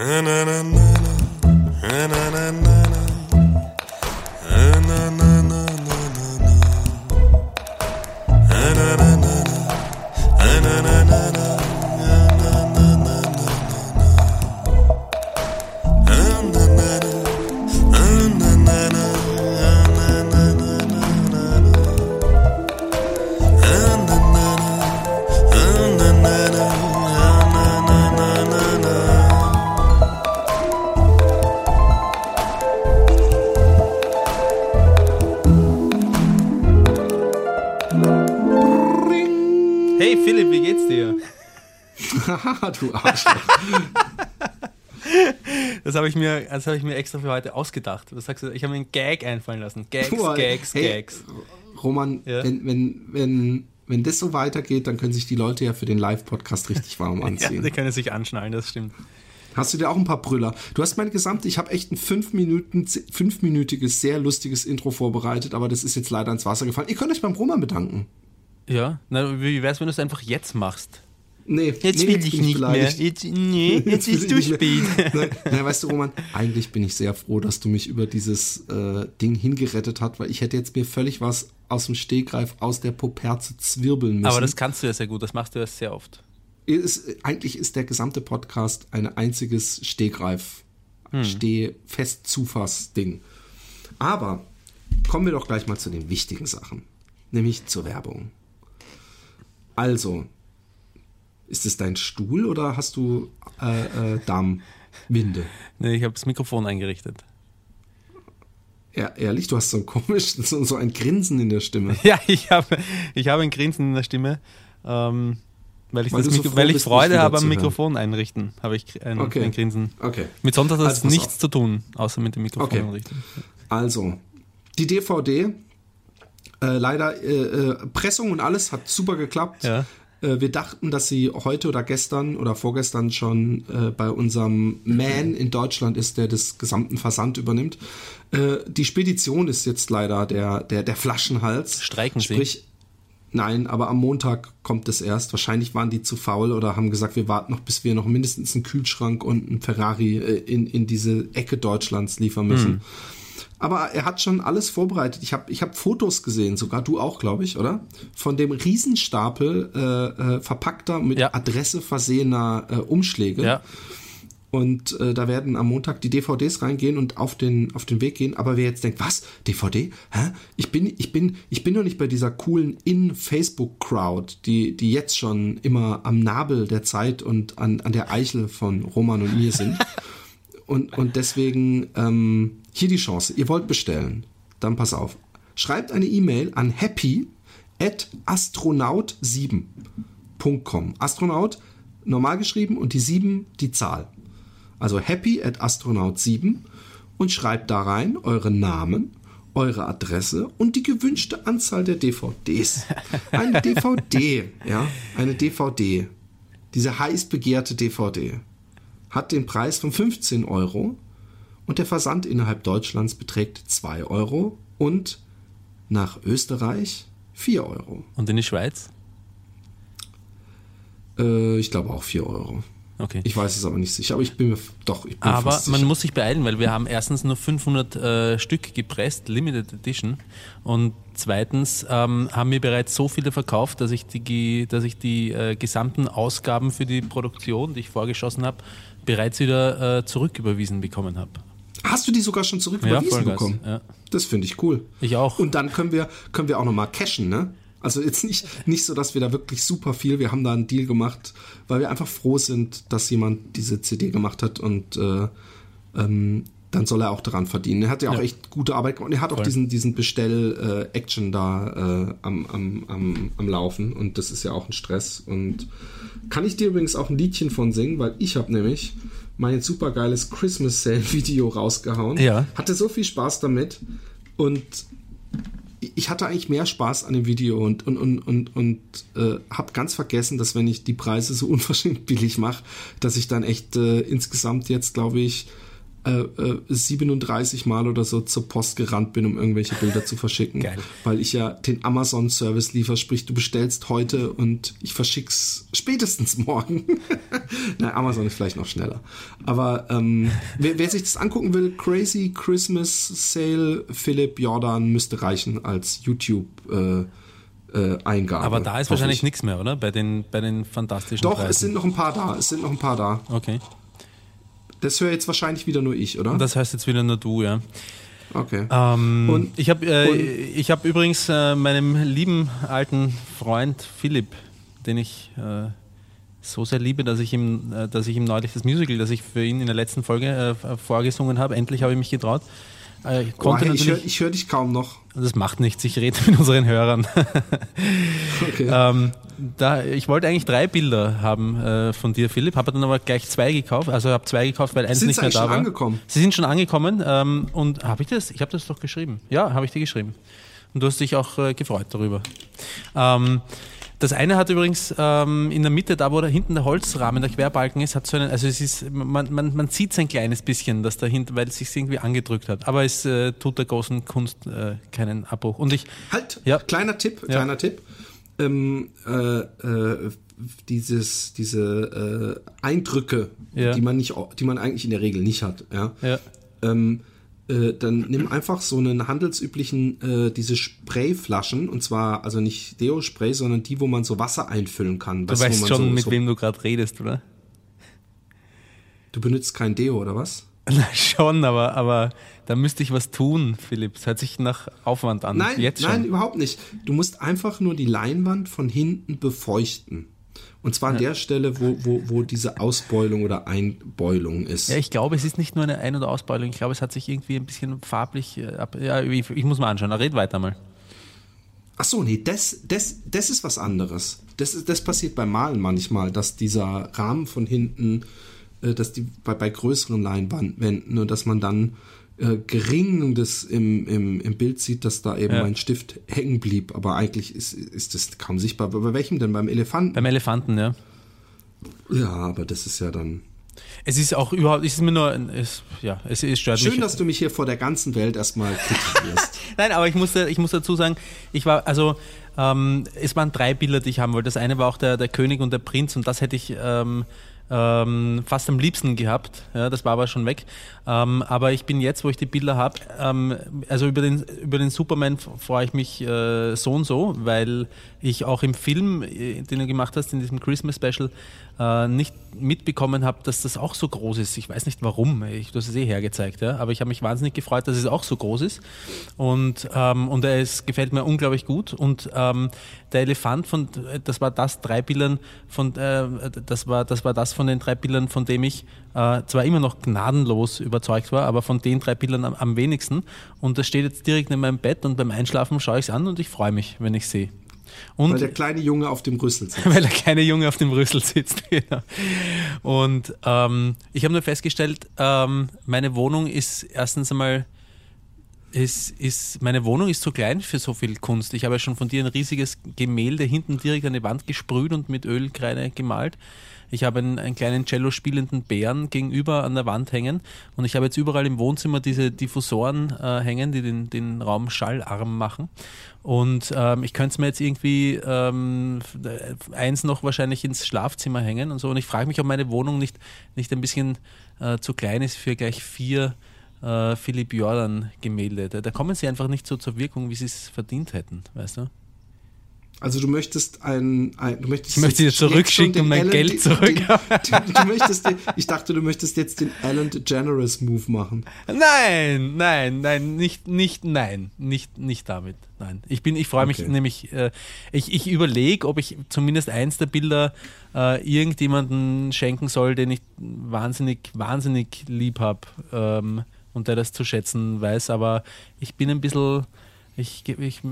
Hey du Arschloch. Das habe ich, mir- das hab ich mir extra für heute ausgedacht. Was sagst du? Ich habe mir einen Gag einfallen lassen. Gags, Boah, Gags, hey, Gags. Roman, Ja. wenn, wenn, wenn, wenn das so weitergeht, dann können sich die Leute ja für den Live-Podcast richtig warm Ja, anziehen. die können sich anschnallen, das stimmt. Hast du dir auch ein paar Brüller? Du hast meine gesamte, ich habe echt ein fünf Minuten, fünfminütiges, sehr lustiges Intro vorbereitet, aber das ist jetzt leider ins Wasser gefallen. Ihr könnt euch beim Roman bedanken. Ja, na, wie wär's, wenn du es einfach jetzt machst? Nee, Jetzt nee, will ich bin nicht mehr. beleidigt. Jetzt, nee, jetzt will ist ich zu nicht spät. Nein, nein, weißt du, Roman, eigentlich bin ich sehr froh, dass du mich über dieses äh, Ding hingerettet hast, weil ich hätte jetzt mir völlig was aus dem Stegreif, aus der Poperze zwirbeln müssen. Aber das kannst du ja sehr gut, das machst du ja sehr oft. ist, eigentlich ist der gesamte Podcast ein einziges Stegreif, Hm. Steh-Fest-Zufass-Ding. Aber kommen wir doch gleich mal zu den wichtigen Sachen, nämlich zur Werbung. Also, ist es dein Stuhl oder hast du äh, äh, Darmwinde? Nee, ich habe das Mikrofon eingerichtet. Ja, ehrlich, du hast so ein komisches, so, so ein Grinsen in der Stimme. Ja, ich habe ich habe ein Grinsen in der Stimme, ähm, weil ich, Weil das so weil ich Freude habe am. Mikrofon einrichten, habe ich ein, Okay. ein Grinsen. Okay. Mit Sonntag hat das Also nichts auf. zu tun, außer mit dem Mikrofon Okay. einrichten. Also, die DVD, äh, leider äh, äh, Pressung und alles hat super geklappt. Ja. Äh, wir dachten, dass sie heute oder gestern oder vorgestern schon äh, bei unserem Man in Deutschland ist, der das gesamten Versand übernimmt. Äh, die Spedition ist jetzt leider der, der, der Flaschenhals. Streiken sie? Sprich, Nein, aber am Montag kommt es erst. Wahrscheinlich waren die zu faul oder haben gesagt, wir warten noch, bis wir noch mindestens einen Kühlschrank und einen Ferrari äh, in, in diese Ecke Deutschlands liefern müssen. Aber er hat schon alles vorbereitet. Ich habe ich hab Fotos gesehen, sogar du auch, glaube ich, oder? Von dem Riesenstapel äh, äh, verpackter, mit Ja. Adresse versehener äh, Umschläge. Ja, Und äh, da werden am Montag die DVDs reingehen und auf den, auf den Weg gehen. Aber wer jetzt denkt, was? DVD? Hä? Ich bin, ich bin, ich bin doch nicht bei dieser coolen In-Facebook-Crowd, die, die jetzt schon immer am Nabel der Zeit und an, an der Eichel von Roman und mir sind. und, und deswegen ähm, hier die Chance. Ihr wollt bestellen. Dann pass auf. Schreibt eine E-Mail an happy at astronaut7.com. Astronaut normal geschrieben und die 7 die Zahl. Also happy at astronaut7 und schreibt da rein euren Namen, eure Adresse und die gewünschte Anzahl der DVDs. Eine DVD, ja, eine DVD. Diese heiß begehrte DVD hat den Preis von 15 Euro und der Versand innerhalb Deutschlands beträgt 2 Euro und nach Österreich 4 Euro. und in die Schweiz? Äh, ich glaube auch 4 Euro. Okay. Ich weiß es aber nicht sicher, aber ich bin mir doch, ich bin Aber fast man muss sich beeilen, weil wir haben erstens nur 500 äh, Stück gepresst, Limited Edition, und zweitens ähm, haben wir bereits so viele verkauft, dass ich die, dass ich die äh, gesamten Ausgaben für die Produktion, die ich vorgeschossen habe, bereits wieder äh, zurücküberwiesen bekommen habe. Hast du die sogar schon zurück Ja, überwiesen Vollgas, bekommen? ja. Das finde ich cool. Ich auch. Und dann können wir, können wir auch nochmal cashen, ne? Also jetzt nicht, nicht so, dass wir da wirklich super viel, wir haben da einen Deal gemacht, weil wir einfach froh sind, dass jemand diese CD gemacht hat und äh, ähm, dann soll er auch daran verdienen. Er hat ja auch Ja. echt gute Arbeit gemacht und er hat auch Voll. diesen, diesen Bestell-Action da äh, am, am, am, am Laufen und das ist ja auch ein Stress. Und kann ich dir übrigens auch ein Liedchen von singen, weil ich habe nämlich mein supergeiles Christmas Sale Video rausgehauen. Ja. Hatte so viel Spaß damit und ich hatte eigentlich mehr Spaß an dem Video und und und und, und äh, habe ganz vergessen, dass wenn ich die Preise so unverschämt billig mache, dass ich dann echt äh, insgesamt jetzt glaube ich äh, äh, 37 Mal oder so zur Post gerannt bin, um irgendwelche Bilder zu verschicken. Geil. Weil ich ja den Amazon-Service liefer, sprich, du bestellst heute und ich verschick's spätestens morgen. Nein, Amazon ist vielleicht noch schneller. Aber ähm, wer, wer sich das angucken will, Crazy Christmas Sale Philipp Jordan müsste reichen als YouTube. Äh, äh, Eingabe. Aber da ist wahrscheinlich nichts mehr, oder? Bei den, bei den fantastischen Doch, Preisen. es sind noch ein paar da. Es sind noch ein paar da. Okay. Das höre jetzt wahrscheinlich wieder nur ich, oder? Das heißt jetzt wieder nur du, ja. Okay. Ähm, Und- ich habe äh, ich hab übrigens äh, meinem lieben alten Freund Philipp, den ich äh, so sehr liebe, dass ich ihm, äh, dass ich ihm neulich das Musical, das ich für ihn in der letzten Folge äh, vorgesungen habe, endlich habe ich mich getraut. Äh, ich konnte hey, ich höre hör dich kaum noch. das macht nichts, ich rede mit unseren Hörern. Okay. Ähm, da, ich wollte eigentlich drei Bilder haben äh, von dir, Philipp, habe dann aber gleich zwei gekauft. Also habe zwei gekauft, weil eins Sind nicht sie mehr da schon war. angekommen? Sie sind schon angekommen. Ähm, und habe ich das? Ich habe das doch geschrieben. Ja, habe ich dir geschrieben. Und du hast dich auch äh, gefreut darüber. Ähm, das eine hat übrigens ähm, in der Mitte, da wo da hinten der Holzrahmen, der Querbalken ist, hat so einen, also es ist, man, man, man sieht es ein kleines bisschen, dass dahinter, weil es sich irgendwie angedrückt hat. Aber es äh, tut der großen Kunst äh, keinen Abbruch. Und ich, Halt, Ja. kleiner Tipp, Ja. kleiner Tipp. Ähm, äh, äh, dieses, diese äh, Eindrücke, Ja. die man nicht, die man eigentlich in der Regel nicht hat, ja. ja, Ähm, äh, dann nimm einfach so einen handelsüblichen, äh, diese Sprayflaschen, und zwar also nicht Deo-Spray, sondern die, wo man so Wasser einfüllen kann. du Weißt weißt schon, so, mit so, wem du gerade redest, oder? Du benutzt kein Deo, oder was? Na schon, aber, aber da müsste ich was tun, Philipp. Es hört sich nach Aufwand an. Nein, Jetzt nein, schon. überhaupt nicht. Du musst einfach nur die Leinwand von hinten befeuchten. Und zwar an der Stelle, wo, wo, wo diese Ausbeulung oder Einbeulung ist. Ja, ich glaube, es ist nicht nur eine Ein- oder Ausbeulung. Ich glaube, es hat sich irgendwie ein bisschen farblich äh, ab. Ja, ich, ich muss mal anschauen. Red weiter mal. Ach so, nee, das, das, das ist was anderes. Das, das passiert beim Malen manchmal, dass dieser Rahmen von hinten, äh, dass die bei, bei größeren Leinwänden und dass man dann äh, gering das im, im, im Bild sieht, dass da eben Ja. ein Stift hängen blieb. Aber eigentlich ist, ist das kaum sichtbar. Bei, welchem denn? Beim Elefanten? Beim Elefanten, ja. ja, aber das ist ja dann. Es ist auch überhaupt, es ist mir nur, es, ja, es, es stört Schön, mich. dass du mich hier vor der ganzen Welt erstmal kritisierst. Nein, aber ich muss, ich muss dazu sagen, ich war, also ähm, es waren drei Bilder, die ich haben wollte. Das eine war auch der, der König und der Prinz und das hätte ich ähm, ähm, fast am liebsten gehabt. Ja, das war aber schon weg. Ähm, aber ich bin jetzt, wo ich die Bilder habe, ähm, also über den, über den Superman freue ich mich äh, so und so, weil ich auch im Film, äh, den du gemacht hast, in diesem Christmas Special, äh, nicht mitbekommen habe, dass das auch so groß ist. Ich weiß nicht warum. Ich, du hast es eh hergezeigt, ja. Aber ich habe mich wahnsinnig gefreut, dass es auch so groß ist. Und, ähm, und er gefällt mir unglaublich gut. Und ähm, der Elefant von, das war das drei Bildern von, äh, das war, das war das von den drei Bildern, von dem ich äh, zwar immer noch gnadenlos überzeugt war, aber von den drei Bildern am, am wenigsten. Und das steht jetzt direkt in meinem Bett und beim Einschlafen schaue ich es an und ich freue mich, wenn ich sehe. Und Weil der kleine Junge auf dem Rüssel sitzt. weil der kleine Junge auf dem Rüssel sitzt. Genau. Und ähm, ich habe nur festgestellt, ähm, meine Wohnung ist erstens einmal, ist, ist, meine Wohnung ist zu klein für so viel Kunst. Ich habe ja schon von dir ein riesiges Gemälde hinten direkt an die Wand gesprüht und mit Ölkreide gemalt. Ich habe einen, einen kleinen Cello spielenden Bären gegenüber an der Wand hängen und ich habe jetzt überall im Wohnzimmer diese Diffusoren äh, hängen, die den, den Raum schallarm machen. Und ähm, ich könnte es mir jetzt irgendwie ähm, eins noch wahrscheinlich ins Schlafzimmer hängen und so. Und ich frage mich, ob meine Wohnung nicht, nicht ein bisschen äh, zu klein ist für gleich vier äh, Philipp Jordan Gemälde. Da kommen sie einfach nicht so zur Wirkung, wie sie es verdient hätten, weißt du? Also du möchtest ein, ein du möchtest Ich möchte jetzt zurückschicken und mein den Geld zurück. Den, du, du möchtest, den, ich dachte, du möchtest jetzt den Alan DeGeneres Move machen. Nein, nein, nein, nicht, nicht, nein, nicht, nicht damit. Nein, ich bin, ich freue mich Okay. nämlich. Äh, ich ich überlege, ob ich zumindest eins der Bilder äh, irgendjemanden schenken soll, den ich wahnsinnig, wahnsinnig lieb habe ähm, und der das zu schätzen weiß. Aber ich bin ein bisschen, ich, ich, ich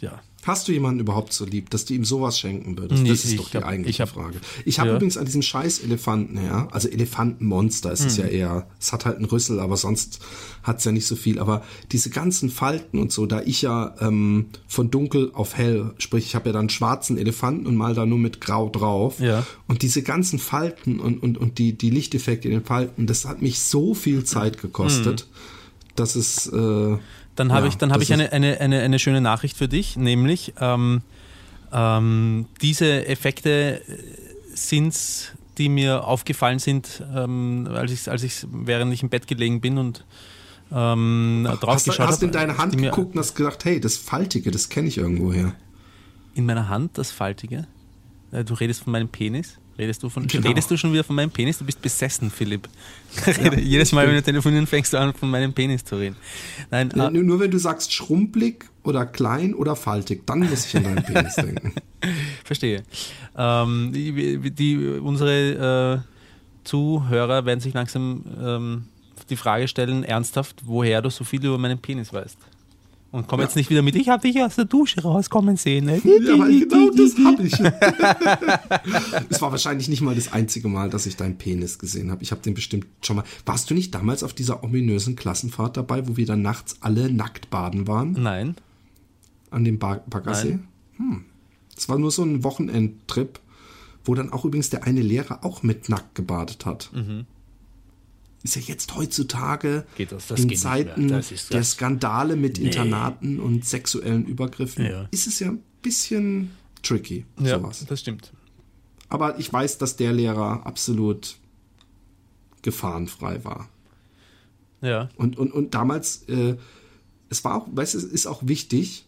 ja. Hast du jemanden überhaupt so lieb, dass du ihm sowas schenken würdest? Nee, das ist doch die hab- eigentliche ich hab- Frage. Ich habe ja. übrigens an diesem scheiß Elefanten, ja, also Elefantenmonster ist Hm. es ja eher, es hat halt einen Rüssel, aber sonst hat's ja nicht so viel. Aber diese ganzen Falten und so, da ich ja ähm, von dunkel auf hell, sprich, ich habe ja dann einen schwarzen Elefanten und mal da nur mit grau drauf. Ja. Und diese ganzen Falten und, und, und die, die Lichteffekte in den Falten, das hat mich so viel Zeit gekostet, dass es... Äh, Dann habe Ja, ich, dann habe das ich eine, eine, eine, eine schöne Nachricht für dich, nämlich ähm, ähm, diese Effekte sind die mir aufgefallen sind, ähm, als ich, als ich, während ich im Bett gelegen bin und ähm, drauf Hast, du- geschaut hast habe, in deine Hand geguckt und hast gedacht, hey, das Faltige, das kenne ich irgendwo her. In meiner Hand das Faltige. Äh, Du redest von meinem Penis. Redest du, von, Genau. redest du schon wieder von meinem Penis? Du bist besessen, Philipp. Jedes Mal, wenn du telefonierst, fängst du an, von meinem Penis zu reden. Nein, ah, Nur, nur wenn du sagst schrumpelig oder klein oder faltig, dann muss ich an deinen Penis denken. Verstehe. Ähm, die, die, unsere äh, Zuhörer werden sich langsam ähm, die Frage stellen, ernsthaft, woher du so viel über meinen Penis weißt. Und komm Ja. jetzt nicht wieder mit, ich habe dich aus der Dusche rauskommen sehen. Ne? Ja, aber genau das habe ich. es war wahrscheinlich nicht mal das einzige Mal, dass ich deinen Penis gesehen habe. Ich habe den bestimmt schon mal. Warst du nicht damals auf dieser ominösen Klassenfahrt dabei, wo wir dann nachts alle nackt baden waren? Nein. an dem Bar Baggersee? Hm. Es war nur so ein Wochenendtrip, wo dann auch übrigens der eine Lehrer auch mit nackt gebadet hat. Ist ja jetzt heutzutage das- das in Zeiten der Skandale mit Internaten und sexuellen Übergriffen, Ja. ist es ja ein bisschen tricky, Ja, sowas. das stimmt. Aber ich weiß, dass der Lehrer absolut gefahrenfrei war. Ja. Und, und, und damals, äh, es war auch, weißt du, es ist auch wichtig,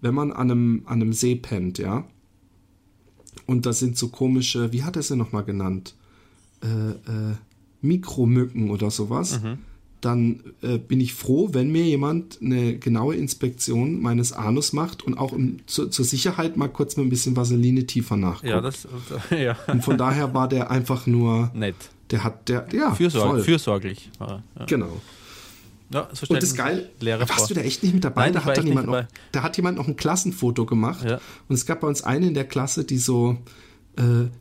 wenn man an einem, an einem See pennt, ja. Und da sind so komische, wie hat er sie nochmal genannt? Äh, äh, Mikromücken oder sowas. Dann äh, bin ich froh, wenn mir jemand eine genaue Inspektion meines Anus macht und auch um, zur, zur Sicherheit mal kurz mit ein bisschen Vaseline tiefer nachguckt. Ja, das, ja. und von daher war der einfach nur, Nett. der hat, der, ja, Fürsorg, voll. fürsorglich. war er. Ja. genau. Ja, so Und das geil, Lehrer warst vor. du da echt nicht mit dabei? Nein, da hat jemand noch, da hat jemand noch ein Klassenfoto gemacht. Ja. Und es gab bei uns eine in der Klasse, die so,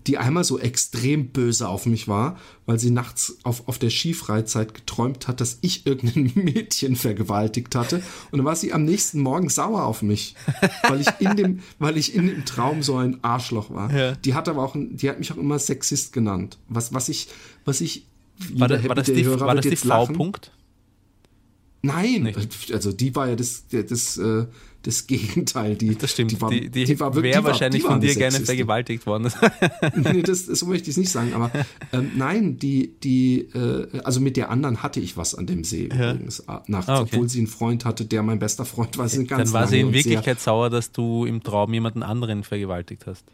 die einmal so extrem böse auf mich war, weil sie nachts auf, auf der Skifreizeit geträumt hat, dass ich irgendein Mädchen vergewaltigt hatte. Und dann war sie am nächsten Morgen sauer auf mich, weil ich in dem, weil ich in dem Traum so ein Arschloch war. Ja. Die hat aber auch, die hat mich auch immer Sexist genannt. Was, was ich, was ich, War, das, war das die, war das die jetzt Nein, also die war ja das, das, äh, das Gegenteil. Die, Das stimmt. Die war, die die, die war wirklich, wäre wahrscheinlich war von dir gerne vergewaltigt worden. nee, das, so möchte ich es nicht sagen, aber ähm, nein, die, die, äh, also mit der anderen hatte ich was an dem See Ja. übrigens äh, nachts, Ah, okay. obwohl sie einen Freund hatte, der mein bester Freund war. Sie sind ganz Dann war sie in Wirklichkeit sauer, dass du im Traum jemanden anderen vergewaltigt hast.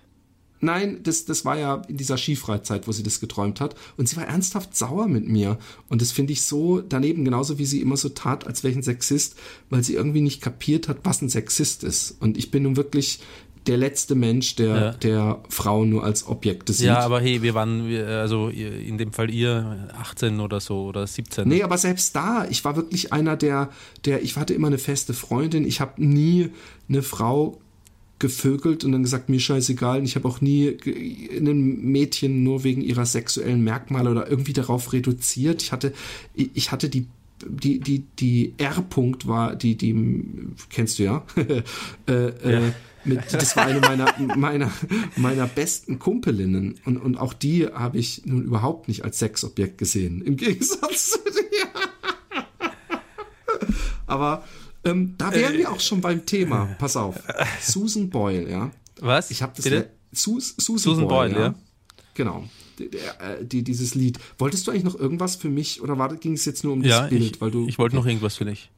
Nein, das, das war ja in dieser Skifreizeit, wo sie das geträumt hat. Und sie war ernsthaft sauer mit mir. Und das finde ich so daneben, genauso wie sie immer so tat, als wäre ich ein Sexist, weil sie irgendwie nicht kapiert hat, was ein Sexist ist. Und ich bin nun wirklich der letzte Mensch, der, Ja. der Frauen nur als Objekte sieht. Ja, aber hey, wir waren, also in dem Fall ihr 18 oder so oder 17. Nee, aber selbst da, ich war wirklich einer der, der, ich hatte immer eine feste Freundin, ich habe nie eine Frau gevögelt und dann gesagt, mir scheißegal. Und ich habe auch nie ein Mädchen nur wegen ihrer sexuellen Merkmale oder irgendwie darauf reduziert. Ich hatte, ich hatte die die, die, die R-Punkt war, die, die, kennst du ja, äh, äh, mit, das war eine meiner, meiner, meiner besten Kumpelinnen. Und, und auch die habe ich nun überhaupt nicht als Sexobjekt gesehen. Im Gegensatz zu dir. Aber ähm, da wären wir auch schon beim Thema. Pass auf. Susan Boyle, ja. Was? Ich habe das le- Sus, Susan, Susan Boyle, Boyle, ja. ja. Genau. Die, äh, die, dieses Lied. Wolltest du eigentlich noch irgendwas für mich oder war, ging es jetzt nur um Ja, das Bild? ich, weil du, ich wollte noch irgendwas für dich.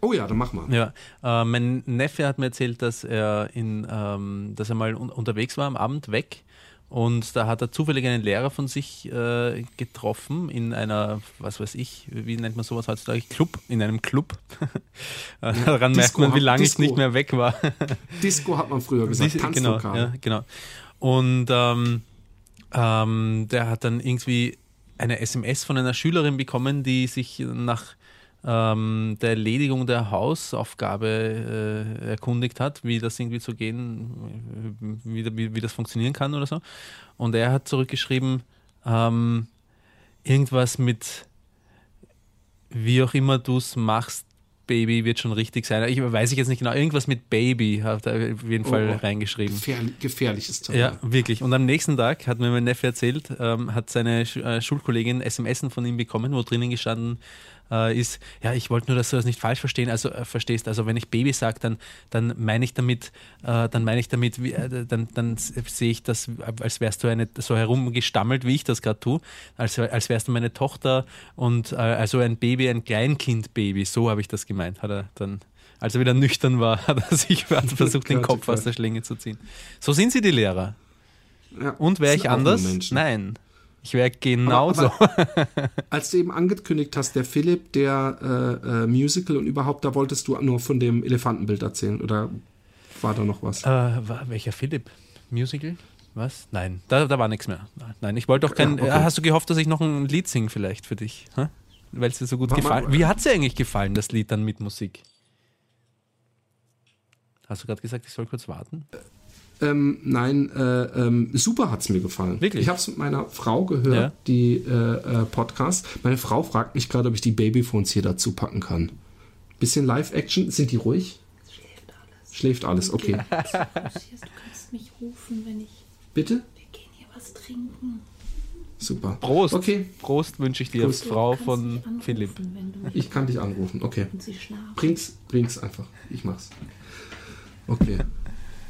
Oh ja, dann mach mal. Ja, äh, mein Neffe hat mir erzählt, dass er in, ähm, dass er mal un unterwegs war am Abend weg und da hat er zufällig einen Lehrer von sich äh, getroffen in einer, was weiß ich, wie nennt man sowas heutzutage, Club, in einem Club. Äh, Daran merkt Disco, man, wie lange ich nicht mehr weg war. Disco hat man früher gesagt. Diese- genau, Tanzlokal. ja, genau. Und ähm, ähm, der hat dann irgendwie eine SMS von einer Schülerin bekommen, die sich nach ähm, der Erledigung der Hausaufgabe äh, erkundigt hat, wie das irgendwie zu gehen, wie, wie, wie das funktionieren kann oder so. Und er hat zurückgeschrieben, ähm, irgendwas mit, wie auch immer du es machst, Baby wird schon richtig sein. Ich weiß ich jetzt nicht genau. Irgendwas mit Baby hat er auf jeden Fall oh, reingeschrieben. Gefährlich, gefährliches Teil. Ja, wirklich. Und am nächsten Tag hat mir mein Neffe erzählt, ähm, hat seine äh, Schulkollegin SMS von ihm bekommen, wo drinnen gestanden äh, ist, ja, ich wollte nur, dass du das nicht falsch verstehen, also äh, verstehst. Also wenn ich Baby sage, dann, dann meine ich damit, äh, dann meine ich damit, wie, äh, dann, dann sehe ich das, als wärst du eine so herumgestammelt, wie ich das gerade tue, als, als wärst du meine Tochter und äh, also ein Baby, ein Kleinkind-Baby, so habe ich das gemeint, hat er dann als er wieder nüchtern war, hat er sich versucht, den Kopf aus der Schlinge zu ziehen. So sind sie, die Lehrer. Ja, Und wäre ich anders? Nein. Ich wäre genauso. Aber, aber, als du eben angekündigt hast, der Philipp, der äh, äh, Musical und überhaupt, da wolltest du nur von dem Elefantenbild erzählen oder war da noch was? Äh, war, welcher Philipp? Musical? Was? Nein, da, da war nichts mehr. Nein, ich wollte doch kein. Ja, okay. Hast du gehofft, dass ich noch ein Lied singe vielleicht für dich? Weil es dir so gut gefallen Wie hat es dir eigentlich gefallen, das Lied dann mit Musik? Hast du gerade gesagt, ich soll kurz warten? Ähm, nein, äh, ähm, super hat es mir gefallen. Wirklich? Ich habe es mit meiner Frau gehört, ja? die äh, äh, Podcast. Meine Frau fragt mich gerade, ob ich die Babyphones hier dazu packen kann. Bisschen Live-Action. Sind die ruhig? Schläft alles. Schläft alles, okay. Du kannst mich rufen, wenn ich. Bitte? Wir gehen hier was trinken. Super. Prost. Okay. Prost wünsche ich dir als Frau von Philipp. Ich kann dich anrufen, okay. Bring's, bring's einfach. Ich mach's. Okay.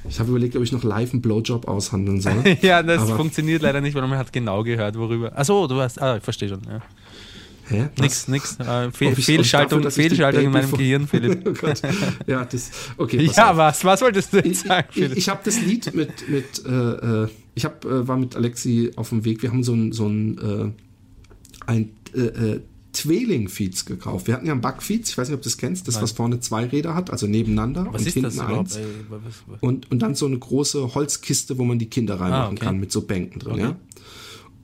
Ich habe überlegt, ob ich noch live einen Blowjob aushandeln soll. ja, das funktioniert leider nicht, weil man hat genau gehört, worüber. Achso, du hast. Ah, ich verstehe schon. Ja. Hä? Nix, nix. Äh, Fehl, ich, Fehlschaltung, dafür, Fehlschaltung in meinem Gehirn, Philipp. oh Gott. Ja, das, okay. Ja, auf. was? Was wolltest du jetzt ich, sagen, Philipp? Ich, ich habe das Lied mit, mit äh, äh ich hab, äh, war mit Alexi auf dem Weg. Wir haben so ein, so ein, äh, ein äh, äh Tweeling-Feeds gekauft. Wir hatten ja ein Bug-Feeds, ich weiß nicht, ob du das kennst, das, Nein. was vorne zwei Räder hat, also nebeneinander was und hinten eins. Und, und dann so eine große Holzkiste, wo man die Kinder reinmachen ah, okay. kann, mit so Bänken drin, okay. ja.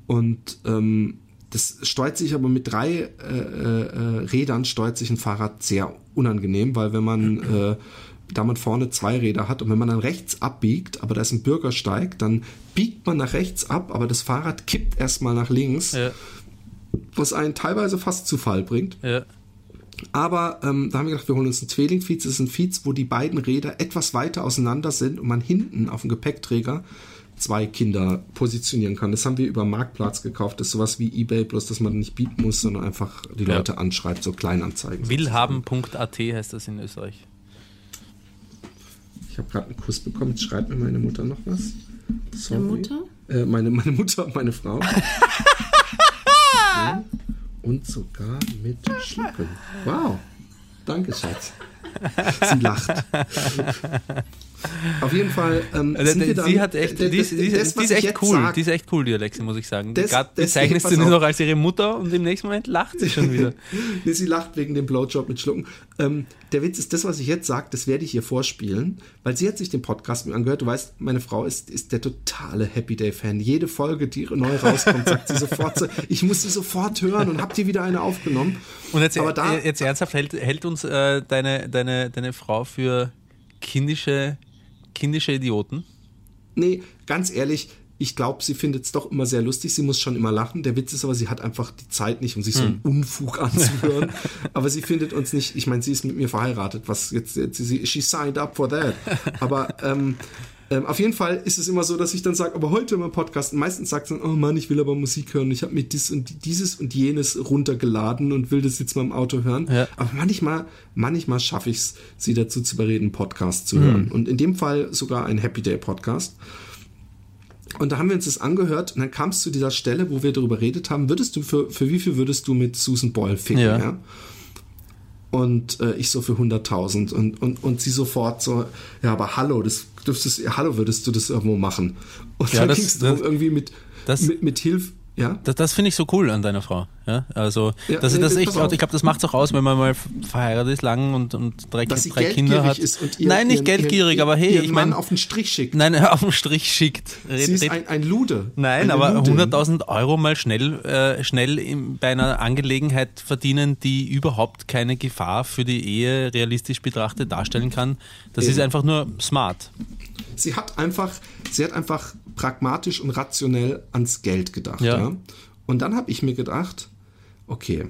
Und ähm, das steuert sich aber mit drei äh, äh, Rädern, steuert sich ein Fahrrad sehr unangenehm, weil wenn man äh, da man vorne zwei Räder hat und wenn man dann rechts abbiegt, aber da ist ein Bürgersteig, dann biegt man nach rechts ab, aber das Fahrrad kippt erstmal nach links. Ja was einen teilweise fast zu Fall bringt. Ja. Aber ähm, da haben wir gedacht, wir holen uns einen Zwilling-Feeds. Das ist ein Feeds, wo die beiden Räder etwas weiter auseinander sind und man hinten auf dem Gepäckträger zwei Kinder positionieren kann. Das haben wir über Marktplatz gekauft. Das ist sowas wie Ebay, bloß dass man nicht bieten muss, sondern einfach die ja. Leute anschreibt, so Kleinanzeigen. Willhaben.at heißt das in Österreich. Ich habe gerade einen Kuss bekommen. Jetzt schreibt mir meine Mutter noch was. Sorry. Deine Mutter? Äh, meine, meine Mutter, meine Frau. und sogar mit Schlucken. Wow. Danke, Schatz. Sie lacht. Auf jeden Fall ähm, äh, sind wir dann, sie hat echt, die, ist, die, ist, die ist echt cool, sag, die ist echt cool, die Alexi, muss ich sagen. Das, Gerade bezeichnest du sie noch als ihre Mutter und im nächsten Moment lacht sie schon wieder. nee, sie lacht wegen dem Blowjob mit Schlucken. Ähm, der Witz ist, das, was ich jetzt sage, das werde ich ihr vorspielen, weil sie hat sich den Podcast mit angehört. Du weißt, meine Frau ist, ist der totale Happy Day-Fan. Jede Folge, die neu rauskommt, sagt sie sofort so, ich muss sie sofort hören und habt ihr wieder eine aufgenommen. Und jetzt, Aber da, jetzt ernsthaft, hält, hält uns äh, deine, deine, deine Frau für kindische kindische Idioten? Nee, ganz ehrlich, ich glaube, sie findet es doch immer sehr lustig. Sie muss schon immer lachen. Der Witz ist aber, sie hat einfach die Zeit nicht, um sich so einen hm. Unfug anzuhören. aber sie findet uns nicht, ich meine, sie ist mit mir verheiratet, was jetzt, jetzt sie, she signed up for that. Aber ähm, ähm, auf jeden Fall ist es immer so, dass ich dann sage, aber heute im Podcast, meistens sagt sie dann, oh Mann, ich will aber Musik hören. Ich habe mir dies und dieses und jenes runtergeladen und will das jetzt mal im Auto hören. Ja. Aber manchmal, manchmal schaffe ich es, sie dazu zu überreden, Podcast zu mhm. hören. Und in dem Fall sogar ein Happy Day Podcast. Und da haben wir uns das angehört und dann kam es zu dieser Stelle, wo wir darüber redet haben, würdest du für, für wie viel würdest du mit Susan Boyle ficken, ja? ja? Und äh, ich so für 100.000 und, und, und sie sofort so, ja, aber hallo, das dürftest, hallo, würdest du das irgendwo machen? Und ja, dann ging es darum, irgendwie mit, das, mit, mit Hilfe, ja? Das, das finde ich so cool an deiner Frau. Ja, also Ja, das, nee, das, pass ich, ich glaube, das macht es auch aus, wenn man mal verheiratet ist lang und, und drei, Dass drei Kinder hat. ist und ihr, Nein, nicht ihren- geldgierig, ihren, aber hey, ihren ich meine, auf den Strich schickt. nein, auf den Strich schickt. Red, Sie ist ein, ein Lude. Nein, Eine aber Ludin. 100.000 Euro mal schnell, äh, schnell in, bei einer Angelegenheit verdienen, die überhaupt keine Gefahr für die Ehe realistisch betrachtet darstellen kann, das ist Eben. einfach nur smart. Sie hat einfach, sie hat einfach pragmatisch und rationell ans Geld gedacht. Ja. Ja. Und dann habe ich mir gedacht, okay.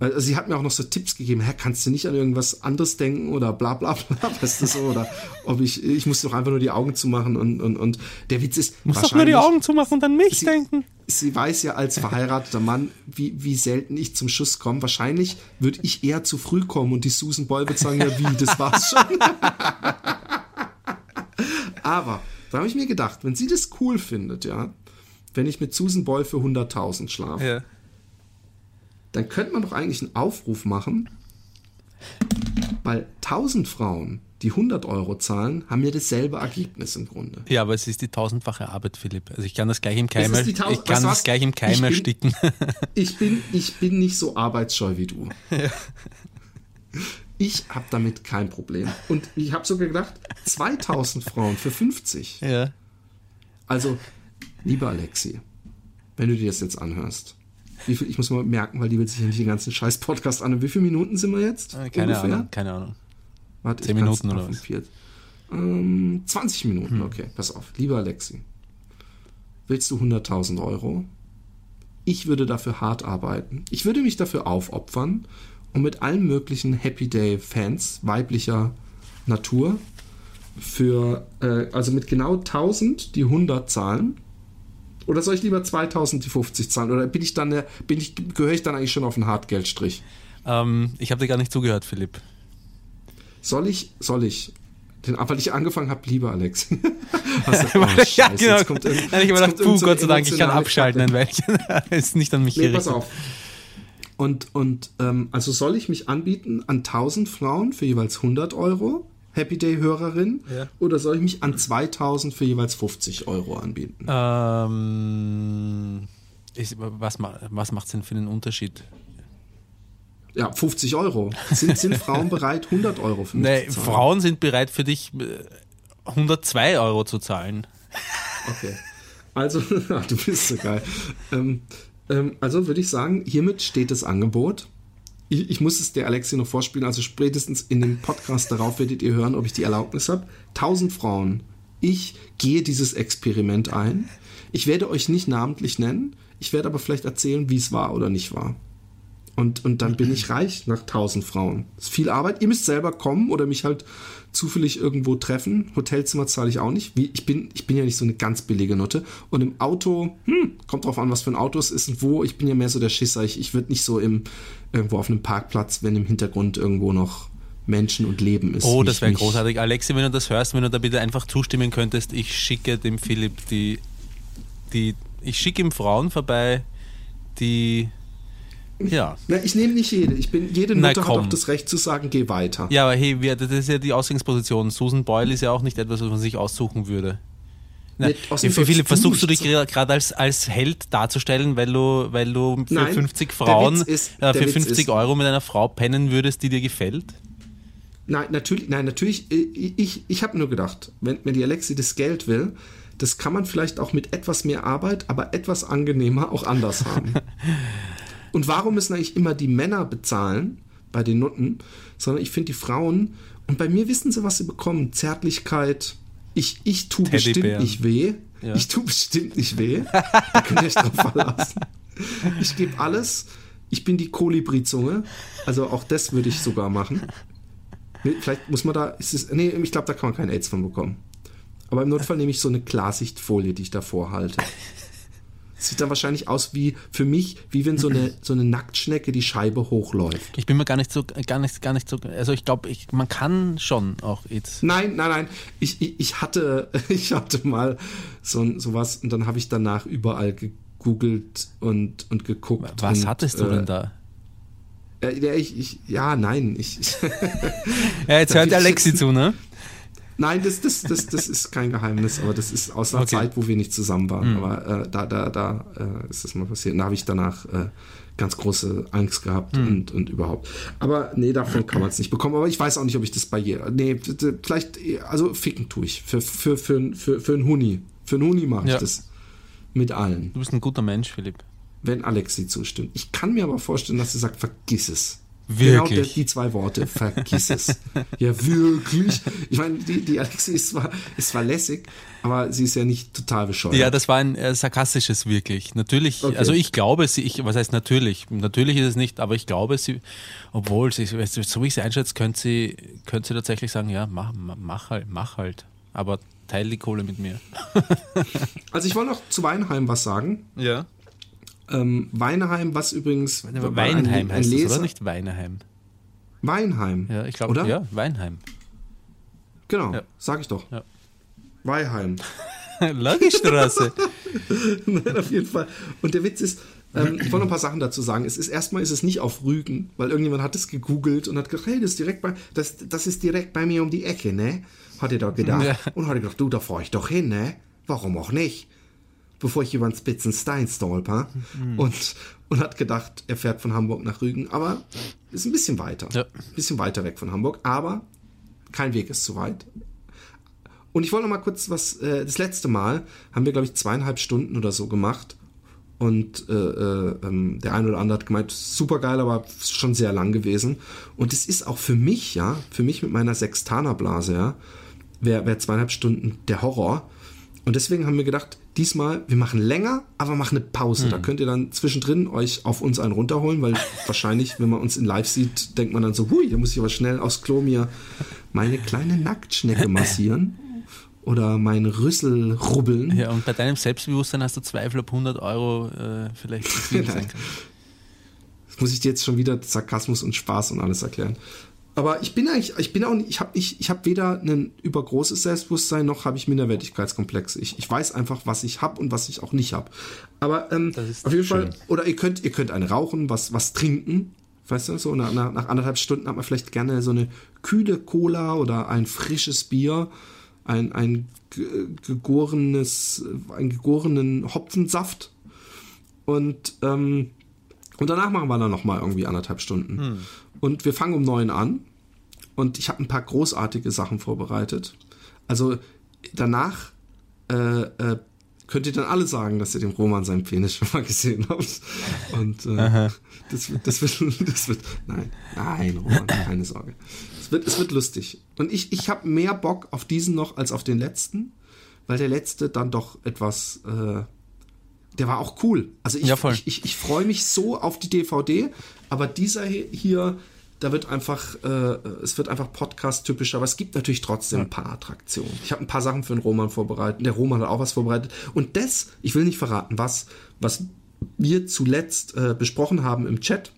Also sie hat mir auch noch so Tipps gegeben, Herr, kannst du nicht an irgendwas anderes denken oder bla bla bla, weißt du so, oder ob ich, ich muss doch einfach nur die Augen zumachen und, und, und der Witz ist, Muss doch nur die Augen zumachen und an mich Sie- denken. Sie weiß ja als verheirateter Mann, wie, wie selten ich zum Schuss komme. Wahrscheinlich würde ich eher zu früh kommen und die Susan Boyle wird sagen, ja wie, das war's schon. Aber da habe ich mir gedacht, wenn sie das cool findet, ja, wenn ich mit Susan Boyle für 100.000 schlafe, Ja. dann könnte man doch eigentlich einen Aufruf machen, weil 1000 Frauen, die 100 Euro zahlen, haben ja dasselbe Ergebnis im Grunde. ja, aber es ist die tausendfache Arbeit, Philipp. Also ich kann das gleich im Keim, ich tausend- kann weißt du das was? gleich im Keim Ich bin- ersticken. Ich bin, ich bin nicht so arbeitsscheu wie du. Ich habe damit kein Problem. Und ich habe sogar gedacht, 2000 Frauen für 50. ja. Also, lieber Alexi, wenn du dir das jetzt anhörst, wie viel, ich muss mal merken, weil die will sich ja nicht den ganzen scheiß Podcast an. Wie viele Minuten sind wir jetzt? Äh, Keine ungefähr? Ahnung, keine Ahnung. Warte, Zehn Minuten oder was? Ähm, 20 Minuten, Hm. okay. Pass auf. Lieber Alexi, willst du 100.000 Euro? Ich würde dafür hart arbeiten. Ich würde mich dafür aufopfern und mit allen möglichen Happy Day Fans weiblicher Natur für, äh, also mit genau 1000 die 100 zahlen. Oder soll ich lieber 2000 die 50 zahlen? Oder bin ich dann, der- bin ich, gehöre ich dann eigentlich schon auf den Hartgeldstrich? Ähm, ich habe dir gar nicht zugehört, Philipp. Soll ich, soll ich, den, weil ich angefangen habe, lieber Alex. Hast du- oh, ja, Scheiße, genau. jetzt kommt irgend- Nein, ich habe gedacht, puh, Gott sei Dank, ich kann abschalten, Weilchen. ist nicht an mich Nee, gerichtet. pass auf. Und, und ähm, also soll ich mich anbieten an 1000 Frauen für jeweils 100 Euro, Happy Day Hörerin, Ja. oder soll ich mich an 2000 für jeweils 50 Euro anbieten? Ähm, ich, was was macht es denn für einen Unterschied? Ja, 50 Euro. Sind, sind Frauen bereit, 100 Euro für mich Nee, zu zahlen? Frauen sind bereit für dich äh, 102 Euro zu zahlen. Okay. Also, du bist so geil. Ähm, ähm, also würde ich sagen, hiermit steht das Angebot. Ich, ich muss es der Alexi noch vorspielen, also spätestens in dem Podcast darauf werdet ihr hören, ob ich die Erlaubnis habe. 1000 Frauen. Ich gehe dieses Experiment ein. Ich werde euch nicht namentlich nennen. Ich werde aber vielleicht erzählen, wie es war oder nicht war. Und, und dann bin ich reich nach 1000 Frauen. Das ist viel Arbeit. Ihr müsst selber kommen oder mich halt zufällig irgendwo treffen. Hotelzimmer zahle ich auch nicht. Wie, ich, bin, ich bin ja nicht so eine ganz billige Nutte. Und im Auto, hm, kommt drauf an, was für ein Auto es ist und wo. Ich bin ja mehr so der Schisser. Ich, ich würde nicht so im, irgendwo auf einem Parkplatz, wenn im Hintergrund irgendwo noch Menschen und Leben ist. Oh, das wäre großartig. Alexi, wenn du das hörst, wenn du da bitte einfach zustimmen könntest, ich schicke dem Philipp die, die ich schicke ihm Frauen vorbei, die, ja. Na, ich nehme nicht jede. Ich bin, jede Na, Nutte hat auch das Recht zu sagen, geh weiter. Ja, aber hey, wir, das ist ja die Ausgangsposition. Susan Boyle ist ja auch nicht etwas, was man sich aussuchen würde. Na, Philipp, du versuchst du dich gerade als, als Held darzustellen, weil du, weil du für Nein, 50 der Frauen, ist- äh, für Witz 50 ist- Euro mit einer Frau pennen würdest, die dir gefällt? Nein, natürlich, nein, natürlich, äh, ich, ich habe nur gedacht, wenn, wenn die Alexi das Geld will, das kann man vielleicht auch mit etwas mehr Arbeit, aber etwas angenehmer auch anders haben. Und warum müssen eigentlich immer die Männer bezahlen bei den Nutten, sondern ich finde die Frauen, und bei mir wissen sie, was sie bekommen, Zärtlichkeit, ich, ich tue bestimmt nicht weh, Ja. ich tue bestimmt nicht weh, da könnt ihr euch drauf verlassen. Ich gebe alles, ich bin die Kolibri-Zunge, also auch das würde ich sogar machen. Vielleicht muss man da, ist es, nee, ich glaube, da kann man kein AIDS von bekommen. Aber im Notfall nehme ich so eine Klarsichtfolie, die ich davor halte. Sieht dann wahrscheinlich aus wie, für mich, wie wenn so eine, so eine Nacktschnecke die Scheibe hochläuft. Ich bin mir gar nicht so, gar nicht, gar nicht so, also ich glaube, ich, man kann schon auch jetzt. Nein, nein, nein. Ich, ich, ich hatte, ich hatte mal so ein- sowas und dann habe ich danach überall gegoogelt und, und geguckt. Was und, hattest du äh, denn da? Äh, ja, ich, ich, ja, nein, ich, Ja, jetzt hört Alexi zu, ne? Nein, das, das, das, das ist kein Geheimnis, aber das ist aus einer Okay. Zeit, wo wir nicht zusammen waren. Mhm. Aber äh, da, da, da äh, ist das mal passiert. Und da habe ich danach äh, ganz große Angst gehabt Mhm. und, und überhaupt. Aber nee, davon kann man es nicht bekommen. Aber ich weiß auch nicht, ob ich das bei jeder. Nee, vielleicht, also ficken tue ich. Für, für, für, für, für einen Huni. Für einen Huni mache ich Ja. das. Mit allen. Du bist ein guter Mensch, Philipp. Wenn Alexi zustimmt. Ich kann mir aber vorstellen, dass sie sagt, vergiss es. Wirklich? Genau die zwei Worte, vergiss es. Ja, wirklich. Ich meine, die, die Alexi ist zwar, ist zwar lässig, aber sie ist ja nicht total bescheuert. Ja, das war ein äh, sarkastisches wirklich. Natürlich, Okay. also ich glaube, sie, ich, was heißt natürlich? Natürlich ist es nicht, aber ich glaube, sie, obwohl sie, so wie ich sie einschätze, könnte sie, könnte sie tatsächlich sagen, ja, mach, mach halt, mach halt. Aber teil die Kohle mit mir. Also ich wollte noch zu Weinheim was sagen. Ja. Ähm, Weinheim, was übrigens Weinheim ein, heißt Leser, das, oder nicht Weineheim? Weinheim. Ja, ich glaube, Oder? ja, Weinheim. Genau, Ja. sag ich doch. Ja. Weinheim. Lagerstraße. Nein, auf jeden Fall. Und der Witz ist, ähm, ich wollte noch ein paar Sachen dazu sagen. Es ist erstmal ist es nicht auf Rügen, weil irgendjemand hat es gegoogelt und hat gedacht, hey, das ist direkt bei, das, das ist direkt bei mir um die Ecke, ne? Hat er da gedacht. Ja. Und hat er gedacht, du, da fahre ich doch hin, ne? Warum auch nicht? Bevor ich über den Spitzenstein stolper. Mhm. Und, und hat gedacht, er fährt von Hamburg nach Rügen. Aber ist ein bisschen weiter. Ja. Ein bisschen weiter weg von Hamburg. Aber kein Weg ist zu weit. Und ich wollte noch mal kurz was, äh, das letzte Mal haben wir, glaube ich, zweieinhalb Stunden oder so gemacht. Und äh, äh, ähm, der eine oder andere hat gemeint, super geil, aber schon sehr lang gewesen. Und es ist auch für mich, ja, für mich mit meiner Sextanerblase, ja, wäre wär zweieinhalb Stunden der Horror. Und deswegen haben wir gedacht, diesmal, wir machen länger, aber machen eine Pause. Da könnt ihr dann zwischendrin euch auf uns einen runterholen, weil wahrscheinlich, wenn man uns in live sieht, denkt man dann so, hui, da muss ich aber schnell aufs Klo mir meine kleine Nacktschnecke massieren oder mein Rüssel rubbeln. Ja, und bei deinem Selbstbewusstsein hast du Zweifel, ob 100 Euro äh, vielleicht zu viel sein kann. Das muss ich dir jetzt schon wieder Sarkasmus und Spaß und alles erklären. Aber ich bin eigentlich, ich bin auch nicht, ich habe ich, ich hab weder ein übergroßes Selbstbewusstsein noch habe ich Minderwertigkeitskomplexe. Ich, ich weiß einfach, was ich habe und was ich auch nicht habe. Aber ähm, auf jeden schön. Fall, oder ihr könnt, ihr könnt eine rauchen, was, was trinken. Weißt du, so nach, nach, anderthalb Stunden hat man vielleicht gerne so eine kühle Cola oder ein frisches Bier, ein, ein ge- gegorenes, einen gegorenen Hopfensaft. Und, ähm, und danach machen wir dann nochmal irgendwie anderthalb Stunden. Und wir fangen um neun an. Und ich habe ein paar großartige Sachen vorbereitet. Also danach äh, äh, könnt ihr dann alle sagen, dass ihr den Roman seinen Penis schon mal gesehen habt. Und äh, das, wird, das, wird, das wird. Nein, nein, Roman, keine Sorge. Es wird, es wird lustig. Und ich, ich habe mehr Bock auf diesen noch als auf den letzten, weil der letzte dann doch etwas. Äh, der war auch cool. Also ich, Ja, ich, ich, ich freue mich so auf die DVD, aber dieser hier, da wird einfach, äh, es wird einfach Podcast-typisch, aber es gibt natürlich trotzdem ein paar Attraktionen. Ich habe ein paar Sachen für den Roman vorbereitet, der Roman hat auch was vorbereitet. Und das, ich will nicht verraten, was, was wir zuletzt äh, besprochen haben im Chat.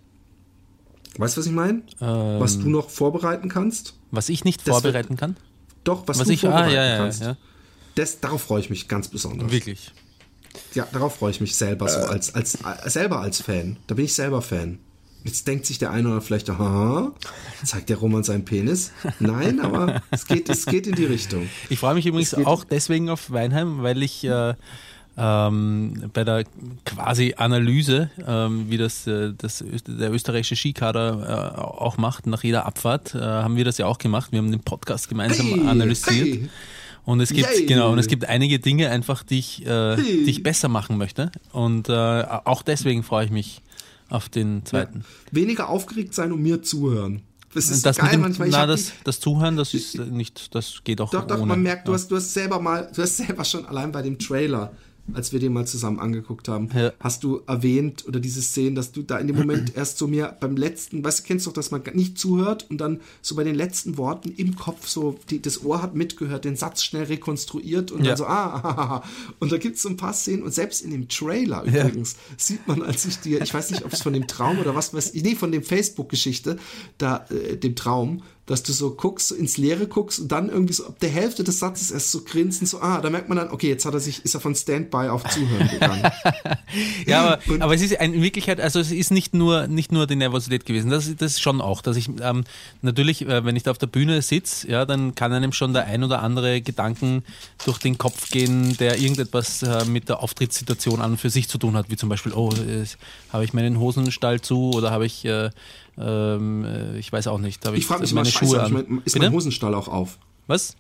Weißt du, was ich meine? was du noch vorbereiten kannst? Was ich nicht Das wird- vorbereiten kann? Doch, was, Was du ich, ah, vorbereiten ja, ja, kannst. ja. Das, darauf freue ich mich ganz besonders. Wirklich. Ja, darauf freue ich mich selber so als, als, als selber als Fan. Da bin ich selber Fan. Jetzt denkt sich der eine oder vielleicht, aha, zeigt der Roman seinen Penis? Nein, aber es geht, es geht in die Richtung. Ich freue mich übrigens auch deswegen auf Weinheim, weil ich äh, ähm, bei der quasi Analyse, ähm, wie das, äh, das der österreichische Skikader äh, auch macht, nach jeder Abfahrt, äh, haben wir das ja auch gemacht. Wir haben den Podcast gemeinsam Hey, analysiert. hey. Und es gibt, Yay. genau, und es gibt einige Dinge einfach, die ich, äh, Hey. die ich besser machen möchte. Und äh, auch deswegen freue ich mich auf den zweiten. Weniger aufgeregt sein und mir zuhören. Das ist das geil dem, manchmal. Na, das, das Zuhören, das ist nicht, das geht auch Doch, doch, ohne. man merkt, du Ja. hast, du hast selber mal, du hast selber schon allein bei dem Trailer, als wir den mal zusammen angeguckt haben, Ja. hast du erwähnt oder diese Szene, dass du da in dem Moment erst so mir beim letzten, weißt du, kennst doch, dass man nicht zuhört und dann so bei den letzten Worten im Kopf so, die, das Ohr hat mitgehört, den Satz schnell rekonstruiert und Ja. dann so, ah, ah, ah, ah. und da gibt es so ein paar Szenen und selbst in dem Trailer übrigens sieht man, als ich dir, ich weiß nicht, ob es von dem Traum oder was weiß ich, nee, von dem Facebook-Geschichte, da, äh, dem Traum, dass du so guckst, ins Leere guckst und dann irgendwie so ab der Hälfte des Satzes erst so grinsen, so, ah, da merkt man dann, okay, jetzt hat er sich, ist er von Standby auf Zuhören gegangen. ja, aber, aber es ist in Wirklichkeit, also es ist nicht nur, nicht nur die Nervosität gewesen, das, das ist schon auch, dass ich ähm, natürlich, äh, wenn ich da auf der Bühne sitze, ja, dann kann einem schon der ein oder andere Gedanken durch den Kopf gehen, der irgendetwas äh, mit der Auftrittssituation an für sich zu tun hat, wie zum Beispiel, oh, äh, habe ich meinen Hosenstall zu oder habe ich äh, ähm, äh, ich weiß auch nicht. ich, ich frage mich immer, Schuhe scheiße, an. Mein, ist Bitte? mein Hosenstall auch auf? Was?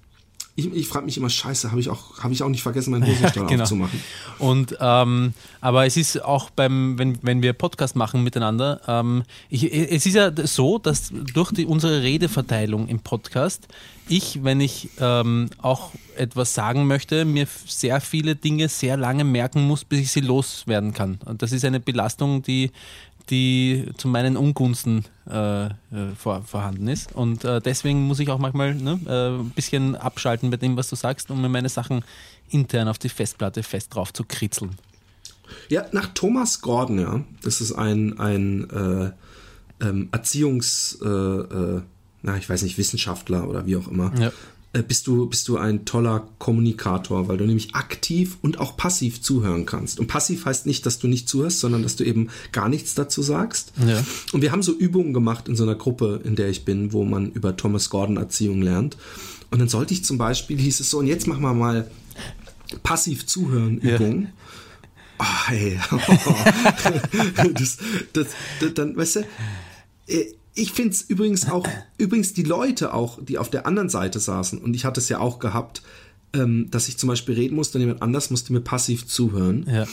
Ich, ich frage mich immer, scheiße, habe ich, auch, hab ich auch nicht vergessen, meinen Hosenstall genau. aufzumachen. Und, ähm, aber es ist auch beim, wenn, wenn wir Podcast machen miteinander, ähm, ich, es ist ja so, dass durch die, unsere Redeverteilung im Podcast, ich, wenn ich ähm, auch etwas sagen möchte, mir sehr viele Dinge sehr lange merken muss, bis ich sie loswerden kann. Und das ist eine Belastung, die die zu meinen Ungunsten äh, äh, vor, vorhanden ist. Und äh, deswegen muss ich auch manchmal ne, äh, ein bisschen abschalten bei dem, was du sagst, um mir meine Sachen intern auf die Festplatte fest drauf zu kritzeln. Ja, nach Thomas Gordon, ja, das ist ein, ein äh, ähm, Erziehungs, äh, na, ich weiß nicht, Wissenschaftler oder wie auch immer. Ja. Äh, bist du, bist du ein toller Kommunikator, weil du nämlich aktiv und auch passiv zuhören kannst. Und passiv heißt nicht, dass du nicht zuhörst, sondern dass du eben gar nichts dazu sagst. Ja. Und wir haben so Übungen gemacht in so einer Gruppe, in der ich bin, wo man über Thomas Gordon Erziehung lernt. Und dann sollte ich zum Beispiel, hieß es so, und jetzt machen wir mal passiv zuhören Übungen. Ja. Oh, hey. das, das, das, dann, weißt du, äh, ich finde es übrigens auch, übrigens die Leute auch, die auf der anderen Seite saßen, und ich hatte es ja auch gehabt, ähm, dass ich zum Beispiel reden musste und jemand anders musste mir passiv zuhören, ja.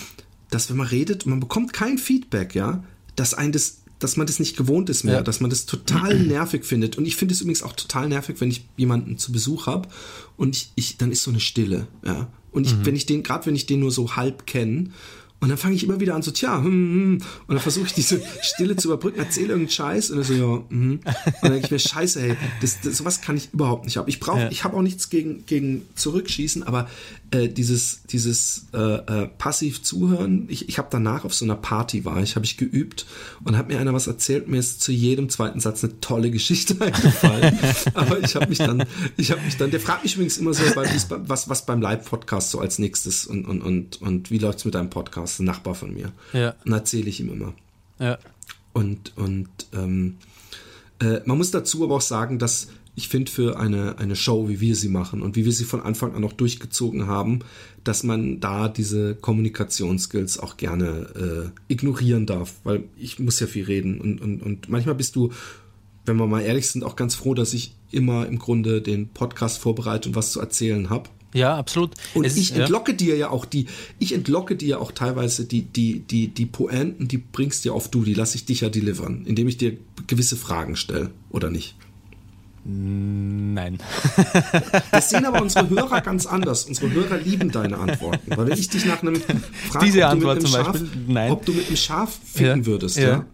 dass wenn man redet, man bekommt kein Feedback, ja, dass ein das dass man das nicht gewohnt ist mehr, ja. dass man das total nervig findet. Und ich finde es übrigens auch total nervig, wenn ich jemanden zu Besuch habe und ich, ich, dann ist so eine Stille, ja. Und ich, mhm. wenn ich den, gerade wenn ich den nur so halb kenne und dann fange ich immer wieder an, so, tja, hm, hm. und dann versuche ich diese Stille zu überbrücken, erzähle irgendeinen Scheiß und dann so, ja, hm. Und dann denke ich mir, scheiße, ey, das, das, sowas kann ich überhaupt nicht haben. Ich brauche, ja. ich habe auch nichts gegen, gegen Zurückschießen, aber äh, dieses, dieses äh, äh, passiv zuhören, ich, ich habe danach auf so einer Party war ich, habe ich geübt und hat mir einer was erzählt, mir ist zu jedem zweiten Satz eine tolle Geschichte eingefallen. aber ich habe mich dann, ich habe mich dann, der fragt mich übrigens immer so, was, was beim Live-Podcast so als nächstes und, und, und, und wie läuft's mit deinem Podcast? Ein Nachbar von mir. Ja. Und erzähle ich ihm immer. Ja. Und, und ähm, äh, man muss dazu aber auch sagen, dass ich finde für eine, eine Show, wie wir sie machen und wie wir sie von Anfang an auch durchgezogen haben, dass man da diese Kommunikationsskills auch gerne äh, ignorieren darf, weil ich muss ja viel reden und, und, und manchmal bist du, wenn wir mal ehrlich sind, auch ganz froh, dass ich immer im Grunde den Podcast vorbereite und was zu erzählen habe. Ja, absolut. Und es, ich entlocke ja. dir ja auch die, ich entlocke dir auch teilweise die, die, die, die Pointen, die bringst dir auf du, die lasse ich dich ja delivern, indem ich dir gewisse Fragen stelle, oder nicht? Nein. Das sehen aber unsere Hörer ganz anders. Unsere Hörer lieben deine Antworten. Weil wenn ich dich nach einem frage, Diese ob, Antwort zum Schaf, Beispiel, nein. ob du mit einem Schaf ficken ja. würdest, ja. ja,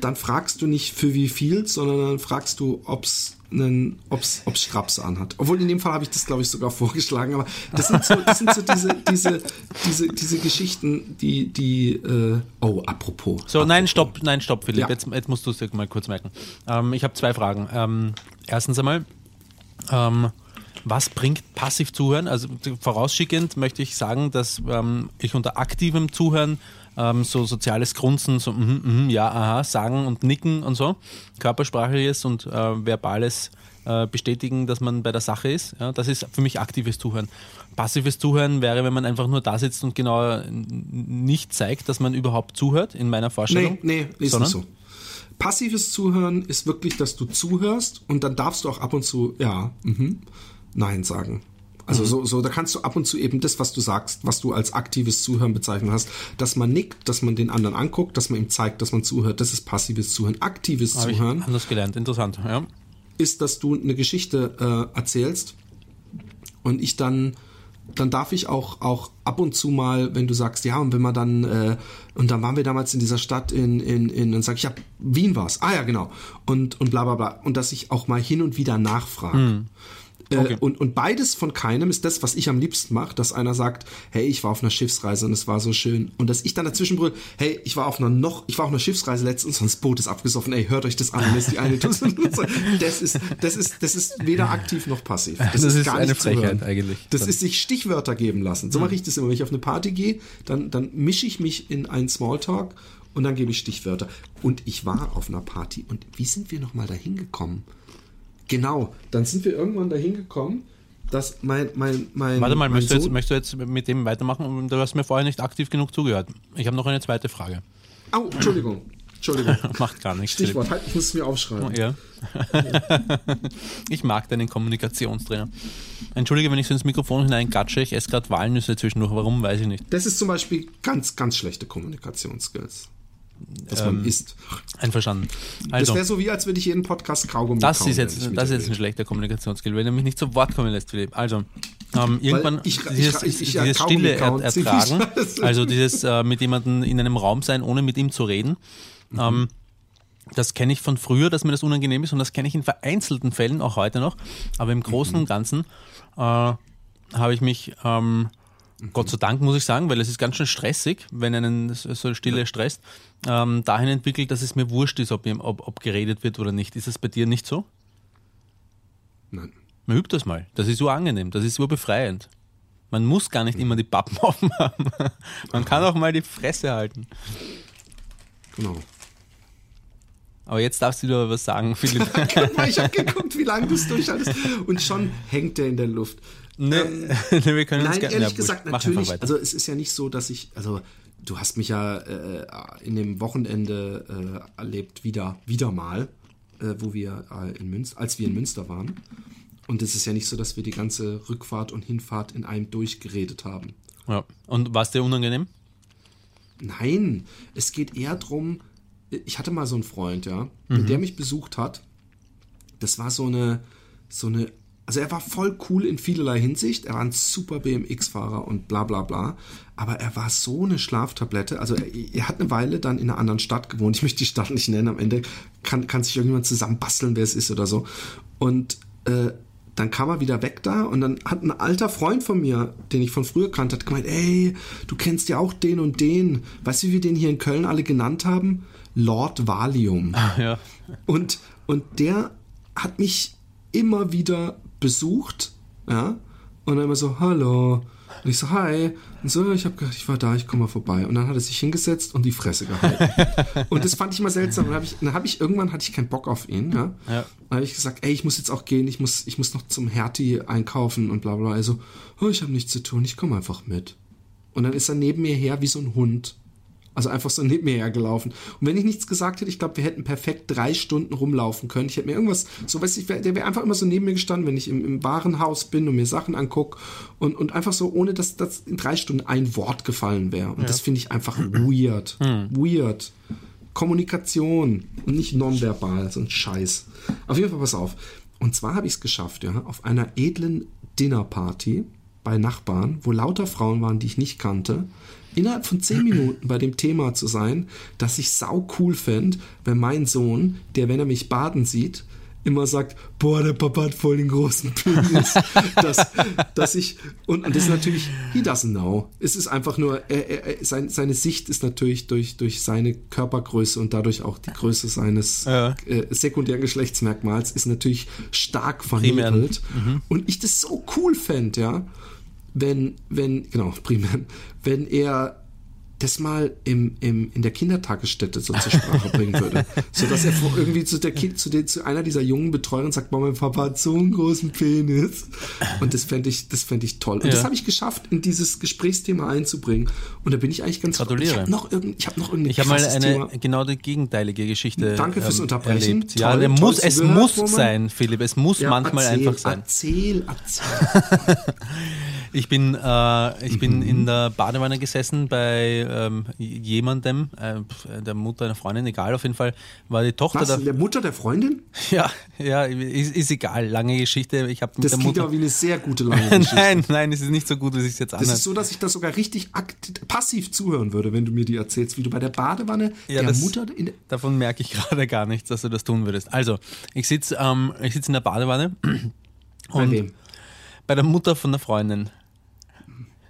dann fragst du nicht für wie viel, sondern dann fragst du, ob es einen, ob's, ob's Straps anhat. Obwohl in dem Fall habe ich das, glaube ich, sogar vorgeschlagen, aber das sind so, das sind so diese, diese, diese, diese Geschichten, die, die, äh, oh, apropos. So, apropos. nein, stopp, nein, stopp, Philipp, ja. jetzt, jetzt musst du es dir mal kurz merken. Ähm, ich habe zwei Fragen. Ähm, erstens einmal, ähm, was bringt passiv Zuhören? Also vorausschickend möchte ich sagen, dass ähm, ich unter aktivem Zuhören ähm, so soziales Grunzen, so mm, mm, ja, aha, sagen und nicken und so, körpersprachliches und äh, verbales äh, bestätigen, dass man bei der Sache ist. Ja, das ist für mich aktives Zuhören. Passives Zuhören wäre, wenn man einfach nur da sitzt und genau nicht zeigt, dass man überhaupt zuhört, in meiner Vorstellung. Nee, nee, ist nicht so. Passives Zuhören ist wirklich, dass du zuhörst und dann darfst du auch ab und zu ja, mhm, nein sagen. Also mhm. so, so, da kannst du ab und zu eben das, was du sagst, was du als aktives Zuhören bezeichnet hast, dass man nickt, dass man den anderen anguckt, dass man ihm zeigt, dass man zuhört, das ist passives Zuhören. Aktives Hab Zuhören. Ich anders gelernt, interessant, ja. Ist, dass du eine Geschichte äh, erzählst und ich dann dann darf ich auch auch ab und zu mal, wenn du sagst, ja, und wenn man dann äh, und dann waren wir damals in dieser Stadt in in in und sag ich, ja, Wien war's. Ah ja, genau. Und und bla bla bla und dass ich auch mal hin und wieder nachfrage. Mhm Äh, und, und beides von keinem ist das, was ich am liebsten mache, dass einer sagt, hey, ich war auf einer Schiffsreise und es war so schön. Und dass ich dann dazwischen brülle, hey, ich war auf einer noch, ich war auf einer Schiffsreise letztens und das Boot ist abgesoffen, ey, hört euch das an, das ist die eine Tusse. Das ist, das ist, das ist weder aktiv noch passiv. Das, Das ist, ist gar eine nicht zu hören. Frechheit eigentlich. Das Dann- ist sich Stichwörter geben lassen. So mache ich das immer. Wenn ich auf eine Party gehe, dann, dann mische ich mich in einen Smalltalk und dann gebe ich Stichwörter. Und ich war auf einer Party und wie sind wir nochmal dahin gekommen? Genau, dann sind wir irgendwann dahin gekommen, dass mein, mein, mein, Warte mal, mein möchtest du, jetzt, möchtest du jetzt mit dem weitermachen? Du hast mir vorher nicht aktiv genug zugehört. Ich habe noch eine zweite Frage. Au, Entschuldigung, Entschuldigung. Macht gar nichts. Stichwort, halt, ich muss es mir aufschreiben. Ja. ich mag deinen Kommunikationstrainer. Entschuldige, wenn ich so ins Mikrofon hineingatsche. Ich esse gerade Walnüsse zwischendurch. Warum, weiß ich nicht. Das ist zum Beispiel ganz, ganz schlechte Kommunikationsskills. Dass man isst. Einverstanden. Das Also, wäre so wie, als würde ich jeden Podcast Kaugummi das kauen, ist jetzt, das ist jetzt ein schlechter Kommunikationsskill, wenn er mich nicht zu Wort kommen lässt, Philipp. Also, ähm, irgendwann ich- dieses, ich- ich- dieses Stille kauen, ertragen, also dieses äh, mit jemandem in einem Raum sein, ohne mit ihm zu reden, Mhm. ähm, das kenne ich von früher, dass mir das unangenehm ist und das kenne ich in vereinzelten Fällen auch heute noch. Aber im Großen Mhm. und Ganzen äh, habe ich mich, ähm, Mhm. Gott sei Dank muss ich sagen, weil es ist ganz schön stressig, wenn einen so Stille stresst, ähm, dahin entwickelt, dass es mir wurscht ist, ob, ob, ob geredet wird oder nicht. Ist das bei dir nicht so? Nein. Man übt das mal. Das ist so angenehm, das ist so befreiend. Man muss gar nicht immer die Pappen offen haben. Man kann auch mal die Fresse halten. Genau. Aber jetzt darfst du dir was sagen, Philipp. Ich habe geguckt, wie lange du es durchhaltest. Und schon hängt der in der Luft. Nee, nee, wir können uns Nein, gerne- ehrlich ja, gesagt, natürlich. Also es ist ja nicht so, dass ich, also du hast mich ja äh, in dem Wochenende äh, erlebt, wieder, wieder mal, äh, wo wir äh, in Münster, als wir in Münster waren. Und es ist ja nicht so, dass wir die ganze Rückfahrt und Hinfahrt in einem durchgeredet haben. ja. Und war es dir unangenehm? Nein, es geht eher drum. Ich hatte mal so einen Freund, ja, Mhm. der mich besucht hat. Das war so eine, so eine, also er war voll cool in vielerlei Hinsicht. Er war ein super BMX-Fahrer und bla bla bla. Aber er war so eine Schlaftablette. Also er, er hat eine Weile dann in einer anderen Stadt gewohnt. Ich möchte die Stadt nicht nennen. Am Ende kann, kann sich irgendjemand zusammenbasteln, wer es ist oder so. Und äh, dann kam er wieder weg da und dann hat ein alter Freund von mir, den ich von früher kannte, hat gemeint, ey, du kennst ja auch den und den. Weißt du, wie wir den hier in Köln alle genannt haben? Lord Valium. Ja. Und, und der hat mich immer wieder besucht, ja, und dann immer so, hallo. Und ich so, hi. Und so, ich habe gedacht, ich war da, ich komme mal vorbei. Und dann hat er sich hingesetzt und die Fresse gehalten. und das fand ich immer seltsam. Und dann habe ich, dann hab ich irgendwann hatte ich keinen Bock auf ihn, ja. Ja. Dann habe ich gesagt, ey, ich muss jetzt auch gehen, ich muss, ich muss noch zum Hertie einkaufen und bla bla. Also, oh, ich habe nichts zu tun, ich komme einfach mit. Und dann ist er neben mir her wie so ein Hund. Also einfach so neben mir hergelaufen. Und wenn ich nichts gesagt hätte, ich glaube, wir hätten perfekt drei Stunden rumlauchen können. Ich hätte mir irgendwas, so weiß ich, der wäre einfach immer so neben mir gestanden, wenn ich im, im Warenhaus bin und mir Sachen angucke und, und einfach so, ohne dass das in drei Stunden ein Wort gefallen wäre. Und das finde ich einfach weird. Weird. Kommunikation und nicht nonverbal, so ein Scheiß. Auf jeden Fall, pass auf. Und zwar habe ich es geschafft, ja, auf einer edlen Dinnerparty bei Nachbarn, wo lauter Frauen waren, die ich nicht kannte, innerhalb von zehn Minuten bei dem Thema zu sein, dass ich sau cool fände, wenn mein Sohn, der, wenn er mich baden sieht, immer sagt, boah, der Papa hat voll den großen Penis. dass, dass ich, und, und das ist natürlich, he doesn't know. Es ist einfach nur, er, er, sein, seine Sicht ist natürlich durch, durch seine Körpergröße und dadurch auch die Größe seines Ja. äh, sekundären Geschlechtsmerkmals ist natürlich stark Primären. vermittelt. Und ich das so cool fände, ja, wenn, wenn, genau, primär, wenn er das mal im, im, in der Kindertagesstätte so zur Sprache bringen würde. So dass er irgendwie zu, der kind, zu, den, zu einer dieser jungen Betreuerin sagt, boah, mein Papa hat so einen großen Penis. Und das fände ich, das fände ich toll. Und Ja. das habe ich geschafft, in dieses Gesprächsthema einzubringen. Und da bin ich eigentlich ganz Gratuliere. Ich habe noch irgendein, ich habe noch irgendein Ich habe mal eine Thema. genau die gegenteilige Geschichte Danke fürs ähm, Unterbrechen. erlebt. Ja, Toll, toll muss, es zugehört, muss sein, Philipp. Es muss Ja, manchmal erzähl, einfach sein. Erzähl, erzähl. Ich bin, äh, ich bin Mhm. in der Badewanne gesessen bei ähm, jemandem, äh, der Mutter einer Freundin, egal, auf jeden Fall war die Tochter Was? der. Der Mutter der Freundin? Ja, ja, ist, ist egal, lange Geschichte. Ich habe mit Das der klingt Mutter. aber wie eine sehr gute lange Geschichte. nein, nein, es ist nicht so gut, wie es jetzt anhört. ist so, dass ich das sogar richtig passiv zuhören würde, wenn du mir die erzählst, wie du bei der Badewanne Ja, der das- Mutter in der Davon merke ich gerade gar nichts, dass du das tun würdest. Also, ich sitze ähm, ich sitz in der Badewanne Bei Und wem? Bei der Mutter von der Freundin.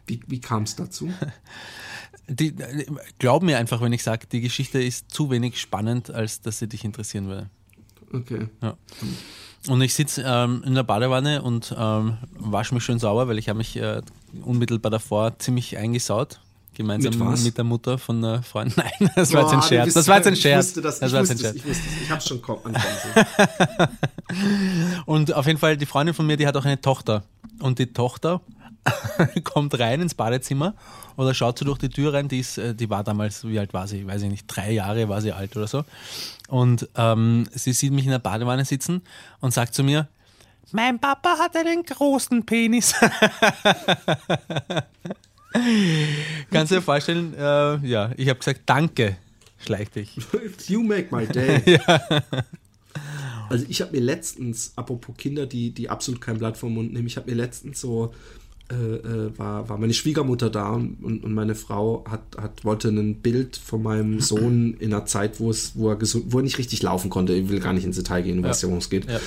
Wie, wie kam es dazu? Die, glaub mir einfach, wenn ich sage, die Geschichte ist zu wenig spannend, als dass sie dich interessieren würde. Okay. Ja. Und ich sitze ähm, in der Badewanne und ähm, wasche mich schön sauber, weil ich habe mich äh, unmittelbar davor ziemlich eingesaut. Gemeinsam Mit mit, der Mutter von der Freundin. Nein, das war jetzt ein du Scherz. Das war jetzt ein ich Scherz. Wusste das, das ich, war jetzt wusste ein Scherz. ich wusste es. Ich hab's schon sehen. Und auf jeden Fall, die Freundin von mir, die hat auch eine Tochter. Und die Tochter kommt rein ins Badezimmer oder schaut so durch die Tür rein. Die, ist, äh, die war damals, wie alt war sie? Weiß ich nicht, drei Jahre war sie alt oder so. Und ähm, sie sieht mich in der Badewanne sitzen und sagt zu mir, mein Papa hat einen großen Penis. Kannst du dir vorstellen, äh, ja, ich habe gesagt, danke, schleich dich. You make my day. Also ich habe mir letztens, apropos Kinder, die, die absolut kein Blatt vom Mund nehmen, ich habe mir letztens so, äh, äh, war, war meine Schwiegermutter da und, und meine Frau hat, hat, wollte ein Bild von meinem Sohn in einer Zeit, wo es, wo er gesund, wo er nicht richtig laufen konnte. Ich will gar nicht ins Detail gehen, weißt ja, worum es geht. Ja.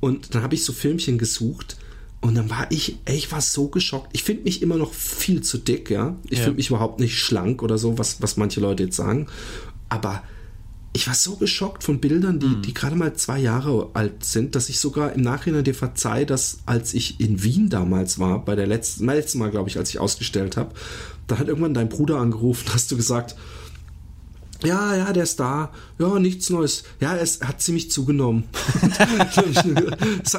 Und dann habe ich so Filmchen gesucht und dann war ich, ey, ich war so geschockt. Ich finde mich immer noch viel zu dick, ja. Ich Ja. finde mich überhaupt nicht schlank oder so, was, was manche Leute jetzt sagen. Aber ich war so geschockt von Bildern, die, die gerade mal zwei Jahre alt sind, dass ich sogar im Nachhinein dir verzeih, dass als ich in Wien damals war, bei der letzten, letzten Mal, glaube ich, als ich ausgestellt habe, da hat irgendwann dein Bruder angerufen, hast du gesagt, ja, ja, der ist da. Ja, nichts Neues. Ja, es hat ziemlich zugenommen. das, hat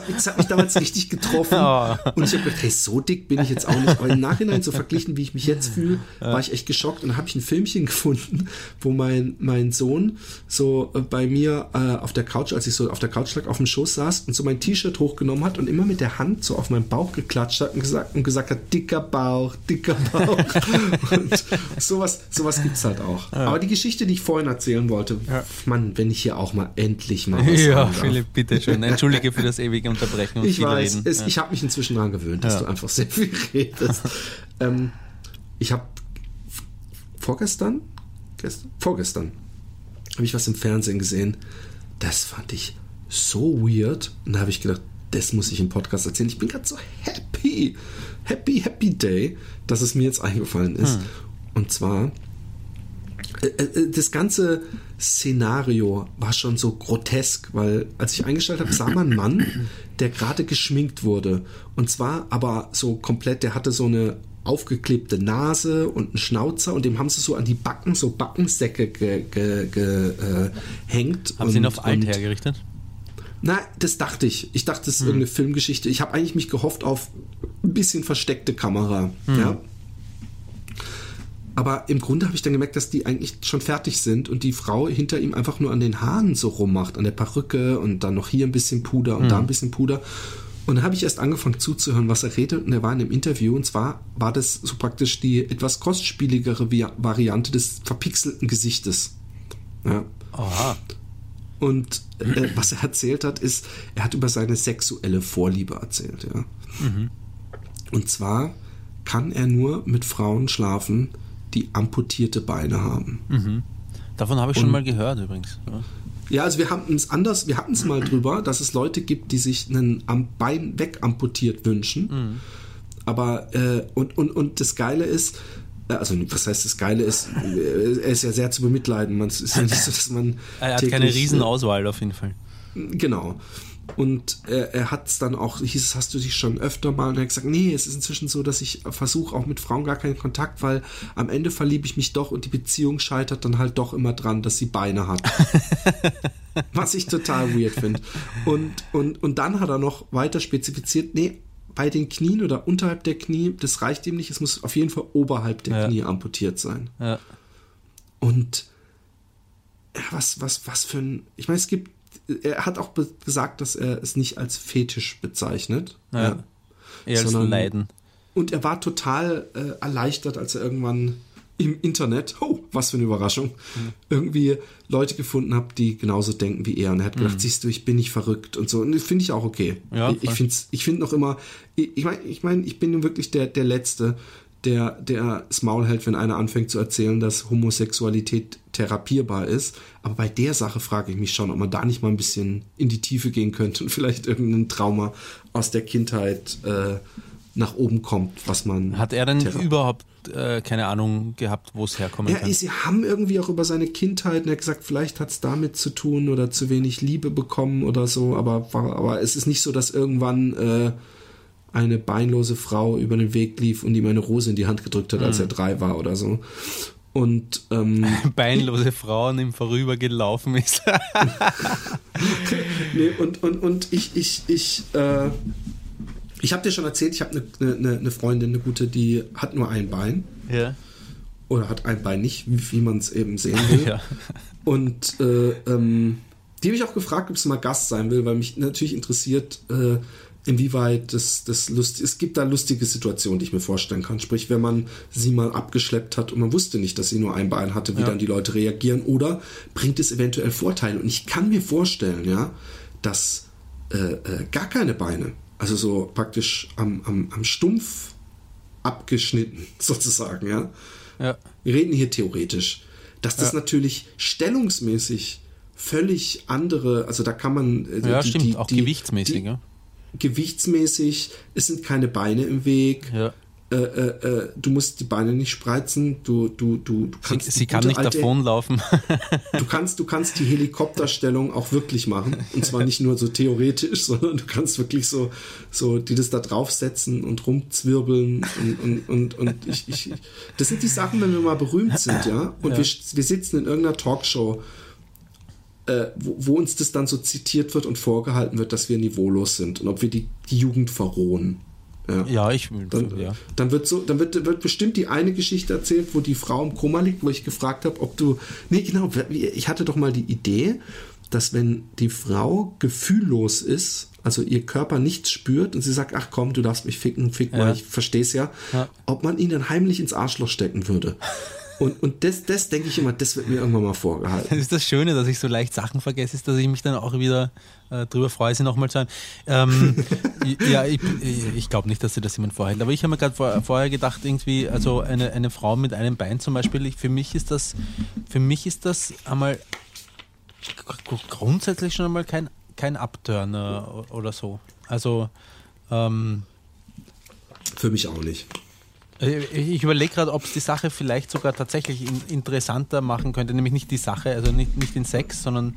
mich, das hat mich damals richtig getroffen. Oh. Und ich habe gedacht, hey, so dick bin ich jetzt auch nicht. Aber im Nachhinein, so verglichen, wie ich mich jetzt fühle, war ich echt geschockt. Und dann habe ich ein Filmchen gefunden, wo mein, mein Sohn so äh, bei mir äh, auf der Couch, als ich so auf der Couch lag, auf dem Schoß saß und so mein T-Shirt hochgenommen hat und immer mit der Hand so auf meinen Bauch geklatscht hat und gesagt, und gesagt hat, dicker Bauch, dicker Bauch. und sowas, sowas gibt's halt auch. Aber die Geschichte, die ich vorhin erzählen wollte, Mann, wenn ich hier auch mal endlich mal was Ja. Philipp, bitte schön. Entschuldige für das ewige Unterbrechen und Ich weiß, es, Ja. ich habe mich inzwischen daran gewöhnt, dass Ja. du einfach sehr viel redest. ähm, ich habe vorgestern, gestern, vorgestern, habe ich was im Fernsehen gesehen. Das fand ich so weird. Und da habe ich gedacht, das muss ich im Podcast erzählen. Ich bin gerade so happy, happy, happy day, dass es mir jetzt eingefallen ist. Und zwar das ganze Szenario war schon so grotesk, weil als ich eingestellt habe, sah man einen Mann, der gerade geschminkt wurde. Und zwar aber so komplett, der hatte so eine aufgeklebte Nase und einen Schnauzer und dem haben sie so an die Backen, so Backensäcke gehängt. Ge, ge, äh. Haben Sie ihn auf alt hergerichtet? Nein, das dachte ich. Ich dachte, Hm. das ist irgendeine Filmgeschichte. Ich habe eigentlich mich gehofft auf ein bisschen versteckte Kamera. Hm. Ja. Aber im Grunde habe ich dann gemerkt, dass die eigentlich schon fertig sind und die Frau hinter ihm einfach nur an den Haaren so rummacht, an der Perücke und dann noch hier ein bisschen Puder und da Hm. ein bisschen Puder. Und dann habe ich erst angefangen zuzuhören, was er redet und er war in einem Interview und zwar war das so praktisch die etwas kostspieligere Variante des verpixelten Gesichtes. Ja. Aha. Und äh, was er erzählt hat, ist, er hat über seine sexuelle Vorliebe erzählt, ja. Und zwar kann er nur mit Frauen schlafen, die amputierte Beine haben. Davon habe ich schon mal gehört übrigens. Ja. Ja, also wir haben es anders, wir hatten es mal drüber, dass es Leute gibt, die sich einen am Bein wegamputiert wünschen. Aber äh, und, und, und das Geile ist, äh, also was heißt das Geile ist, äh, er ist ja sehr zu bemitleiden. Man, ist ja nicht so, dass man. Er hat keine äh, Riesenauswahl auf jeden Fall. Genau. Und er, er hat es dann auch, hieß es, hast du dich schon öfter mal, und er hat gesagt, nee, es ist inzwischen so, dass ich versuche auch mit Frauen gar keinen Kontakt, weil am Ende verliebe ich mich doch und die Beziehung scheitert dann halt doch immer dran, dass sie Beine hat. Was ich total weird finde. Und, und, und dann hat er noch weiter spezifiziert, nee, bei den Knien oder unterhalb der Knie, das reicht ihm nicht, es muss auf jeden Fall oberhalb der Ja. Knie amputiert sein. Ja. Und ja, was, was, was für ein. Ich meine, es gibt. Er hat auch gesagt, dass er es nicht als Fetisch bezeichnet. Ja. Eher als Sondern- Leiden. Und er war total äh, erleichtert, als er irgendwann im Internet, oh, was für eine Überraschung, irgendwie Leute gefunden hat, die genauso denken wie er. Und er hat gedacht, siehst du, ich bin nicht verrückt und so. Und das finde ich auch okay. Ja, ich finde ich find noch immer, ich, ich meine, ich, mein, ich bin nun wirklich der, der Letzte, der, der das Maul hält, wenn einer anfängt zu erzählen, dass Homosexualität therapierbar ist. Aber bei der Sache frage ich mich schon, ob man da nicht mal ein bisschen in die Tiefe gehen könnte und vielleicht irgendein Trauma aus der Kindheit äh, nach oben kommt, was man. Hat er denn überhaupt äh, keine Ahnung gehabt, wo es herkommen ja, kann? Sie haben irgendwie auch über seine Kindheit, er hat gesagt, vielleicht hat es damit zu tun oder zu wenig Liebe bekommen oder so, aber, aber es ist nicht so, dass irgendwann äh, eine beinlose Frau über den Weg lief und ihm eine Rose in die Hand gedrückt hat, als mhm. er drei war oder so. Und ähm, beinlose Frau an ihm vorübergelaufen ist. nee, und, und, und ich, ich, ich, äh, ich habe dir schon erzählt, ich habe eine ne, ne Freundin, eine gute, die hat nur ein Bein. Ja. Oder hat ein Bein nicht, wie, wie man es eben sehen will. ja. Und äh, ähm, die habe ich auch gefragt, ob sie mal Gast sein will, weil mich natürlich interessiert, äh, inwieweit das, das Lust, es gibt da lustige Situationen, die ich mir vorstellen kann. Sprich, wenn man sie mal abgeschleppt hat und man wusste nicht, dass sie nur ein Bein hatte, wie ja. dann die Leute reagieren oder bringt es eventuell Vorteile. Und ich kann mir vorstellen, ja, dass äh, äh, gar keine Beine also so praktisch am, am, am Stumpf abgeschnitten, sozusagen, ja. ja. Wir reden hier theoretisch. Dass das ja. natürlich stellungsmäßig völlig andere, also da kann man. Äh, ja, die, stimmt, die, auch die, gewichtsmäßig, ja. Gewichtsmäßig, es sind keine Beine im Weg. Ja. Äh, äh, äh, du musst die Beine nicht spreizen, du, du, du, du kannst. Sie, sie kann nicht alte, davonlaufen. du kannst, du kannst die Helikopterstellung auch wirklich machen. Und zwar nicht nur so theoretisch, sondern du kannst wirklich so, so die das da draufsetzen und rumzwirbeln und, und, und, und ich, ich, das sind die Sachen, wenn wir mal berühmt sind, ja. Und ja. Wir, wir sitzen in irgendeiner Talkshow. Äh, wo, wo, uns das dann so zitiert wird und vorgehalten wird, dass wir niveaulos sind und ob wir die, die Jugend verrohen. Ja, ja ich dann, ja. dann wird so, dann wird, wird bestimmt die eine Geschichte erzählt, wo die Frau im Koma liegt, wo ich gefragt habe, ob du. Nee, genau, ich hatte doch mal die Idee, dass wenn die Frau gefühllos ist, also ihr Körper nichts spürt und sie sagt, ach komm, du darfst mich ficken, fick mal, ja. ich versteh's ja, ja, ob man ihn dann heimlich ins Arschloch stecken würde. Und, und das, das denke ich immer, das wird mir irgendwann mal vorgehalten. Das ist das Schöne, dass ich so leicht Sachen vergesse, ist, dass ich mich dann auch wieder äh, drüber freue, sie nochmal zu hören. Ähm, ja, ich, ich glaube nicht, dass sie das jemand vorhält. Aber ich habe mir gerade vor, vorher gedacht, irgendwie, also eine, eine Frau mit einem Bein zum Beispiel, ich, für mich ist das, für mich ist das einmal grundsätzlich schon einmal kein, kein Abturner oder so. Also ähm, für mich auch nicht. Äh, ich überlege gerade, ob es die Sache vielleicht sogar tatsächlich interessanter machen könnte, nämlich nicht die Sache, also nicht, nicht den Sex, sondern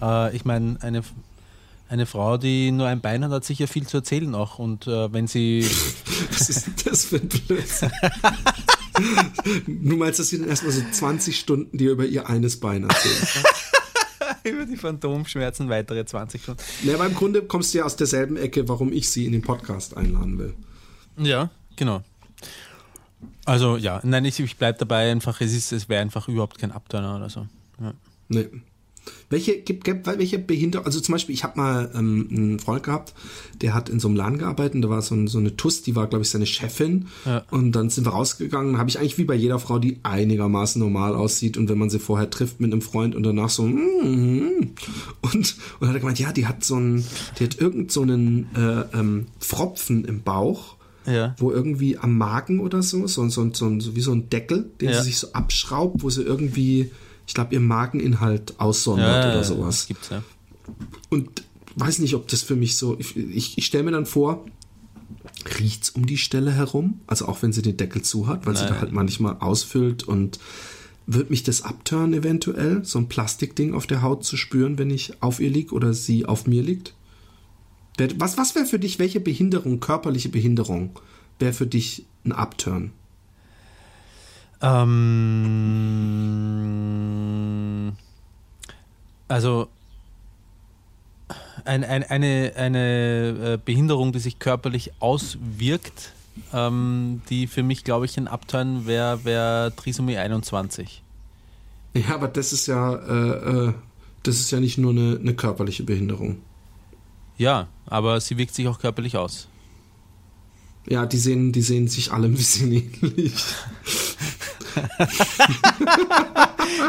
äh, ich meine, eine, eine Frau, die nur ein Bein hat, hat sicher viel zu erzählen auch. Und äh, wenn sie. Was ist das für ein Blödsinn? du meinst, dass sie dann erstmal so 20 Stunden dir über ihr eines Bein erzählt? über die Phantomschmerzen weitere 20 Stunden. Ja, aber im Grunde kommst du ja aus derselben Ecke, warum ich sie in den Podcast einladen will. Ja, genau. Also ja, nein, ich, ich bleibe dabei einfach, es, ist, es wäre einfach überhaupt kein Abturner oder so. Ja. Nee. Welche, gibt, gibt, welche Behinderung, also zum Beispiel, ich habe mal ähm, einen Freund gehabt, der hat in so einem Laden gearbeitet und da war so, ein, so eine Tuss, die war, glaube ich, seine Chefin. Ja. Und dann sind wir rausgegangen, habe ich eigentlich wie bei jeder Frau, die einigermaßen normal aussieht und wenn man sie vorher trifft mit einem Freund und danach so, mm, mm, und, und hat er gemeint, ja, die hat so einen, die hat irgend so einen äh, ähm, Pfropfen im Bauch ja. wo irgendwie am Magen oder so, so, so, so, so wie so ein Deckel, den ja. sie sich so abschraubt, wo sie irgendwie, ich glaube, ihr Mageninhalt aussondert ja, oder sowas. Das gibt's, ja. Und weiß nicht, ob das für mich so, ich, ich, ich stelle mir dann vor, riecht's um die Stelle herum, also auch wenn sie den Deckel zu hat, weil Nein. sie da halt manchmal ausfüllt und wird mich das abtören eventuell, so ein Plastikding auf der Haut zu spüren, wenn ich auf ihr liege oder sie auf mir liegt? Was, was wäre für dich, welche Behinderung, körperliche Behinderung, wäre für dich ein Upturn? Ähm, also ein, ein, eine, eine äh, Behinderung, die sich körperlich auswirkt, ähm, die für mich, glaube ich, ein Upturn wäre wär Trisomie 21. Ja, aber das ist ja, äh, äh, das ist ja nicht nur eine, eine körperliche Behinderung. Ja, aber sie wirkt sich auch körperlich aus. Ja, die sehen, die sehen sich alle ein bisschen ähnlich.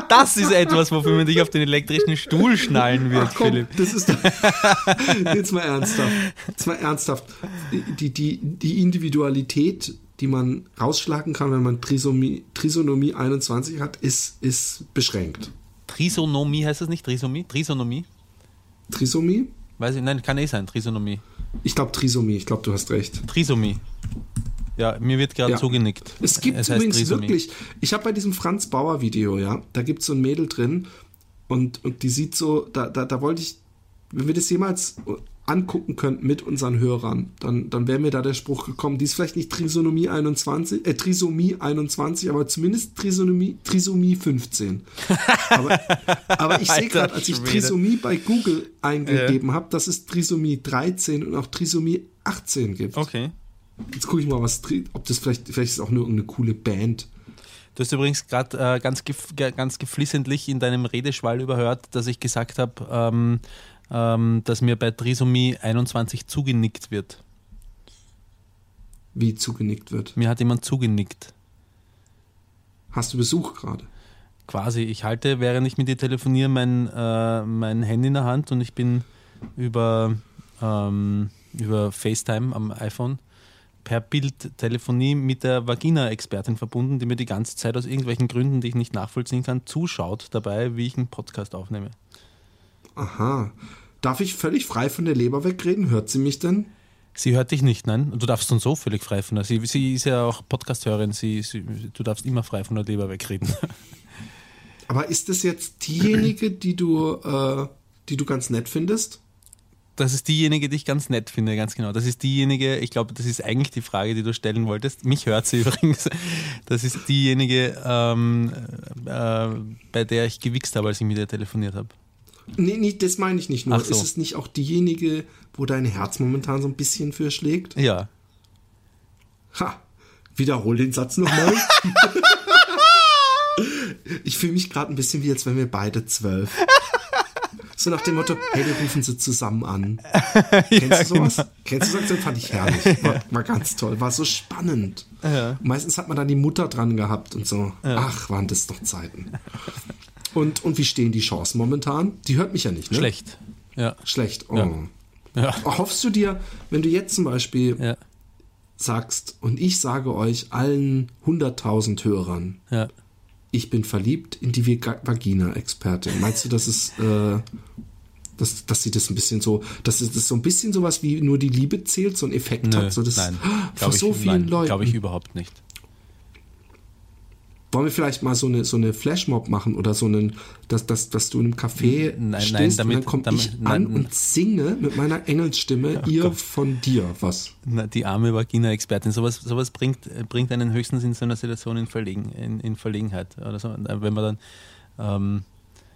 das ist etwas, wofür man dich auf den elektrischen Stuhl schnallen wird, Ach, komm, Philipp. Das ist jetzt mal ernsthaft. Jetzt mal ernsthaft. Die, die, die Individualität, die man rausschlagen kann, wenn man Trisomie, Trisonomie 21 hat, ist, ist beschränkt. Trisonomie heißt das nicht? Trisomie? Trisonomie? Trisomie? Weiß ich, nein, kann eh sein, Trisonomie. Ich glaube Trisomie, ich glaube, du hast recht. Trisomie. Ja, mir wird gerade Ja. zugenickt. Es gibt Es übrigens Trisomie. wirklich, ich habe bei diesem Franz Bauer Video, ja, da gibt es so ein Mädel drin und, und die sieht so, da, da, da wollte ich, wenn wir das jemals angucken könnten mit unseren Hörern, dann, dann wäre mir da der Spruch gekommen, die ist vielleicht nicht Trisonomie 21, äh, Trisomie 21, aber zumindest Trisomie, Trisomie 15. aber, aber ich sehe gerade, als ich. Trisomie bei Google eingegeben habe, dass es Trisomie 13 und auch Trisomie 18 gibt. Okay. Jetzt gucke ich mal, was, ob das vielleicht, vielleicht ist auch nur irgendeine coole Band. Du hast übrigens gerade äh, ganz, gef ge- ganz geflissentlich in deinem Redeschwall überhört, dass ich gesagt habe, ähm, ähm, dass mir bei Trisomie 21 zugenickt wird. wie zugenickt wird. Mir hat jemand zugenickt. Hast du Besuch gerade? Quasi, ich halte, während ich mit dir telefoniere, mein, äh, mein Handy in der Hand und ich bin über, ähm, über FaceTime am iPhone per Bildtelefonie mit der Vagina-Expertin verbunden, die mir die ganze Zeit aus irgendwelchen Gründen, die ich nicht nachvollziehen kann, zuschaut dabei, wie ich einen Podcast aufnehme. Aha. Darf ich völlig frei von der Leber wegreden? Hört sie mich denn? Sie hört dich nicht, nein? Du darfst dann so völlig frei von der. Sie, sie ist ja auch Podcast-Hörerin, sie, sie, du darfst immer frei von der Leber wegreden. Aber ist das jetzt diejenige, die du, äh, die du ganz nett findest? Das ist diejenige, die ich ganz nett finde, ganz genau. Das ist diejenige, ich glaube, das ist eigentlich die Frage, die du stellen wolltest. Mich hört sie übrigens. Das ist diejenige, ähm, äh, bei der ich gewichst habe, als ich mit ihr telefoniert habe. Nee, nee, das meine ich nicht nur. So. Ist es nicht auch diejenige, wo dein Herz momentan so ein bisschen für schlägt? Ja. Ha! Wiederhol den Satz nochmal. ich fühle mich gerade ein bisschen wie, als wären wir beide zwölf. So nach dem Motto, hey, wir rufen sie zusammen an. Kennst du sowas? Kennst du sowas? Das fand ich herrlich. War, war ganz toll. War so spannend. Ja. Meistens hat man dann die Mutter dran gehabt und so. Ach, waren das doch Zeiten. Und, und wie stehen die Chancen momentan? Die hört mich ja nicht, ne? Schlecht. Ja. Schlecht. Oh. Ja. Ja. Hoffst du dir, wenn du jetzt zum Beispiel Ja. sagst, und ich sage euch allen 100.000 Hörern, Ja. ich bin verliebt in die Vagina-Expertin. Meinst du, dass es, äh, dass, dass sie das ein bisschen so, dass es das so ein bisschen sowas wie nur die Liebe zählt, so ein Effekt Nö, hat? So das, nein. Glaub so ich, vielen nein, Leuten. Glaube ich überhaupt nicht. Wollen wir vielleicht mal so eine, so eine Flashmob machen oder so einen, dass, dass, dass du in einem Café Nein, nein, stehst damit- und dann komme ich nein, an und singe mit meiner Engelsstimme ihr von dir was. Na, die arme Vagina-Expertin. Sowas, sowas bringt, bringt einen höchstens in so einer Situation in, Verlegen, in, in Verlegenheit. Oder so. Wenn man dann. Ähm,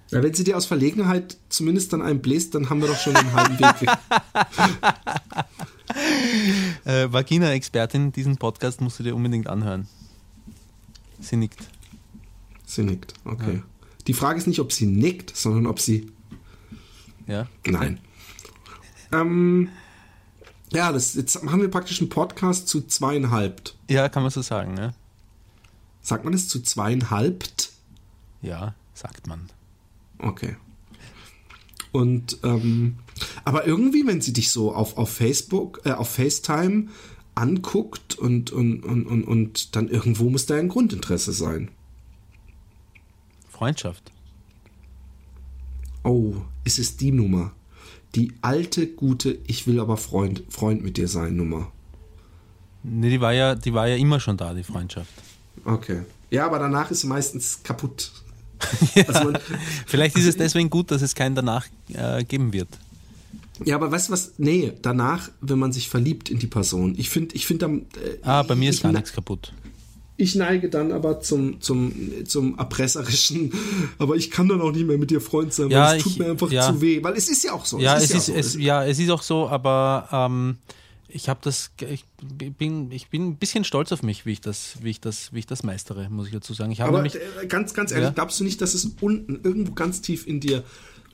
Ja, wenn sie dir aus Verlegenheit zumindest dann einen bläst, dann haben wir doch schon den halben Weg. äh, Vagina-Expertin, diesen Podcast musst du dir unbedingt anhören. Sie nickt. Sie nickt, okay. Die Frage ist nicht, ob sie nickt, sondern ob sie. Ja. Nein. Ähm, ja, das, jetzt haben wir praktisch einen Podcast zu zweieinhalb. Ja, kann man so sagen. Ne? Sagt man das zu zweieinhalb? Ja, sagt man. Okay. Und ähm, aber irgendwie, wenn sie dich so auf, auf Facebook, äh, auf FaceTime anguckt und, und, und, und, und dann irgendwo muss da ein Grundinteresse sein. Freundschaft. Oh, ist es die Nummer? Die alte, gute, ich will aber Freund, Freund mit dir sein Nummer. Nee, die war ja, die war ja immer schon da, die Freundschaft. Okay. Ja, aber danach ist sie meistens kaputt. Also man, Vielleicht ist es deswegen gut, dass es keinen danach äh, geben wird. Ja, aber weißt du was? Nee, danach, wenn man sich verliebt in die Person. Ich finde, ich finde, äh, Ah, bei mir ist gar ne- nichts kaputt. Ich neige dann aber zum, zum, zum erpresserischen, aber ich kann dann auch nicht mehr mit dir Freund sein, Ja, weil es tut ich- mir einfach ja. zu weh. Weil es ist ja auch so. Ja, es ist, so. es, ja, es ist auch so, aber ähm, ich habe das, ich bin, ich bin ein bisschen stolz auf mich, wie ich das, wie ich das, wie ich das meistere, muss ich dazu sagen. Ich habe aber nämlich, äh, ganz, ganz ehrlich, Ja. glaubst du nicht, dass es unten, irgendwo ganz tief in dir,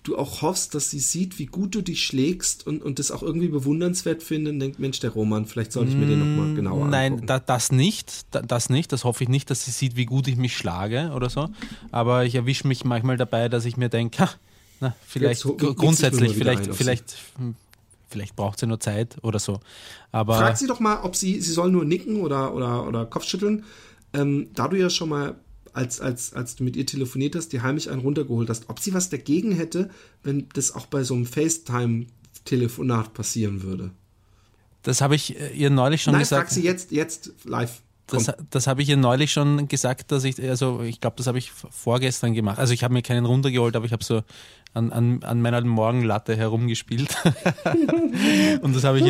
du auch hoffst, dass sie sieht, wie gut du dich schlägst und, und das auch irgendwie bewundernswert findet und denkt, Mensch, der Roman, vielleicht sollte ich mir den nochmal genauer Mm, Nein, angucken. da, das nicht, da, das nicht. Das hoffe ich nicht, dass sie sieht, wie gut ich mich schlage oder so. Aber ich erwische mich manchmal dabei, dass ich mir denke, na, vielleicht Jetzt grundsätzlich, vielleicht, vielleicht hm, vielleicht braucht sie nur Zeit oder so. Aber Frag sie doch mal, ob sie, sie soll nur nicken oder, oder, oder Kopfschütteln. Ähm, da du ja schon mal, als, als, als du mit ihr telefoniert hast, die heimlich einen runtergeholt hast, ob sie was dagegen hätte, wenn das auch bei so einem FaceTime-Telefonat passieren würde. das habe ich äh, ihr neulich schon Nein, gesagt. frag sie jetzt, jetzt live. Komm. Das, das habe ich ihr neulich schon gesagt, dass ich, also ich glaube, das habe ich vorgestern gemacht. Also ich habe mir keinen runtergeholt, aber ich habe so an, an, an meiner Morgenlatte herumgespielt. Und das habe ich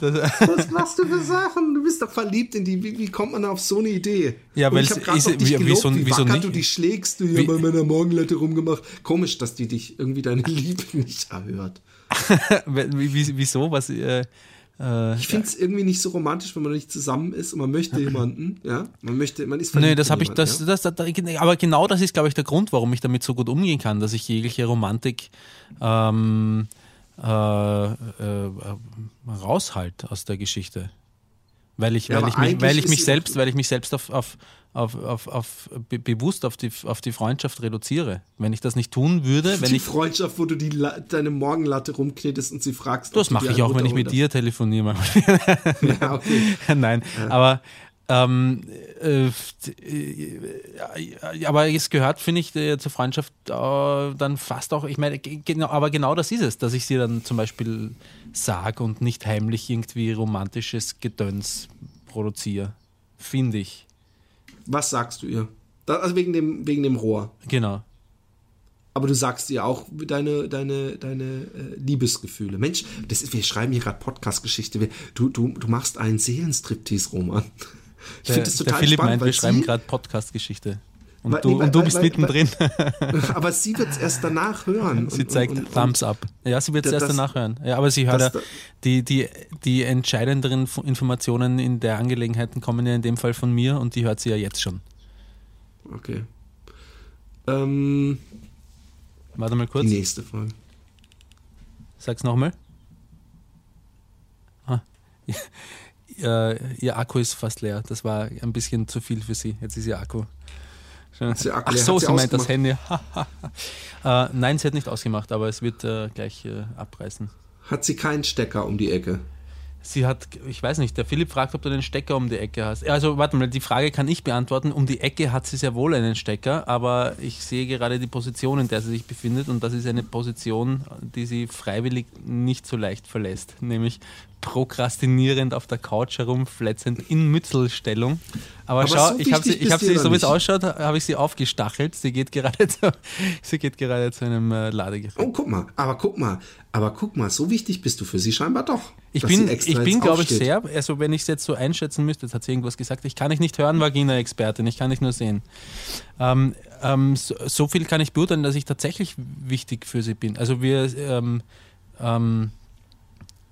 Das, was machst du für Sachen? Du bist doch verliebt in die. Wie, wie kommt man auf so eine Idee? Ja, weil ich es habe gerade ist- wie- gelobt, wie wieso wacker nicht? du dich schlägst. Du hier Wie- bei meiner Morgenlatte rumgemacht. Komisch, dass die dich irgendwie deine Liebe nicht erhört. wie, wie, wieso? Was, äh, äh, Ich finde es irgendwie nicht so romantisch, wenn man nicht zusammen ist und man möchte jemanden. Ja, man möchte, man ist Nee, das habe ich, das, ja? das, das, aber genau das ist, glaube ich, der Grund, warum ich damit so gut umgehen kann, dass ich jegliche Romantik ähm, äh, äh, äh, raushalt aus der Geschichte. Weil ich, Ja, weil ich mich, weil ich mich selbst, weil ich mich selbst auf, auf, auf, auf, auf be bewusst auf die, auf die Freundschaft reduziere. Wenn ich das nicht tun würde, wenn die ich Freundschaft, wo du die, La- deine Morgenlatte rumknetest und sie fragst. das mache ich auch, wenn ich mit dir telefoniere. Ja, okay. Nein, aber ähm, äh, äh, aber es gehört, finde ich, äh, zur Freundschaft äh, dann fast auch, ich meine, ge- genau, aber genau das ist es, dass ich sie dann zum Beispiel sage und nicht heimlich irgendwie romantisches Gedöns produziere. Finde ich. Was sagst du ihr? Da, also wegen dem, wegen dem Rohr. Genau. Aber du sagst ihr auch deine, deine, deine äh, Liebesgefühle. Mensch, das ist, wir schreiben hier gerade Podcast-Geschichte. Du, du, du machst einen Seelenstriptease-Roman. Ich Der, finde das der total Philipp spannend, meint, wir schreiben gerade Podcast-Geschichte. Und Weil- du, weil- und du weil- bist mittendrin. aber sie wird es erst danach hören. Sie Und- zeigt und, Thumbs up. Ja, sie wird es erst das- danach hören. Ja, aber sie hört ja, das die, die, die entscheidenderen Informationen in der Angelegenheiten kommen ja in dem Fall von mir und die hört sie ja jetzt schon. Okay. Ähm, Warte mal die kurz. nächste Frage. Sag's nochmal. Ah. Ihr, ihr Akku ist fast leer. Das war ein bisschen zu viel für sie. Jetzt ist ihr Akku. Ist ihr Akku Ach leer? so, sie sie meint das? Handy. äh, nein, sie hat nicht ausgemacht, aber es wird äh, gleich äh, abreißen. Hat sie keinen Stecker um die Ecke? Sie hat, ich weiß nicht, der Philipp fragt, ob du den Stecker um die Ecke hast. Also, warte mal, die Frage kann ich beantworten. Um die Ecke hat sie sehr wohl einen Stecker, aber ich sehe gerade die Position, in der sie sich befindet und das ist eine Position, die sie freiwillig nicht so leicht verlässt. Nämlich prokrastinierend auf der Couch herumfletzend in Mützelstellung. Aber, Aber schau, so ich habe sie, ich hab sie so wie es ausschaut, habe ich sie aufgestachelt. Sie geht gerade zu, sie geht gerade zu einem äh, Ladegerät. Oh, guck mal, aber guck mal, aber guck mal, so wichtig bist du für sie scheinbar doch. Ich bin, ich bin glaube ich, sehr, also wenn ich es jetzt so einschätzen müsste, jetzt hat sie irgendwas gesagt, ich kann dich nicht hören, Vagina-Expertin, ich kann dich nur sehen. Ähm, ähm, so, so viel kann ich beurteilen, dass ich tatsächlich wichtig für sie bin. Also wir, ähm, ähm,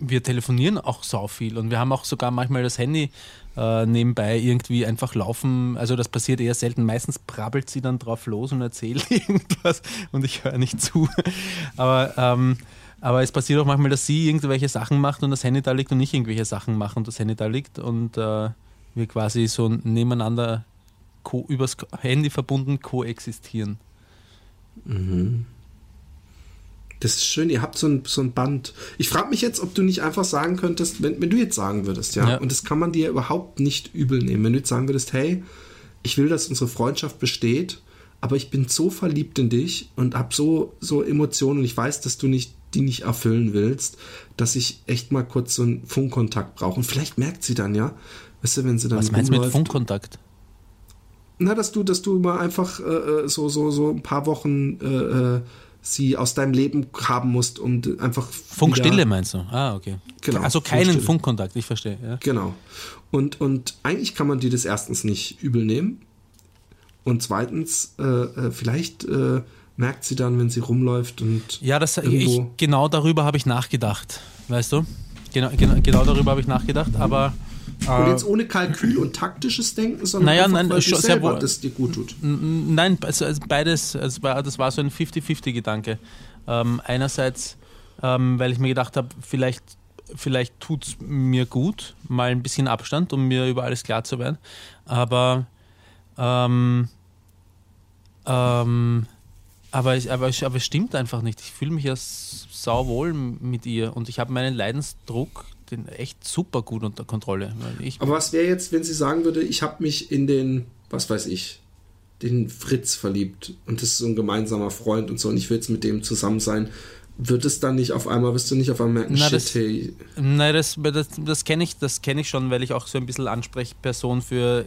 wir telefonieren auch sau viel und wir haben auch sogar manchmal das Handy äh, nebenbei irgendwie einfach laufen. Also das passiert eher selten. Meistens brabbelt sie dann drauf los und erzählt irgendwas und ich höre nicht zu. Aber, ähm, aber es passiert auch manchmal, dass sie irgendwelche Sachen macht und das Handy da liegt und ich irgendwelche Sachen mache und das Handy da liegt und äh, wir quasi so nebeneinander übers Handy verbunden koexistieren. Das ist schön, ihr habt so ein, so ein Band. Ich frage mich jetzt, ob du nicht einfach sagen könntest, wenn, wenn du jetzt sagen würdest, ja, Ja. und das kann man dir überhaupt nicht übel nehmen, wenn du jetzt sagen würdest, hey, ich will, dass unsere Freundschaft besteht, aber ich bin so verliebt in dich und habe so, so Emotionen und ich weiß, dass du nicht, die nicht erfüllen willst, dass ich echt mal kurz so einen Funkkontakt brauche. Und vielleicht merkt sie dann, ja, weißt du, wenn sie dann Was meinst du mit Funkkontakt? Na, dass du, dass du mal einfach äh, äh, so, so, so ein paar Wochen äh, äh, sie aus deinem Leben haben musst und einfach. Funkstille meinst du? Ah, okay. Genau, Also keinen Funkstille. Funkkontakt, ich verstehe. Ja. Genau. Und, und eigentlich kann man dir das erstens nicht übel nehmen. Und zweitens, äh, äh, vielleicht äh, merkt sie dann, wenn sie rumläuft und. Ja, das, ich, genau darüber habe ich nachgedacht, weißt du? Genau, genau, genau darüber habe ich nachgedacht, aber Und äh, jetzt ohne Kalkül und taktisches Denken, sondern Naja, einfach, nein, weil schon sehr selber wohl. das dir gut tut. nein, also, also beides, also das war so ein 50-50-Gedanke. Ähm, einerseits, ähm, weil ich mir gedacht habe, vielleicht, vielleicht tut es mir gut, mal ein bisschen Abstand, um mir über alles klar zu werden, aber ähm, ähm, Aber, ich, aber, aber es stimmt einfach nicht. Ich fühle mich ja sauwohl mit ihr und ich habe meinen Leidensdruck den echt super gut unter Kontrolle. aber was wäre jetzt, wenn sie sagen würde, ich habe mich in den, was weiß ich, den Fritz verliebt und das ist so ein gemeinsamer Freund und so und ich will jetzt mit dem zusammen sein wird es dann nicht auf einmal, wirst du nicht auf einmal merken, na, shit, das, hey. Nein, das, das, das kenne ich, kenn ich schon, weil ich auch so ein bisschen Ansprechperson für,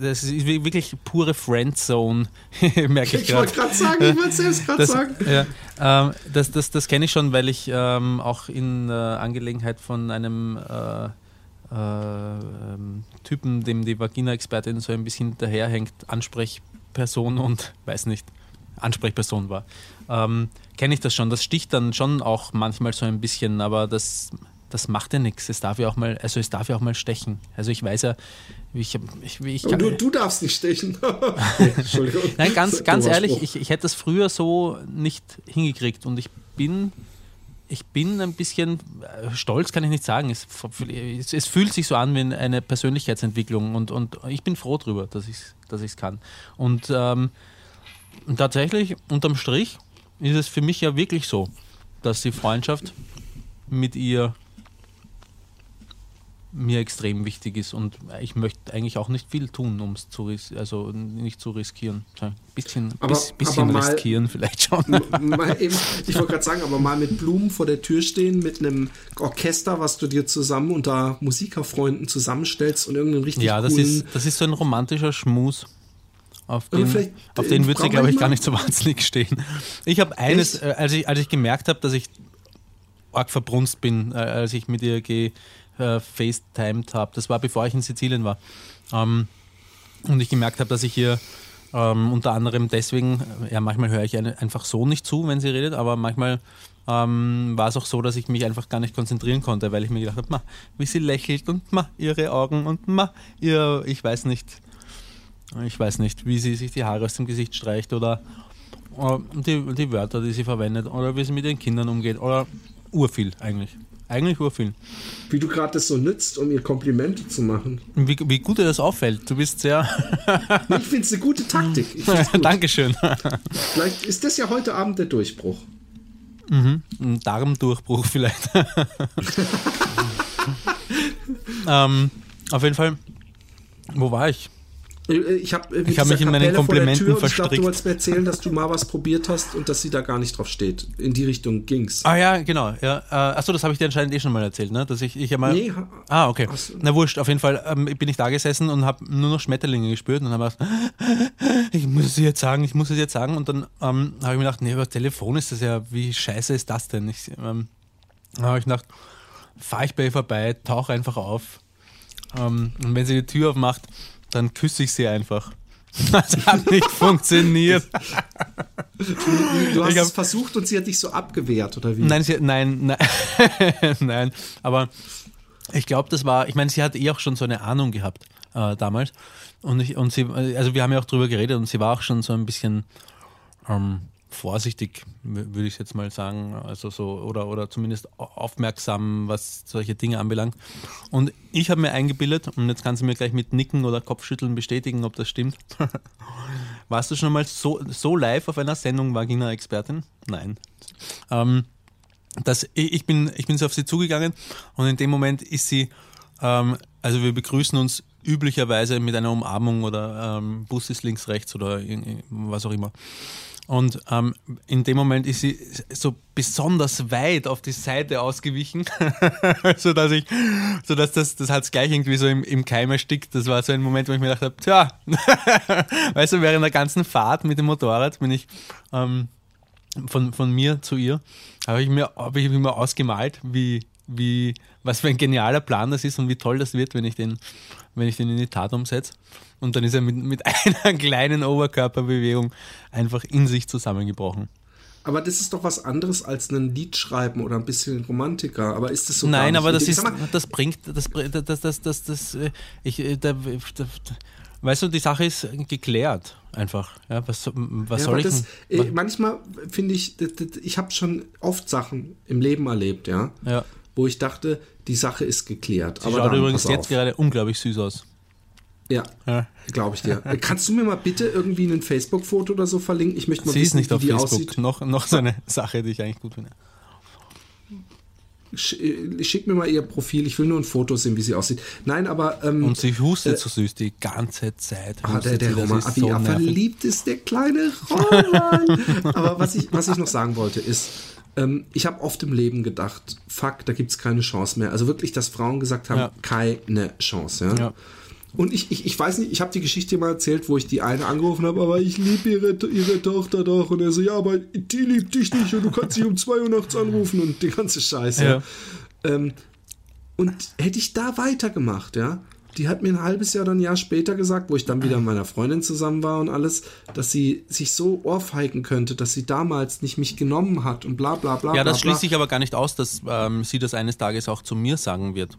das ist wirklich pure Friendzone, merke ich, ich wollte gerade sagen, ich wollte selbst gerade sagen. Ja, ähm, das das, das kenne ich schon, weil ich ähm, auch in äh, Angelegenheit von einem äh, äh, Typen, dem die Vagina-Expertin so ein bisschen daherhängt, Ansprechperson und weiß nicht, Ansprechperson war. Ähm, kenne ich das schon. Das sticht dann schon auch manchmal so ein bisschen, aber das, das macht ja nichts. Es darf ja auch mal, also es darf ja auch mal stechen. Also ich weiß ja, ich, ich, ich kann, du, du darfst nicht stechen. Entschuldigung. Nein, ganz, ganz ehrlich, ich, ich hätte das früher so nicht hingekriegt und ich bin ich bin ein bisschen äh, stolz, kann ich nicht sagen. Es, es, fühlt sich so an wie eine Persönlichkeitsentwicklung und, und ich bin froh darüber, dass ich es dass kann. Und ähm, tatsächlich, unterm Strich, ist es für mich ja wirklich so, dass die Freundschaft mit ihr mir extrem wichtig ist und ich möchte eigentlich auch nicht viel tun, um es zu also nicht zu riskieren. Ein bisschen, aber, bis, bisschen aber mal, riskieren vielleicht schon. Eben, ich wollte gerade sagen, aber mal mit Blumen vor der Tür stehen, mit einem Orchester, was du dir zusammen unter Musikerfreunden zusammenstellst und irgendeinen richtig Ja, das coolen ist das ist so ein romantischer Schmus. Auf den, auf den würde sie, glaube ich, gar nicht so wahnsinnig stehen. Ich habe eines, äh, als, ich, als ich gemerkt habe, dass ich arg verbrunst bin, äh, als ich mit ihr gefacetimed äh, habe, das war bevor ich in Sizilien war. Ähm, und ich gemerkt habe, dass ich ihr ähm, unter anderem deswegen, äh, ja, manchmal höre ich eine, einfach so nicht zu, wenn sie redet, aber manchmal ähm, war es auch so, dass ich mich einfach gar nicht konzentrieren konnte, weil ich mir gedacht habe, wie sie lächelt und ma, ihre Augen und ma, ihr, ich weiß nicht, ich weiß nicht, wie sie sich die Haare aus dem Gesicht streicht oder die, die Wörter, die sie verwendet oder wie sie mit ihren Kindern umgeht oder urviel eigentlich. Eigentlich urviel. Wie du gerade das so nützt, um ihr Komplimente zu machen. Wie, wie gut dir das auffällt. Du bist sehr. ich finde es eine gute Taktik. Dankeschön. Vielleicht ist das ja heute Abend der Durchbruch. Mhm. Ein Darmdurchbruch vielleicht. ähm, auf jeden Fall, wo war ich? Äh, ich habe äh, ich hab mich in meinen Komplimenten verstrickt. Ich glaube, du wolltest mir erzählen, dass du mal was probiert hast und dass sie da gar nicht drauf steht. In die Richtung ging's. Ah ja, genau. Ja. Äh, achso, das habe ich dir anscheinend eh schon mal erzählt, ne? Dass ich, ich ja mal. Nee, ah, okay. So. Na wurscht, auf jeden Fall ähm, bin ich da gesessen und habe nur noch Schmetterlinge gespürt und habe gedacht, ich muss es jetzt sagen, ich muss es jetzt sagen. Und dann ähm, habe ich mir gedacht, nee, über Telefon ist das ja, wie scheiße ist das denn? Ich, ähm, habe ich gedacht, fahre ich bei ihr vorbei, tauche einfach auf. Ähm, und wenn sie die Tür aufmacht, dann küsse ich sie einfach. Das hat nicht funktioniert. Du hast hab, es versucht und sie hat dich so abgewehrt, oder wie? Nein, sie, nein, nein, nein. Aber ich glaube, das war, ich meine, sie hat eh auch schon so eine Ahnung gehabt äh, damals. Und, ich, und sie, also wir haben ja auch drüber geredet und sie war auch schon so ein bisschen ähm, vorsichtig, würde ich jetzt mal sagen, also so oder oder zumindest aufmerksam, was solche Dinge anbelangt. Und ich habe mir eingebildet und jetzt kannst du mir gleich mit Nicken oder Kopfschütteln bestätigen, ob das stimmt. Warst du schon mal so, so live auf einer Sendung Vagina-Expertin? Nein. Ähm, das, ich, bin, ich bin so auf sie zugegangen und in dem Moment ist sie, ähm, also wir begrüßen uns üblicherweise mit einer Umarmung oder ähm, Bus ist links, rechts oder was auch immer. Und ähm, in dem Moment ist sie so besonders weit auf die Seite ausgewichen, sodass ich, sodass das, das hat es gleich irgendwie so im, im Keim erstickt. Das war so ein Moment, wo ich mir gedacht habe, tja, weißt du, während der ganzen Fahrt mit dem Motorrad bin ich ähm, von, von mir zu ihr, habe ich mir, habe ich mir ausgemalt, wie, wie, was für ein genialer Plan das ist und wie toll das wird, wenn ich den, wenn ich den in die Tat umsetze. Und dann ist er mit, mit einer kleinen Oberkörperbewegung einfach in sich zusammengebrochen. Aber das ist doch was anderes als ein Lied schreiben oder ein bisschen Romantiker. Aber ist das so? Nein, aber das ist, das bringt, das, das, das, das, das, äh, ich, äh, da, da, weißt du, die Sache ist geklärt einfach. Ja, was, was ja, soll ich? Das, denn? Äh, manchmal finde ich, ich habe schon oft Sachen im Leben erlebt, ja, ja. wo ich dachte, die Sache ist geklärt. Sie aber schaut übrigens jetzt gerade unglaublich süß aus. Ja, Ja. glaube ich dir. Äh, Kannst du mir mal bitte irgendwie ein Facebook-Foto oder so verlinken? Ich möchte mal Sie ist wissen, nicht wie auf die Facebook. aussieht. Noch, noch so eine Sache, die ich eigentlich gut finde. Äh, schick mir mal ihr Profil. Ich will nur ein Foto sehen, wie sie aussieht. Nein, aber ähm, Und sie hustet so süß die ganze Zeit. Ah, der, der Roman, wie so er verliebt ist, der kleine Roman. Aber was ich, was ich noch sagen wollte, ist, ähm, ich habe oft im Leben gedacht, fuck, da gibt's keine Chance mehr. Also wirklich, dass Frauen gesagt haben, Ja. keine Chance. Ja? Ja. Und ich, ich, ich weiß nicht, ich habe die Geschichte mal erzählt, wo ich die eine angerufen habe, aber ich liebe ihre, ihre Tochter doch. Und er so, ja, aber die liebt dich nicht und du kannst sie um 2 Uhr nachts anrufen und die ganze Scheiße. Ja. Ähm, und hätte ich da weitergemacht, ja, die hat mir ein halbes Jahr oder ein Jahr später gesagt, wo ich dann wieder mit meiner Freundin zusammen war und alles, dass sie sich so ohrfeigen könnte, dass sie damals nicht mich genommen hat und bla bla bla. Ja, bla, das bla. schließt sich aber gar nicht aus, dass ähm, sie das eines Tages auch zu mir sagen wird.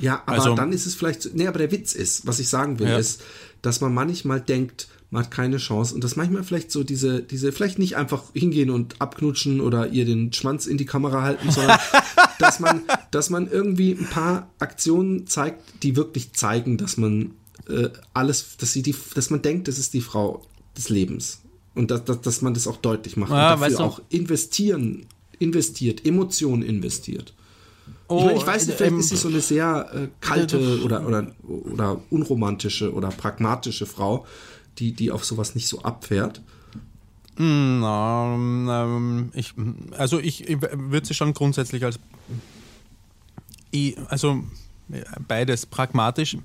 Ja, aber Also- dann ist es vielleicht, nee, aber der Witz ist, was ich sagen will, Ja. ist, dass man manchmal denkt, man hat keine Chance und dass manchmal vielleicht so diese, diese, vielleicht nicht einfach hingehen und abknutschen oder ihr den Schwanz in die Kamera halten, sondern dass man, dass man irgendwie ein paar Aktionen zeigt, die wirklich zeigen, dass man äh, alles, dass sie die, dass man denkt, das ist die Frau des Lebens und dass, dass, dass man das auch deutlich macht Ja, und dafür weißt du- auch investieren, investiert, Emotionen investiert. Oh, Ich meine, ich weiß nicht, vielleicht ähm, ist sie so eine sehr äh, kalte oder, oder, oder unromantische oder pragmatische Frau, die, die auf sowas nicht so abfährt. Na, ähm, ich, also ich, ich würde sie schon grundsätzlich als, also äh, beides pragmatisch,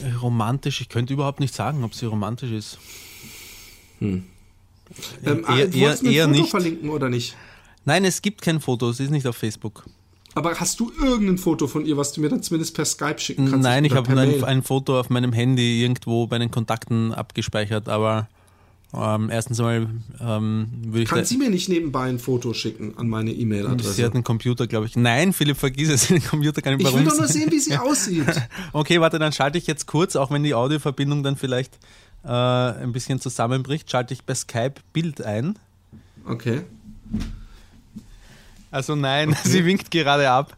äh, romantisch. Ich könnte überhaupt nicht sagen, ob sie romantisch ist. Ähm, Eher- du eher- eher Foto nicht. verlinken oder nicht? Nein, es gibt kein Foto. Sie ist nicht auf Facebook. Aber hast du irgendein Foto von ihr, was du mir dann zumindest per Skype schicken kannst? Nein, ich habe ein, ein Foto auf meinem Handy irgendwo bei den Kontakten abgespeichert, aber ähm, erstens einmal ähm, würde ich Kann sie mir nicht nebenbei ein Foto schicken an meine sie E-Mail-Adresse? hat einen Computer, glaube ich. Nein, Philipp, vergiss es, den Computer kann ich Ich will doch nur sehen, wie sie aussieht. Okay, warte, dann schalte ich jetzt kurz, auch wenn die Audioverbindung dann vielleicht äh, ein bisschen zusammenbricht, schalte ich bei Skype Bild ein. Okay. Also nein, sie winkt gerade ab.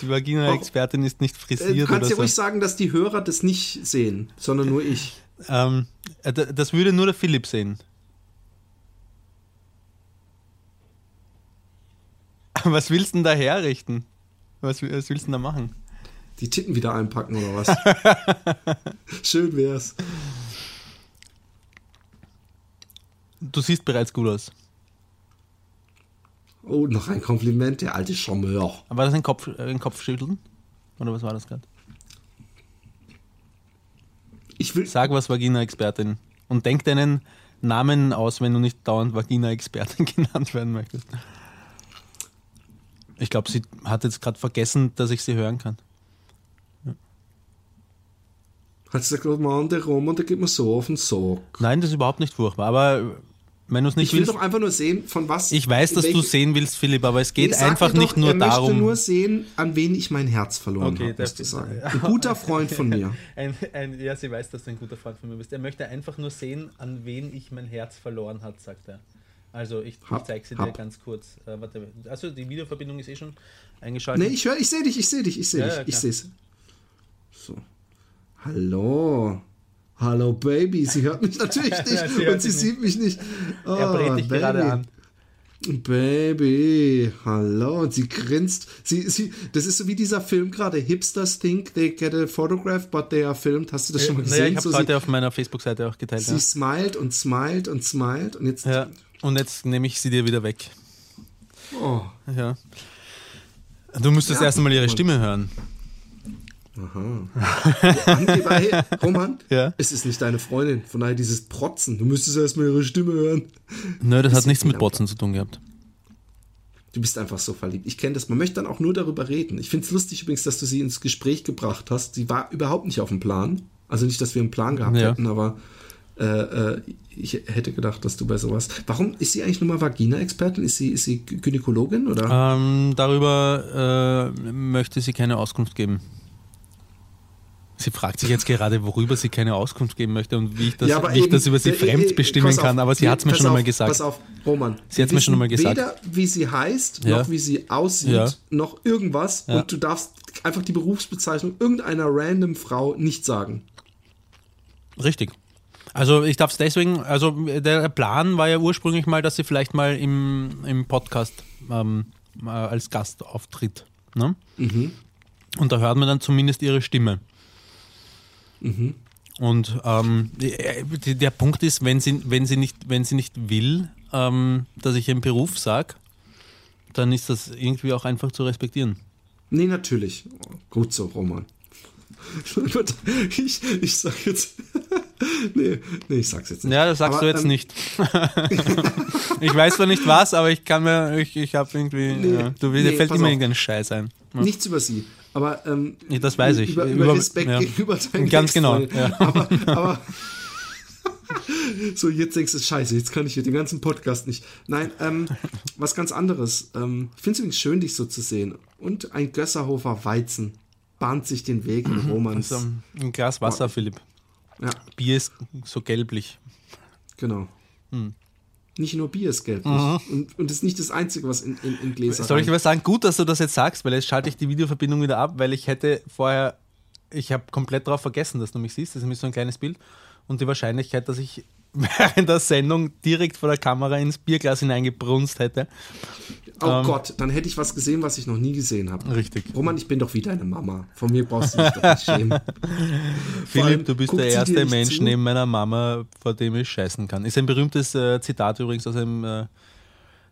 Die Vagina-Expertin ist nicht Äh, Du frisiert kannst oder ja so. ruhig sagen, dass die Hörer das nicht sehen, sondern nur ich. Ähm, äh, das würde nur der Philipp sehen. Was willst du denn da herrichten? Was, was willst du denn da machen? Die Titten wieder einpacken oder was? Schön wär's. Du siehst bereits gut aus. Oh, noch ein Kompliment, der alte Charmeur. War das ein, Kopf, äh, ein Kopfschütteln? Oder was war das gerade? Ich will, Sag was, Vagina-Expertin. Und denk deinen Namen aus, wenn du nicht dauernd Vagina-Expertin genannt werden möchtest. Ich glaube, sie hat jetzt gerade vergessen, dass ich sie hören kann. hat sie gesagt, Mann, der Roman, der geht mir so auf den Sack. Nein, das ist überhaupt nicht furchtbar. Aber wenn nicht Ich will willst. doch einfach nur sehen, von was. Ich weiß, dass welche- du sehen willst, Philipp, aber es geht einfach mir nicht doch, nur er möchte darum. nur sehen, an wen ich mein Herz verloren Okay, habe, musst du sagen. Ein guter Freund von mir. Ein, ein, ja, sie weiß, dass du ein guter Freund von mir bist. Er möchte einfach nur sehen, an wen ich mein Herz verloren hat, sagt er. Also ich, ich zeige sie dir hab. ganz kurz. Äh, warte, also die Videoverbindung ist eh schon eingeschaltet. Nee, ich höre, ich sehe dich, ich sehe dich, ich sehe Ja, dich, ja, ich sehe es. So. Hallo. Hallo Baby, sie hört mich natürlich nicht Sie und sie sieht mich nicht. Oh, er brät dich Baby. gerade an. Baby, hallo. Und sie grinst. Sie, sie, das ist so wie dieser Film gerade. Hipsters think they get a photograph, but they are filmed. Hast du das schon mal Naja, gesehen? ich habe so, heute auf meiner Facebook-Seite auch geteilt. sie smilet und smilet und smilet. Und jetzt. Ja. ja. Und jetzt nehme ich sie dir wieder weg. Oh, Ja. Du müsstest Ja. erst einmal ihre Stimme hören. Angeber, hey, Roman, Ja. es ist nicht deine Freundin. Von daher dieses Protzen. Du müsstest erstmal ihre Stimme hören. Nö, das hat nichts mit knapp. Botzen zu tun gehabt. Du bist einfach so verliebt. Ich kenne das. Man möchte dann auch nur darüber reden. Ich finde es lustig übrigens, dass du sie ins Gespräch gebracht hast. Sie war überhaupt nicht auf dem Plan. Also nicht, dass wir einen Plan gehabt Ja. hätten, aber äh, äh, ich hätte gedacht, dass du bei sowas. Warum ist sie eigentlich nur mal Vagina-Expertin? Ist sie, ist sie Gynäkologin oder? Ähm, darüber äh, möchte sie keine Auskunft geben. Sie fragt sich jetzt gerade, worüber sie keine Auskunft geben möchte und wie ich das, aber wie ich eben, das über sie äh, fremd äh, bestimmen auf, kann, aber sie hat es mir schon auf, einmal gesagt. Pass auf, Roman. Sie hat's wir mir schon einmal gesagt. Weder wie sie heißt, Ja. noch wie sie aussieht, Ja. noch irgendwas. Ja. Und du darfst einfach die Berufsbezeichnung irgendeiner random Frau nicht sagen. Richtig. Also ich darf es deswegen, also der Plan war ja ursprünglich mal, dass sie vielleicht mal im, im Podcast ähm, äh, als Gast auftritt. Ne? Und da hört man dann zumindest ihre Stimme. Und ähm, der Punkt ist, wenn sie, wenn sie, nicht, wenn sie nicht will, ähm, dass ich ihren Beruf sage, dann ist das irgendwie auch einfach zu respektieren. Nee, natürlich. Gut so, Roman. Ich, ich sag jetzt. nee, nee, ich sag's jetzt nicht. Ja, das sagst Aber, du jetzt ähm, nicht. ich weiß zwar nicht was, aber ich kann mir, ich, ich habe irgendwie, Nee, ja, du, dir nee, fällt pass immer auf. irgendein Scheiß ein. Nichts über sie. Aber ähm, Ja, das weiß ich. Über, über, Über- Respekt ja. gegenüber deinen Ganz genau, ja. Aber, aber so, jetzt denkst du, scheiße, jetzt kann ich hier den ganzen Podcast nicht. Nein, ähm, was ganz anderes. Ähm, ich finde es übrigens schön, dich so zu sehen. Und ein Gösserhofer Weizen bahnt sich den Weg in Romans. So, ein Glas Wasser, Philipp. Ja, Bier ist so gelblich. genau. Hm. Nicht nur Bier ist gelblich. Und, und ist nicht das Einzige, was in, in, in Gläser Soll ich was sagen? Gut, dass du das jetzt sagst, weil jetzt schalte ich die Videoverbindung wieder ab, weil ich hätte vorher, ich habe komplett darauf vergessen, dass du mich siehst. Das ist nämlich so ein kleines Bild. Und die Wahrscheinlichkeit, dass ich während der Sendung direkt vor der Kamera ins Bierglas hineingebrunst hätte. Oh Ähm. Gott, dann hätte ich was gesehen, was ich noch nie gesehen habe. Richtig. Roman, ich bin doch wie deine Mama. Von mir brauchst du dich doch nicht schämen. Allem Philipp, du bist der erste Mensch zu. neben meiner Mama, vor dem ich scheißen kann. Ist ein berühmtes äh, Zitat übrigens aus einem äh,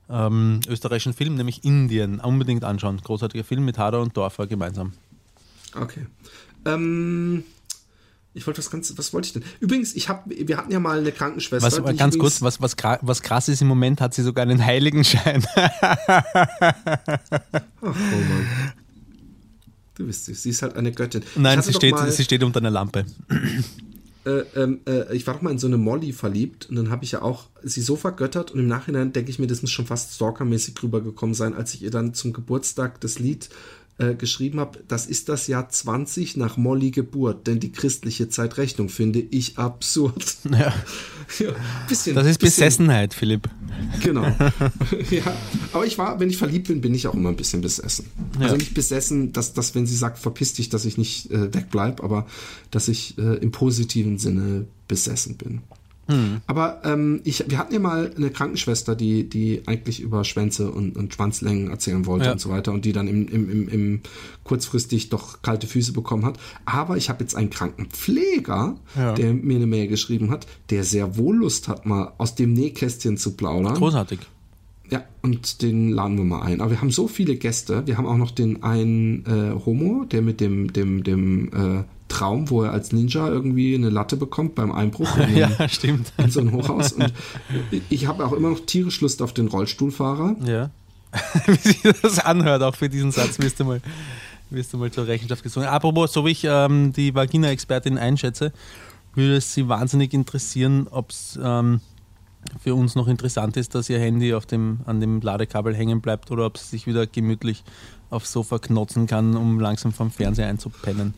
ähm, österreichischen Film, nämlich Indien. Unbedingt anschauen. Großartiger Film mit Hader und Dorfer gemeinsam. Okay. Ähm, ich wollte was ganz, was wollte ich denn? Übrigens, ich habe, wir hatten ja mal eine Krankenschwester. Was, ganz kurz, was, was, was krass ist, im Moment hat sie sogar einen Heiligenschein. Ach, Roman. Du bist süß. Sie ist halt eine Göttin. Nein, sie steht, mal, sie steht unter einer Lampe. äh, ähm, äh, ich war doch mal in so eine Molly verliebt und dann habe ich ja auch sie so vergöttert und im Nachhinein denke ich mir, das muss schon fast stalkermäßig rübergekommen sein, als ich ihr dann zum Geburtstag das Lied äh, geschrieben habe. Das ist das Jahr 20 nach Molly Geburt, denn die christliche Zeitrechnung finde ich absurd. Ja. ja, bisschen, Das ist bisschen, Besessenheit, Philipp. Genau. ja, aber ich war, wenn ich verliebt bin, bin ich auch immer ein bisschen besessen. Also Ja. nicht besessen, dass, dass wenn sie sagt, verpiss dich, dass ich nicht äh, wegbleib, aber dass ich äh, im positiven Sinne besessen bin. Hm. Aber ähm, ich, wir hatten ja mal eine Krankenschwester, die, die eigentlich über Schwänze und, und Schwanzlängen erzählen wollte Ja. und so weiter und die dann im, im, im, im kurzfristig doch kalte Füße bekommen hat. Aber ich habe jetzt einen Krankenpfleger, Ja. der mir eine Mail geschrieben hat, der sehr wohl Lust hat, mal aus dem Nähkästchen zu plaudern. Großartig. Ja, und den laden wir mal ein. Aber wir haben so viele Gäste. Wir haben auch noch den einen äh, Homo, der mit dem, dem, dem äh, Traum, wo er als Ninja irgendwie eine Latte bekommt beim Einbruch in, Ja, stimmt. in so ein Hochhaus. Und ich habe auch immer noch tierisch Lust auf den Rollstuhlfahrer. Ja. Wie sich das anhört, auch für diesen Satz, wirst du mal, wirst du mal zur Rechenschaft gezogen. Apropos, so wie ich ähm, die Vagina-Expertin einschätze, würde es sie wahnsinnig interessieren, ob es ähm, für uns noch interessant ist, dass ihr Handy auf dem, an dem Ladekabel hängen bleibt oder ob sie sich wieder gemütlich aufs Sofa knotzen kann, um langsam vom Fernseher einzupennen.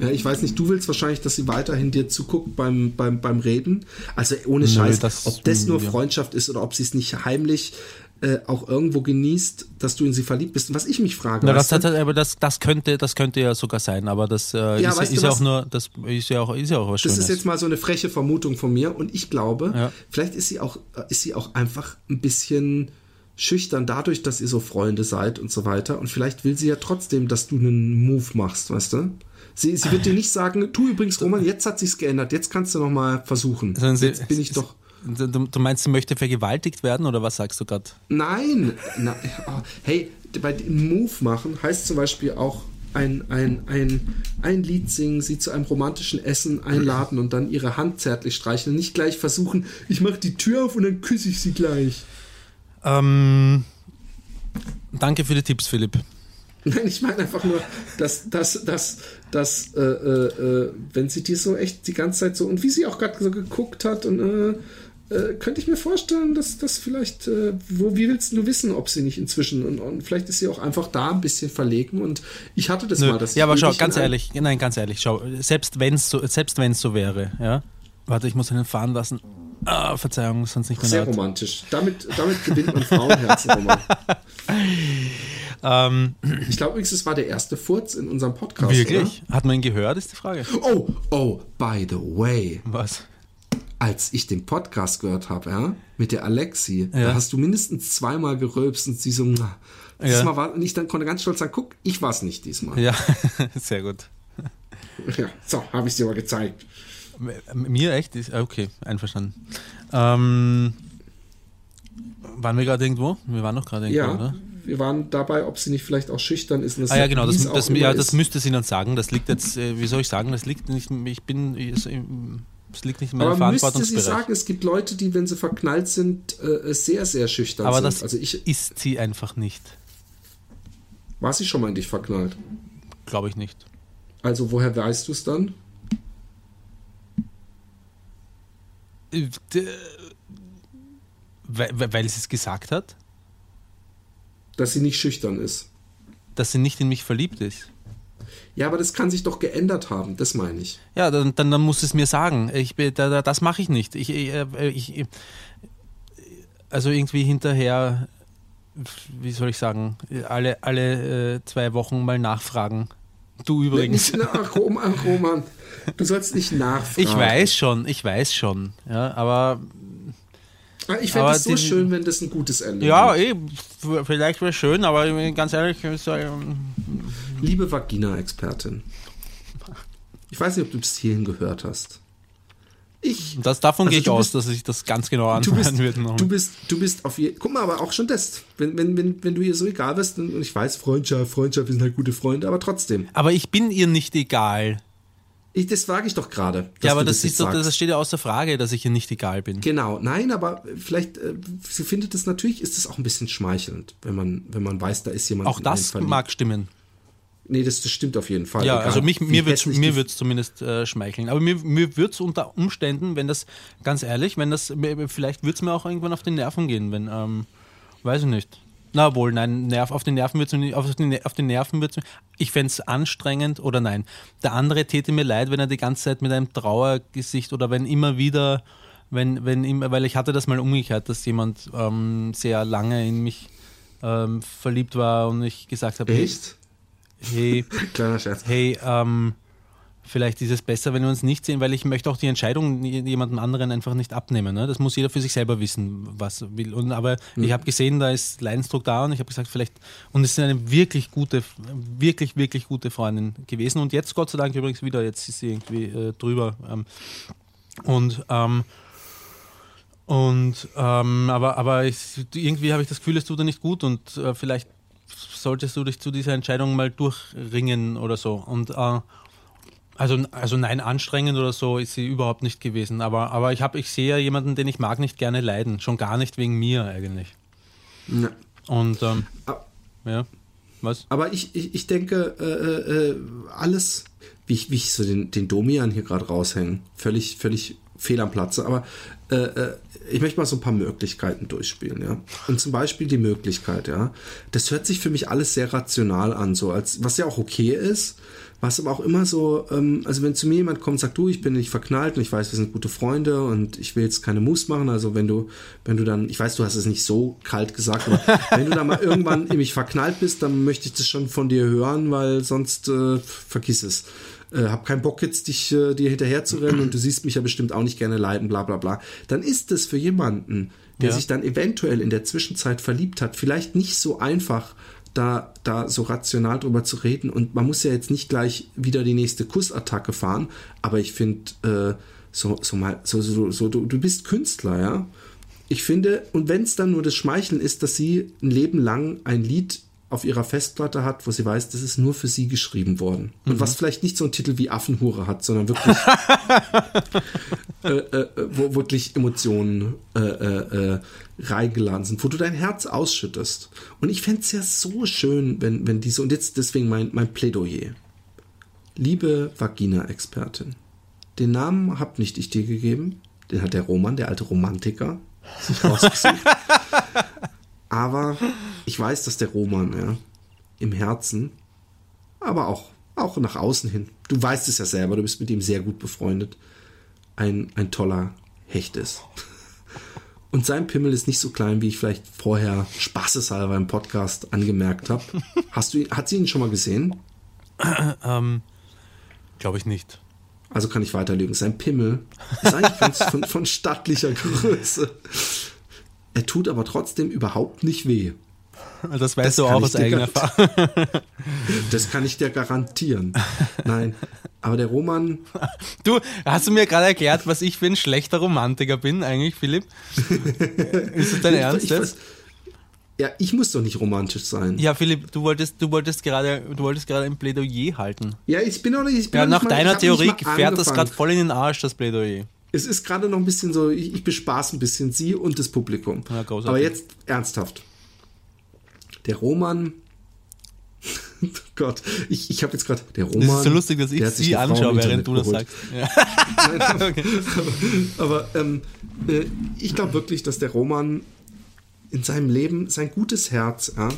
Ja, ich weiß nicht, du willst wahrscheinlich, dass sie weiterhin dir zuguckt beim, beim, beim Reden. Also ohne Nö, Scheiß, das- ob das nur. Freundschaft ist oder ob sie es nicht heimlich äh, auch irgendwo genießt, dass du in sie verliebt bist. Und was ich mich frage, Na, das, hat, aber das, das, könnte, das könnte ja sogar sein, aber das äh, Ja, ist, ist ja auch nur, das ist ja auch, ist ja auch was Das Schönes. ist jetzt mal so eine freche Vermutung von mir und ich glaube, Ja. vielleicht ist sie auch, ist sie auch einfach ein bisschen schüchtern dadurch, dass ihr so Freunde seid und so weiter. Und vielleicht will sie ja trotzdem, dass du einen Move machst, weißt du? Sie, sie wird dir nicht sagen, tu übrigens, Roman, jetzt hat sich's geändert, jetzt kannst du noch mal versuchen. Jetzt bin ich doch. Du, meinst, sie möchte vergewaltigt werden oder was sagst du gerade? Nein! Na, oh, hey, bei dem Move machen heißt zum Beispiel auch ein, ein, ein, ein Lied singen, sie zu einem romantischen Essen einladen und dann ihre Hand zärtlich streicheln. Nicht gleich versuchen, ich mache die Tür auf und dann küsse ich sie gleich. Ähm, danke für die Tipps, Philipp. Nein, ich meine einfach nur, dass, dass, dass, dass äh, äh, äh, wenn sie dir so echt die ganze Zeit so und wie sie auch gerade so geguckt hat und äh, äh, könnte ich mir vorstellen, dass das vielleicht, äh, wo, wie willst du wissen, ob sie nicht inzwischen und, und vielleicht ist sie auch einfach da ein bisschen verlegen und ich hatte das Nö. mal. Dass ja, aber schau, ganz ehrlich, nein, ganz ehrlich, schau, selbst wenn es so, selbst wenn's so wäre, ja. Warte, ich muss einen fahren lassen. Ah, Verzeihung, sonst nicht mehr Sehr laut. romantisch. Damit, damit gewinnt man Frauenherzen, Roman. Ähm, Ich glaube übrigens, es war der erste Furz in unserem Podcast. wirklich? Hat man ihn gehört, ist die Frage. Oder? Oh, oh, by the way, Was? Als ich den Podcast gehört habe, ja, mit der Alexi, Ja. da hast du mindestens zweimal gerülpst und sie so, na. Diesmal war, und ich dann konnte ganz stolz sagen, guck, ich war es nicht diesmal. Ja, sehr gut. Ja, so, habe ich dir mal gezeigt. Mir echt? Ist, ah, okay, einverstanden. Ähm, waren wir gerade irgendwo? Wir waren noch gerade irgendwo, Ja, oder? wir waren dabei, ob sie nicht vielleicht auch schüchtern ist. Ah ja, genau, das, das, ja, das müsste sie dann sagen. Das liegt jetzt, äh, wie soll ich sagen, das liegt nicht, ich bin, es, liegt nicht in meinem Aber müsste sie sagen, es gibt Leute, die, wenn sie verknallt sind, äh, sehr, sehr schüchtern Aber sind. das also ich, ist sie einfach nicht. war sie schon mal in dich verknallt? Glaube ich nicht. Also woher weißt du es dann? Äh, weil weil sie es gesagt hat, Dass sie nicht schüchtern ist. dass sie nicht in mich verliebt ist. Ja, aber das kann sich doch geändert haben, das meine ich. Ja, dann, dann, dann muss es mir sagen. Ich, da, da, das mache ich nicht. Ich, ich, äh, ich, also irgendwie hinterher, wie soll ich sagen, alle, alle äh, zwei Wochen mal nachfragen. Du übrigens. Ach, Roman, Roman, du sollst nicht nachfragen. Ich weiß schon, ich weiß schon. Ja, aber Ah, Ich fände es so den- schön, wenn das ein gutes Ende ja, hat. eh, vielleicht wäre schön, aber ganz ehrlich, Liebe Vagina-Expertin. Ich weiß nicht, ob du bis hierhin gehört hast. Ich das, davon Also gehe ich aus, bist- dass ich das ganz genau anhören würde. du bist, du bist auf je, Guck mal, aber auch schon das. Wenn, wenn, wenn, wenn du ihr so egal bist, und ich weiß, Freundschaft, Freundschaft, wir sind halt gute Freunde, aber trotzdem. aber ich bin ihr nicht egal. Ich, das frage ich doch gerade. Ja, aber das, jetzt ist doch, das steht ja außer Frage, dass ich ihr nicht egal bin. Genau, nein, aber vielleicht, äh, sie findet es natürlich, ist es auch ein bisschen schmeichelnd, wenn man, wenn man weiß, da ist jemand. Auch das mag stimmen. Nee, das, das stimmt auf jeden Fall. Ja, Egal, also mich, mir wird hässlich mir wird's zumindest äh, schmeicheln. Aber mir, mir wird es unter Umständen, wenn das, ganz ehrlich, wenn das, vielleicht wird es mir auch irgendwann auf den Nerven gehen, wenn, ähm, weiß ich nicht. Na wohl, nein, Nerv, auf den Nerven wird es auf den, auf den Nerven wird's, ich fände es anstrengend oder nein. Der andere täte mir leid, wenn er die ganze Zeit mit einem Trauergesicht oder wenn immer wieder, wenn, wenn immer, weil ich hatte das mal umgekehrt, dass jemand ähm, sehr lange in mich ähm, verliebt war und ich gesagt habe, Echt? Hey, Kleiner Scherz. hey, ähm, vielleicht ist es besser, wenn wir uns nicht sehen, weil ich möchte auch die Entscheidung jemandem anderen einfach nicht abnehmen. Ne? Das muss jeder für sich selber wissen, was will. Und, aber ich habe gesehen, da ist Leidensdruck da und ich habe gesagt, vielleicht, und es ist eine wirklich gute, wirklich, wirklich gute Freundin gewesen. Und jetzt, Gott sei Dank, übrigens wieder, jetzt ist sie irgendwie äh, drüber. Ähm, und ähm, und ähm, aber, aber ich, irgendwie habe ich das Gefühl, es tut dir nicht gut und äh, vielleicht solltest du dich zu dieser Entscheidung mal durchringen oder so. Und äh, also, also nein, anstrengend oder so ist sie überhaupt nicht gewesen. Aber, aber ich habe, ich sehe ja jemanden, den ich mag, nicht gerne leiden. Schon gar nicht wegen mir eigentlich. Ja. Und ähm, ja, was? Aber ich, ich, ich denke, äh, äh, alles, wie ich, wie ich so den, den Domian hier gerade raushängen, völlig, völlig fehl am Platze, aber äh, äh, ich möchte mal so ein paar Möglichkeiten durchspielen, ja. Und zum Beispiel die Möglichkeit, ja. Das hört sich für mich alles sehr rational an, so als, was ja auch okay ist, was aber auch immer so, ähm, also wenn zu mir jemand kommt und sagt, du, ich bin nicht verknallt und ich weiß, wir sind gute Freunde und ich will jetzt keine Moves machen, also wenn du, wenn du dann, ich weiß, du hast es nicht so kalt gesagt, aber wenn du dann mal irgendwann in mich verknallt bist, dann möchte ich das schon von dir hören, weil sonst äh, vergiss es. Äh, hab keinen Bock jetzt, dich äh, dir hinterher zu rennen und du siehst mich ja bestimmt auch nicht gerne leiden, bla bla bla. Dann ist es für jemanden, der Ja. sich dann eventuell in der Zwischenzeit verliebt hat, vielleicht nicht so einfach, da, da so rational drüber zu reden. Und man muss ja jetzt nicht gleich wieder die nächste Kussattacke fahren, aber ich finde, äh, so, so mal, so, so, so du, du bist Künstler, ja. Ich finde, und wenn es dann nur das Schmeicheln ist, dass sie ein Leben lang ein Lied auf ihrer Festplatte hat, wo sie weiß, das ist nur für sie geschrieben worden. Und was vielleicht nicht so einen Titel wie Affenhure hat, sondern wirklich, äh, äh, wo wirklich Emotionen äh, äh, äh, reingeladen sind, wo du dein Herz ausschüttest. Und ich fände es ja so schön, wenn, wenn diese, und jetzt deswegen mein, mein Plädoyer. Liebe Vagina-Expertin, den Namen hab nicht ich dir gegeben, den hat der Roman, der alte Romantiker, sich rausgesucht. Aber ich weiß, dass der Roman, ja, im Herzen, aber auch, auch nach außen hin, du weißt es ja selber, du bist mit ihm sehr gut befreundet, ein, ein toller Hecht ist. Und sein Pimmel ist nicht so klein, wie ich vielleicht vorher spaßeshalber im Podcast angemerkt habe. Hast du ihn, hat sie ihn schon mal gesehen? ähm, Glaube ich nicht. Also kann ich weiterlegen. Sein Pimmel ist eigentlich ganz von, von stattlicher Größe. Er tut aber trotzdem überhaupt nicht weh. Das weißt das du auch aus eigener Erfahrung. Das kann ich dir garantieren. Nein, aber der Roman. Du, hast du mir gerade erklärt, was ich für ein schlechter Romantiker bin, eigentlich, Philipp? Ist das dein Ernst? Ich, ich, ja, ich muss doch nicht romantisch sein. Ja, Philipp, du wolltest, du wolltest gerade, du wolltest gerade ein Plädoyer halten. Ja, ich bin auch nicht. Ich bin ja, nach mal, deiner Theorie fährt das gerade voll in den Arsch, das Plädoyer. Es ist gerade noch ein bisschen so, ich, ich bespaße ein bisschen sie und das Publikum. Ja, Aber jetzt ernsthaft. Der Roman Gott, ich, ich habe jetzt gerade der Roman. Es ist so lustig, dass ich sie anschaue, während du das geholt. sagst. Ja. okay. Aber, aber ähm, äh, ich glaube wirklich, dass der Roman in seinem Leben sein gutes Herz ja,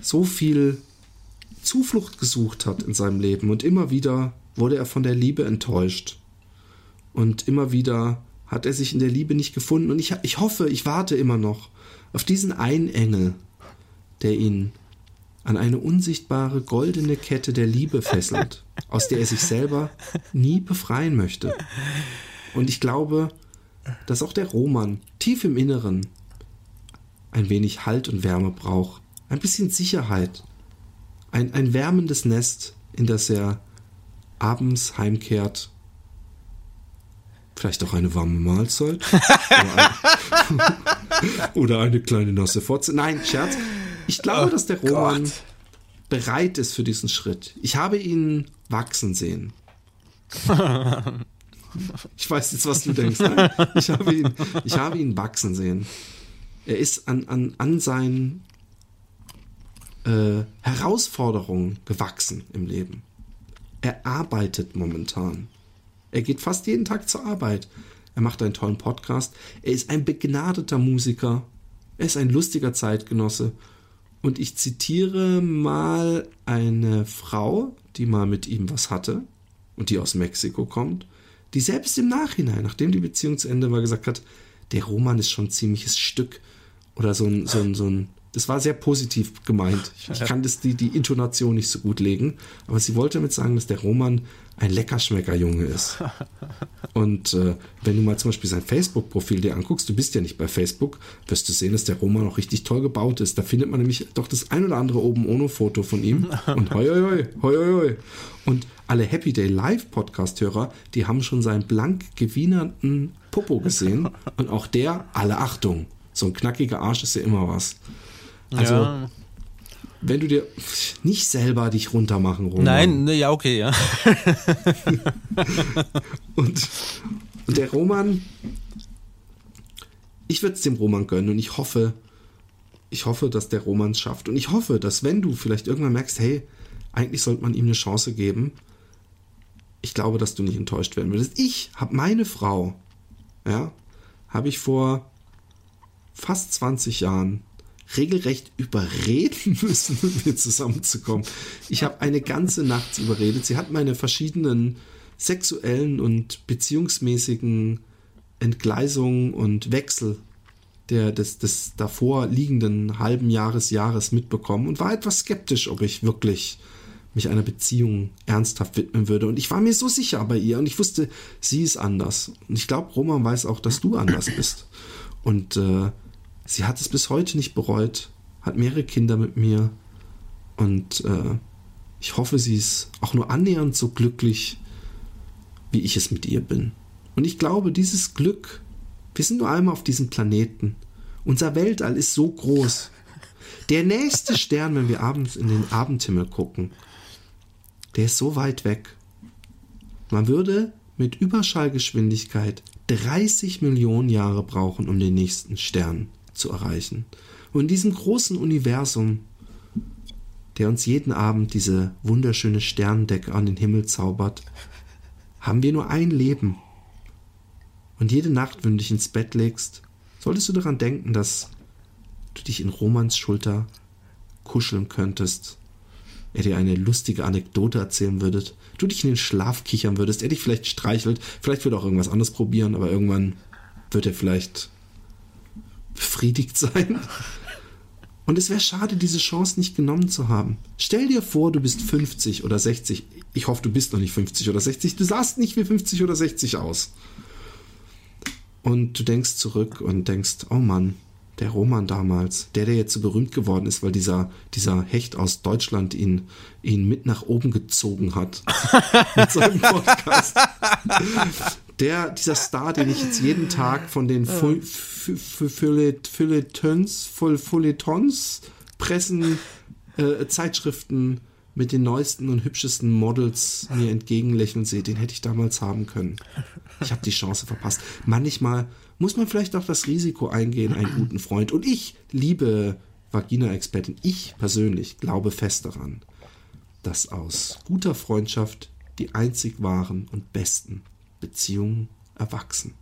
so viel Zuflucht gesucht hat in seinem Leben und immer wieder wurde er von der Liebe enttäuscht. Und immer wieder hat er sich in der Liebe nicht gefunden. Und ich, ich hoffe, ich warte immer noch auf diesen einen Engel, der ihn an eine unsichtbare goldene Kette der Liebe fesselt, aus der er sich selber nie befreien möchte. Und ich glaube, dass auch der Roman tief im Inneren ein wenig Halt und Wärme braucht, ein bisschen Sicherheit, ein, ein wärmendes Nest, in das er abends heimkehrt. Vielleicht auch eine warme Mahlzeit. oder, eine, oder eine kleine nasse Fotze. Nein, Scherz. Ich glaube, oh dass der Roman Gott. bereit ist für diesen Schritt. Ich habe ihn wachsen sehen. Ich weiß jetzt, was du denkst. Nein, ich, habe ihn, ich habe ihn wachsen sehen. Er ist an, an, an seinen äh, Herausforderungen gewachsen im Leben. Er arbeitet momentan. Er geht fast jeden Tag zur Arbeit. Er macht einen tollen Podcast. Er ist ein begnadeter Musiker. Er ist ein lustiger Zeitgenosse und ich zitiere mal eine Frau, die mal mit ihm was hatte und die aus Mexiko kommt, die selbst im Nachhinein, nachdem die Beziehung zu Ende war, gesagt hat, der Roman ist schon ein ziemliches Stück oder so ein, so ein, so ein das war sehr positiv gemeint. Ich kann das, die, die Intonation nicht so gut legen, aber sie wollte damit sagen, dass der Roman ein Leckerschmecker-Junge ist. Und äh, wenn du mal zum Beispiel sein Facebook-Profil dir anguckst, du bist ja nicht bei Facebook, wirst du sehen, dass der Roman auch richtig toll gebaut ist. Da findet man nämlich doch das ein oder andere oben ohne Foto von ihm. Und hoi, hoi, hoi, hoi, hoi. Und alle Happy Day Live Podcast-Hörer, die haben schon seinen blank gewienerten Popo gesehen. Und auch der, alle Achtung, so ein knackiger Arsch ist ja immer was. Also, ja. Wenn du dir nicht selber dich runtermachen, Roman. Nein, ne, ja, okay, ja. und, und der Roman, ich würde es dem Roman gönnen und ich hoffe, ich hoffe, dass der Roman es schafft. Und ich hoffe, dass wenn du vielleicht irgendwann merkst, hey, eigentlich sollte man ihm eine Chance geben, ich glaube, dass du nicht enttäuscht werden würdest. Ich habe meine Frau, ja, habe ich vor fast 20 Jahren regelrecht überreden müssen, mit mir zusammenzukommen. Ich habe eine ganze Nacht überredet. Sie hat meine verschiedenen sexuellen und beziehungsmäßigen Entgleisungen und Wechsel der, des, des davor liegenden halben Jahres, Jahres mitbekommen und war etwas skeptisch, ob ich wirklich mich einer Beziehung ernsthaft widmen würde. Und ich war mir so sicher bei ihr und ich wusste, sie ist anders. Und ich glaube, Roman weiß auch, dass du anders bist. Und äh, sie hat es bis heute nicht bereut, hat mehrere Kinder mit mir und äh, ich hoffe, sie ist auch nur annähernd so glücklich, wie ich es mit ihr bin. Und ich glaube, dieses Glück, wir sind nur einmal auf diesem Planeten. Unser Weltall ist so groß. Der nächste Stern, wenn wir abends in den Abendhimmel gucken, der ist so weit weg. Man würde mit Überschallgeschwindigkeit 30 Millionen Jahre brauchen, um den nächsten Stern zu erreichen. Und in diesem großen Universum, der uns jeden Abend diese wunderschöne Sterndecke an den Himmel zaubert, haben wir nur ein Leben. Und jede Nacht, wenn du dich ins Bett legst, solltest du daran denken, dass du dich in Romans Schulter kuscheln könntest, er dir eine lustige Anekdote erzählen würdet, du dich in den Schlaf kichern würdest, er dich vielleicht streichelt, vielleicht wird er auch irgendwas anderes probieren, aber irgendwann wird er vielleicht befriedigt sein. Und es wäre schade, diese Chance nicht genommen zu haben. Stell dir vor, du bist 50 oder 60. Ich hoffe, du bist noch nicht 50 oder 60. Du sahst nicht wie 50 oder 60 aus. Und du denkst zurück und denkst, oh Mann, der Roman damals, der, der jetzt so berühmt geworden ist, weil dieser, dieser Hecht aus Deutschland ihn, ihn mit nach oben gezogen hat. mit seinem Podcast. Der, dieser Star, den ich jetzt jeden Tag von den Feuilletons, Feuilletons, Pressen, äh, Zeitschriften mit den neuesten und hübschesten Models mir entgegenlächeln sehe, den hätte ich damals haben können. Ich habe die Chance verpasst. Manchmal muss man vielleicht auch das Risiko eingehen, einen guten Freund. Und ich, liebe Vagina-Expertin, ich persönlich glaube fest daran, dass aus guter Freundschaft die einzig wahren und besten Beziehungen erwachsen.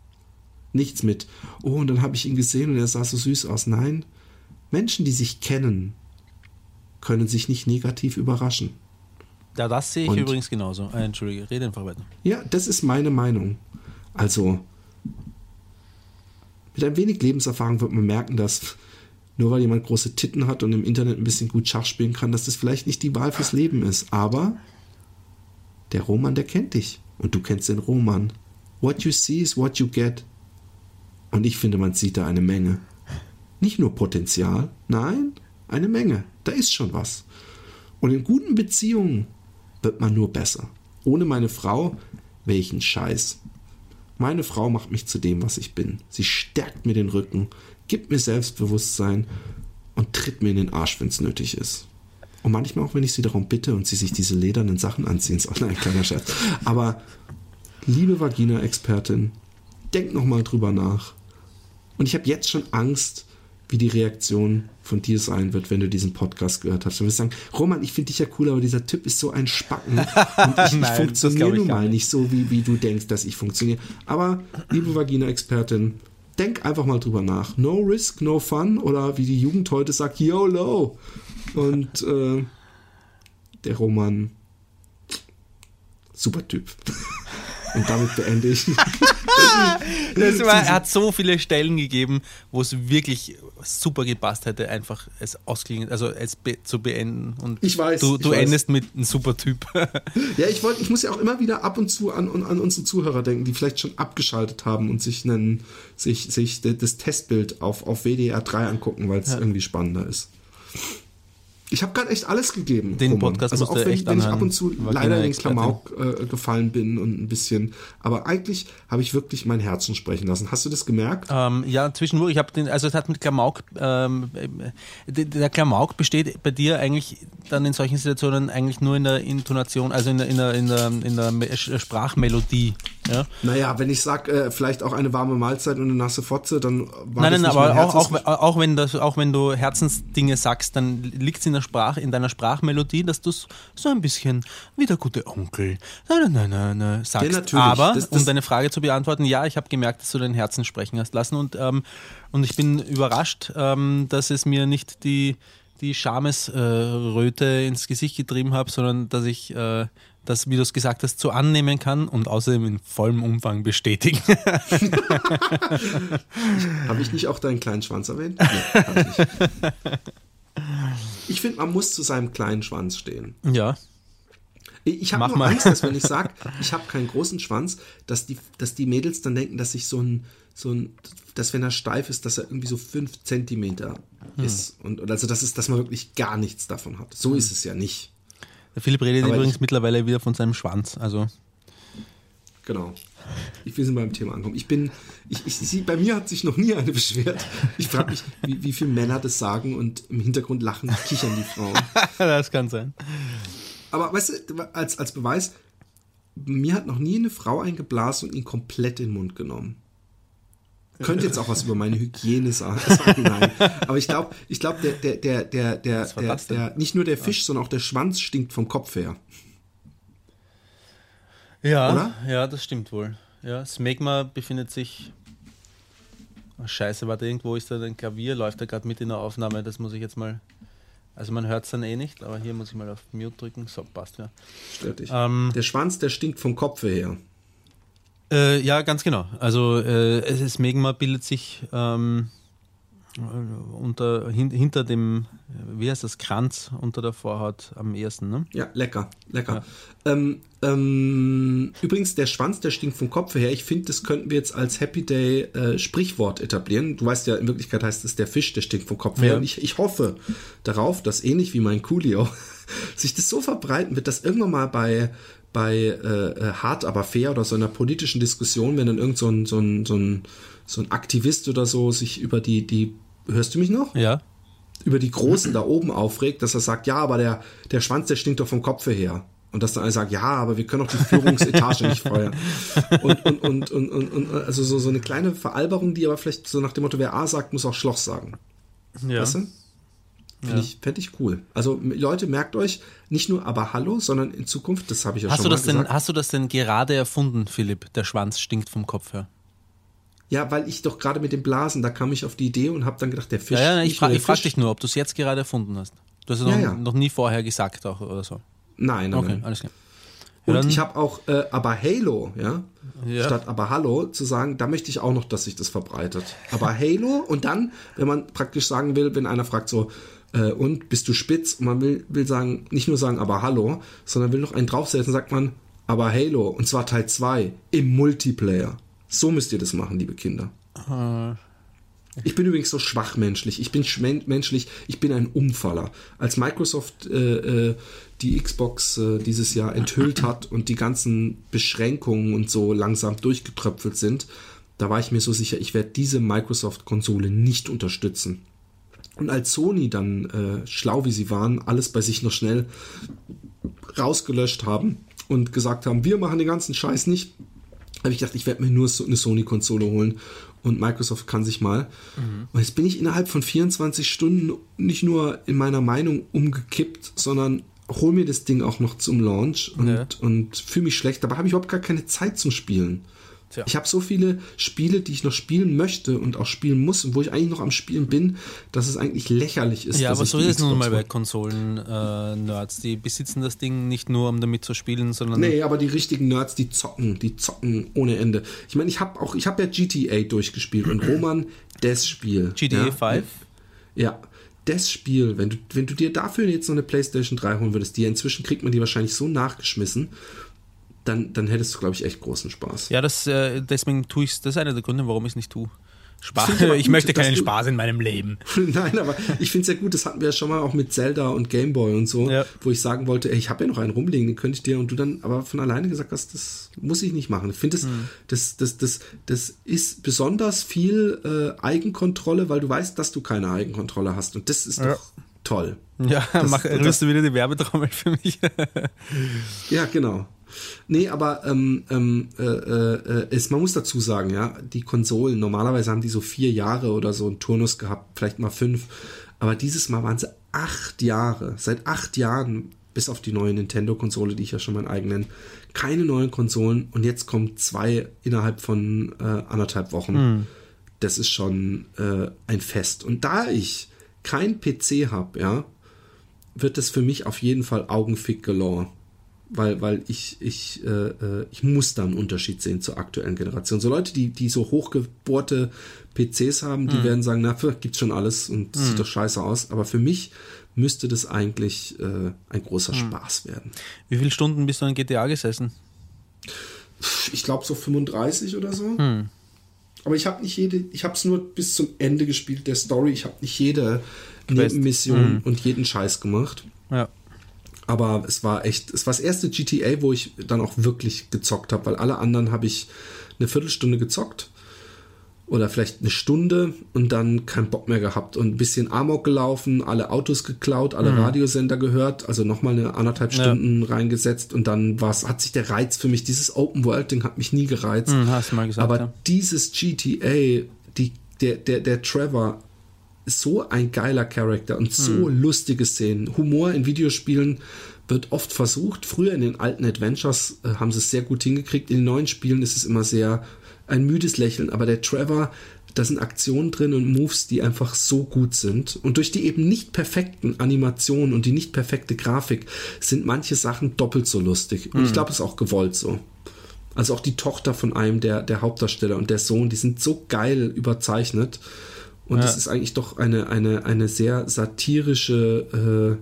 Nichts mit, oh, und dann habe ich ihn gesehen und er sah so süß aus. Nein, Menschen, die sich kennen, können sich nicht negativ überraschen. Ja, das sehe ich und, übrigens genauso. Äh, Entschuldige, rede einfach weiter. Ja, das ist meine Meinung. Also, mit ein wenig Lebenserfahrung wird man merken, dass nur weil jemand große Titten hat und im Internet ein bisschen gut Schach spielen kann, dass das vielleicht nicht die Wahl fürs Leben ist. Aber der Roman, der kennt dich. Und du kennst den Roman. What you see is what you get. Und ich finde, man sieht da eine Menge. Nicht nur Potenzial, nein, eine Menge. Da ist schon was. Und in guten Beziehungen wird man nur besser. Ohne meine Frau, welchen Scheiß. Meine Frau macht mich zu dem, was ich bin. Sie stärkt mir den Rücken, gibt mir Selbstbewusstsein und tritt mir in den Arsch, wenn es nötig ist. Und manchmal auch, wenn ich sie darum bitte und sie sich diese ledernen Sachen anziehen soll. Ein kleiner Scherz. Aber, liebe Vagina-Expertin, denk nochmal drüber nach. Und ich habe jetzt schon Angst, wie die Reaktion von dir sein wird, wenn du diesen Podcast gehört hast. Du wirst sagen, Roman, ich finde dich ja cool, aber dieser Typ ist so ein Spacken und ich, ich funktioniere nun mal nicht. nicht so, wie, wie du denkst, dass ich funktioniere. Aber, liebe Vagina-Expertin, denk einfach mal drüber nach. No risk, no fun oder wie die Jugend heute sagt, YOLO. Und äh, der Roman, super Typ. Und damit beende ich. war, er hat so viele Stellen gegeben, wo es wirklich super gepasst hätte, einfach es ausklingen, also es be zu beenden. Und ich weiß. Du, du ich endest weiß. mit einem super Typ. ja, ich wollte, ich muss ja auch immer wieder ab und zu an, an unsere Zuhörer denken, die vielleicht schon abgeschaltet haben und sich einen, sich, sich das Testbild auf, auf WDR 3 angucken, weil es ja. irgendwie spannender ist. Ich habe gerade echt alles gegeben. Den Roman. Podcast also auch wenn, wenn ich ab und zu leider in den Klamauk äh, gefallen bin und ein bisschen, aber eigentlich habe ich wirklich mein Herzen sprechen lassen. Hast du das gemerkt? Ähm, ja, zwischendurch. Ich habe den, also es hat mit Klamauk, ähm, der Klamauk besteht bei dir eigentlich dann in solchen Situationen eigentlich nur in der Intonation, also in der, in der, in der, in der Sprachmelodie. Ja? Naja, wenn ich sage, äh, vielleicht auch eine warme Mahlzeit und eine nasse Fotze, dann war Nein, das nein, aber auch, auch, auch, wenn das, auch wenn du Herzensdinge sagst, dann liegt es in der in deiner Sprachmelodie, dass du so ein bisschen wie der gute Onkel nein, nein, nein, nein, sagst. Ja, natürlich. Aber, das, das um deine Frage zu beantworten, ja, ich habe gemerkt, dass du dein Herzen sprechen hast lassen und, ähm, und ich bin überrascht, ähm, dass es mir nicht die die Schamesröte äh, ins Gesicht getrieben habe, sondern dass ich äh, das, wie du es gesagt hast, so annehmen kann und außerdem in vollem Umfang bestätigen. habe ich nicht auch deinen kleinen Schwanz erwähnt? Nee, ich ich finde, man muss zu seinem kleinen Schwanz stehen. Ja. Ich habe nur mal. Angst, dass wenn ich sage, ich habe keinen großen Schwanz, dass die, dass die Mädels dann denken, dass ich so ein, so ein, dass wenn er steif ist, dass er irgendwie so fünf Zentimeter hm. ist. Und also das ist, dass man wirklich gar nichts davon hat. So hm. ist es ja nicht. Der Philipp redet Aber übrigens ich, mittlerweile wieder von seinem Schwanz. Also. Genau. Ich will sind beim Thema ankommen. Ich bin, ich, ich, ich, bei mir hat sich noch nie eine beschwert. Ich frage mich, wie, wie viele Männer das sagen und im Hintergrund lachen, kichern die Frauen. das kann sein. Aber weißt du, als, als Beweis, mir hat noch nie eine Frau eingeblasen und ihn komplett in den Mund genommen. Könnte jetzt auch was über meine Hygiene sagen. Nein. Aber ich glaube, ich glaube, der, der, der, der, der, der, der, nicht nur der Fisch, sondern auch der Schwanz stinkt vom Kopf her. Ja, Oder? ja, das stimmt wohl. Ja, Smegma befindet sich. Oh, scheiße, warte, irgendwo ist da ein Klavier, läuft da gerade mit in der Aufnahme. Das muss ich jetzt mal. Also man hört es dann eh nicht, aber hier muss ich mal auf Mute drücken. So, passt ja. Stört dich. Ähm, der Schwanz, der stinkt vom Kopf her. Äh, ja, ganz genau. Also äh, es ist Megma bildet sich ähm, unter, hin, hinter dem, wie heißt das, Kranz unter der Vorhaut am ersten, ne? Ja, lecker, lecker. Ja. Ähm, ähm, übrigens, der Schwanz, der stinkt vom Kopf her. Ich finde, das könnten wir jetzt als Happy Day äh, Sprichwort etablieren. Du weißt ja, in Wirklichkeit heißt es der Fisch, der stinkt vom Kopf ja. her. Und ich, ich hoffe darauf, dass ähnlich wie mein Coolio sich das so verbreiten wird, dass irgendwann mal bei bei äh, äh, hart aber fair oder so einer politischen Diskussion, wenn dann irgend so ein, so ein, so ein, so ein Aktivist oder so sich über die, die Hörst du mich noch? Ja. Über die Großen da oben aufregt, dass er sagt, ja, aber der, der Schwanz, der stinkt doch vom Kopfe her. Und dass dann einer sagt, ja, aber wir können doch die Führungsetage nicht feuern. Und, und, und, und, und, und, also so, so eine kleine Veralberung, die aber vielleicht so nach dem Motto, wer A sagt, muss auch Schloss sagen. Ja. Weißt du? Finde ja. ich, fände ich cool. Also Leute, merkt euch, nicht nur aber Hallo, sondern in Zukunft, das habe ich ja hast schon du das mal denn, Hast du das denn gerade erfunden, Philipp? Der Schwanz stinkt vom Kopf her. Ja, weil ich doch gerade mit dem Blasen, da kam ich auf die Idee und habe dann gedacht, der Fisch. Ja, ja ich, fra ich frage dich nur, ob du es jetzt gerade erfunden hast. Du hast es ja, noch, ja. noch, nie vorher gesagt auch oder so. Nein, nein. Okay, nein. alles klar. Ja, und ich habe auch äh, aber Halo, ja, ja, statt aber Hallo zu sagen, da möchte ich auch noch, dass sich das verbreitet. Aber Halo und dann, wenn man praktisch sagen will, wenn einer fragt so, äh, und bist du spitz? Und man will, will sagen, nicht nur sagen aber Hallo, sondern will noch einen draufsetzen, sagt man aber Halo und zwar Teil 2 im Multiplayer. So müsst ihr das machen, liebe Kinder. Ich bin übrigens so schwachmenschlich. Ich bin menschlich, ich bin ein Umfaller. Als Microsoft äh, äh, die Xbox äh, dieses Jahr enthüllt hat und die ganzen Beschränkungen und so langsam durchgetröpfelt sind, da war ich mir so sicher, ich werde diese Microsoft-Konsole nicht unterstützen. Und als Sony dann, äh, schlau wie sie waren, alles bei sich noch schnell rausgelöscht haben und gesagt haben, wir machen den ganzen Scheiß nicht, habe ich gedacht, ich werde mir nur so eine Sony-Konsole holen und Microsoft kann sich mal. Mhm. Und jetzt bin ich innerhalb von 24 Stunden nicht nur in meiner Meinung umgekippt, sondern hol mir das Ding auch noch zum Launch und, ja. und fühle mich schlecht. Dabei habe ich überhaupt gar keine Zeit zum Spielen. Tja. Ich habe so viele Spiele, die ich noch spielen möchte und auch spielen muss und wo ich eigentlich noch am Spielen bin, dass es eigentlich lächerlich ist. Ja, aber so ist es nun mal bei Konsolen-Nerds. Äh, die besitzen das Ding nicht nur, um damit zu spielen, sondern. Nee, aber die richtigen Nerds, die zocken, die zocken ohne Ende. Ich meine, ich habe auch, ich habe ja GTA durchgespielt und Roman, das Spiel. GTA ja? 5? Ja das Spiel, wenn du, wenn du dir dafür jetzt noch eine PlayStation 3 holen würdest, die inzwischen kriegt man die wahrscheinlich so nachgeschmissen dann, dann hättest du, glaube ich, echt großen Spaß. Ja, das, äh, deswegen tue ich es. Das ist einer der Gründe, warum ich es nicht tue. Spaß. Ich, ich gut, möchte keinen Spaß in meinem Leben. Nein, aber ich finde es ja gut, das hatten wir ja schon mal auch mit Zelda und Gameboy und so, ja. wo ich sagen wollte, ey, ich habe ja noch einen rumliegen, den könnte ich dir und du dann aber von alleine gesagt hast, das muss ich nicht machen. Ich finde, das, hm. das, das, das, das ist besonders viel äh, Eigenkontrolle, weil du weißt, dass du keine Eigenkontrolle hast und das ist ja. doch toll. Ja, das, mach, rührst du wieder die Werbetrommel für mich. ja, genau. Nee, aber ähm, ähm, äh, äh, ist, man muss dazu sagen, ja, die Konsolen, normalerweise haben die so vier Jahre oder so einen Turnus gehabt, vielleicht mal fünf. Aber dieses Mal waren sie acht Jahre. Seit acht Jahren, bis auf die neue Nintendo-Konsole, die ich ja schon mein eigen nenne, keine neuen Konsolen. Und jetzt kommen zwei innerhalb von äh, anderthalb Wochen. Mhm. Das ist schon äh, ein Fest. Und da ich kein PC habe, ja, wird das für mich auf jeden Fall Augenfick galore weil, weil ich, ich, äh, äh, ich muss da einen Unterschied sehen zur aktuellen Generation. So Leute, die, die so hochgebohrte PCs haben, die mhm. werden sagen, na, gibt's schon alles und mhm. sieht doch scheiße aus. Aber für mich müsste das eigentlich äh, ein großer mhm. Spaß werden. Wie viele Stunden bist du in GTA gesessen? Ich glaube so 35 oder so. Mhm. Aber ich habe nicht jede, ich habe es nur bis zum Ende gespielt der Story. Ich habe nicht jede Mission mhm. und jeden Scheiß gemacht. Ja. Aber es war echt, es war das erste GTA, wo ich dann auch wirklich gezockt habe, weil alle anderen habe ich eine Viertelstunde gezockt oder vielleicht eine Stunde und dann keinen Bock mehr gehabt und ein bisschen Amok gelaufen, alle Autos geklaut, alle mhm. Radiosender gehört, also nochmal eine anderthalb Stunden ja. reingesetzt und dann war's, hat sich der Reiz für mich, dieses Open World Ding hat mich nie gereizt. Mhm, hast du mal gesagt, aber ja. dieses GTA, die, der, der, der Trevor so ein geiler Charakter und so hm. lustige Szenen. Humor in Videospielen wird oft versucht. Früher in den alten Adventures äh, haben sie es sehr gut hingekriegt. In den neuen Spielen ist es immer sehr ein müdes Lächeln. Aber der Trevor, da sind Aktionen drin und Moves, die einfach so gut sind. Und durch die eben nicht perfekten Animationen und die nicht perfekte Grafik sind manche Sachen doppelt so lustig. Und hm. ich glaube, es ist auch gewollt so. Also auch die Tochter von einem der, der Hauptdarsteller und der Sohn, die sind so geil überzeichnet. Und es ist eigentlich doch eine, eine, eine sehr satirische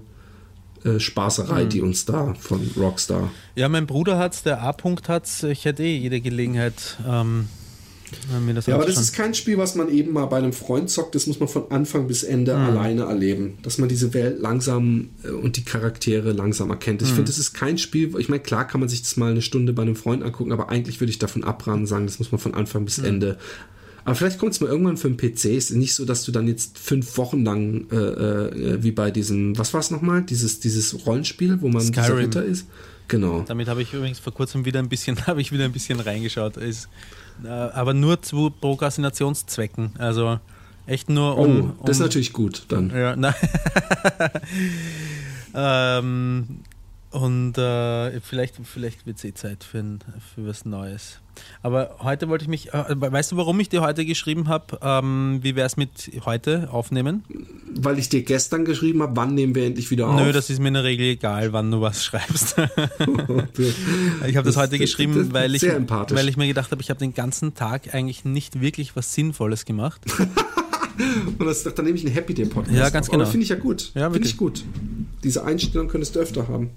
äh, äh, Spaßerei, die uns da von Rockstar. Ja, mein Bruder hat's, der A-Punkt hat's. Ich hätte eh jede Gelegenheit, ähm, mir das Ja, aber das ist kein Spiel, was man eben mal bei einem Freund zockt. Das muss man von Anfang bis Ende alleine erleben. Dass man diese Welt langsam äh, und die Charaktere langsam erkennt. Ich finde, das ist kein Spiel. Ich meine, klar kann man sich das mal eine Stunde bei einem Freund angucken, aber eigentlich würde ich davon abraten und sagen, das muss man von Anfang bis Ende. Aber vielleicht kommt es mal irgendwann für den PC. Es ist nicht so, dass du dann jetzt fünf Wochen lang, äh, äh, wie bei diesem, was war es nochmal? Dieses, dieses Rollenspiel, wo man Skyrim. Ritter ist. Genau. Damit habe ich übrigens vor kurzem wieder ein bisschen, habe ich wieder ein bisschen reingeschaut. Ist, äh, aber nur zu Prokrastinationszwecken. Also echt nur Oh, um. um das ist natürlich gut dann. Ja, ähm, und äh, vielleicht, vielleicht wird es eh Zeit für, ein, für was Neues. Aber heute wollte ich mich, äh, weißt du, warum ich dir heute geschrieben habe? Ähm, wie wäre es mit heute aufnehmen? Weil ich dir gestern geschrieben habe, wann nehmen wir endlich wieder auf? Nö, das ist mir in der Regel egal, wann du was schreibst. ich habe das, Das- heute das- geschrieben, das- weil, ich, weil ich mir gedacht habe, ich habe den ganzen Tag eigentlich nicht wirklich was Sinnvolles gemacht. Und das, dann nehme ich einen Happy Day Podcast. Ja, ganz genau. Finde ich ja gut. Ja, finde ich gut. Diese Einstellung könntest du öfter haben.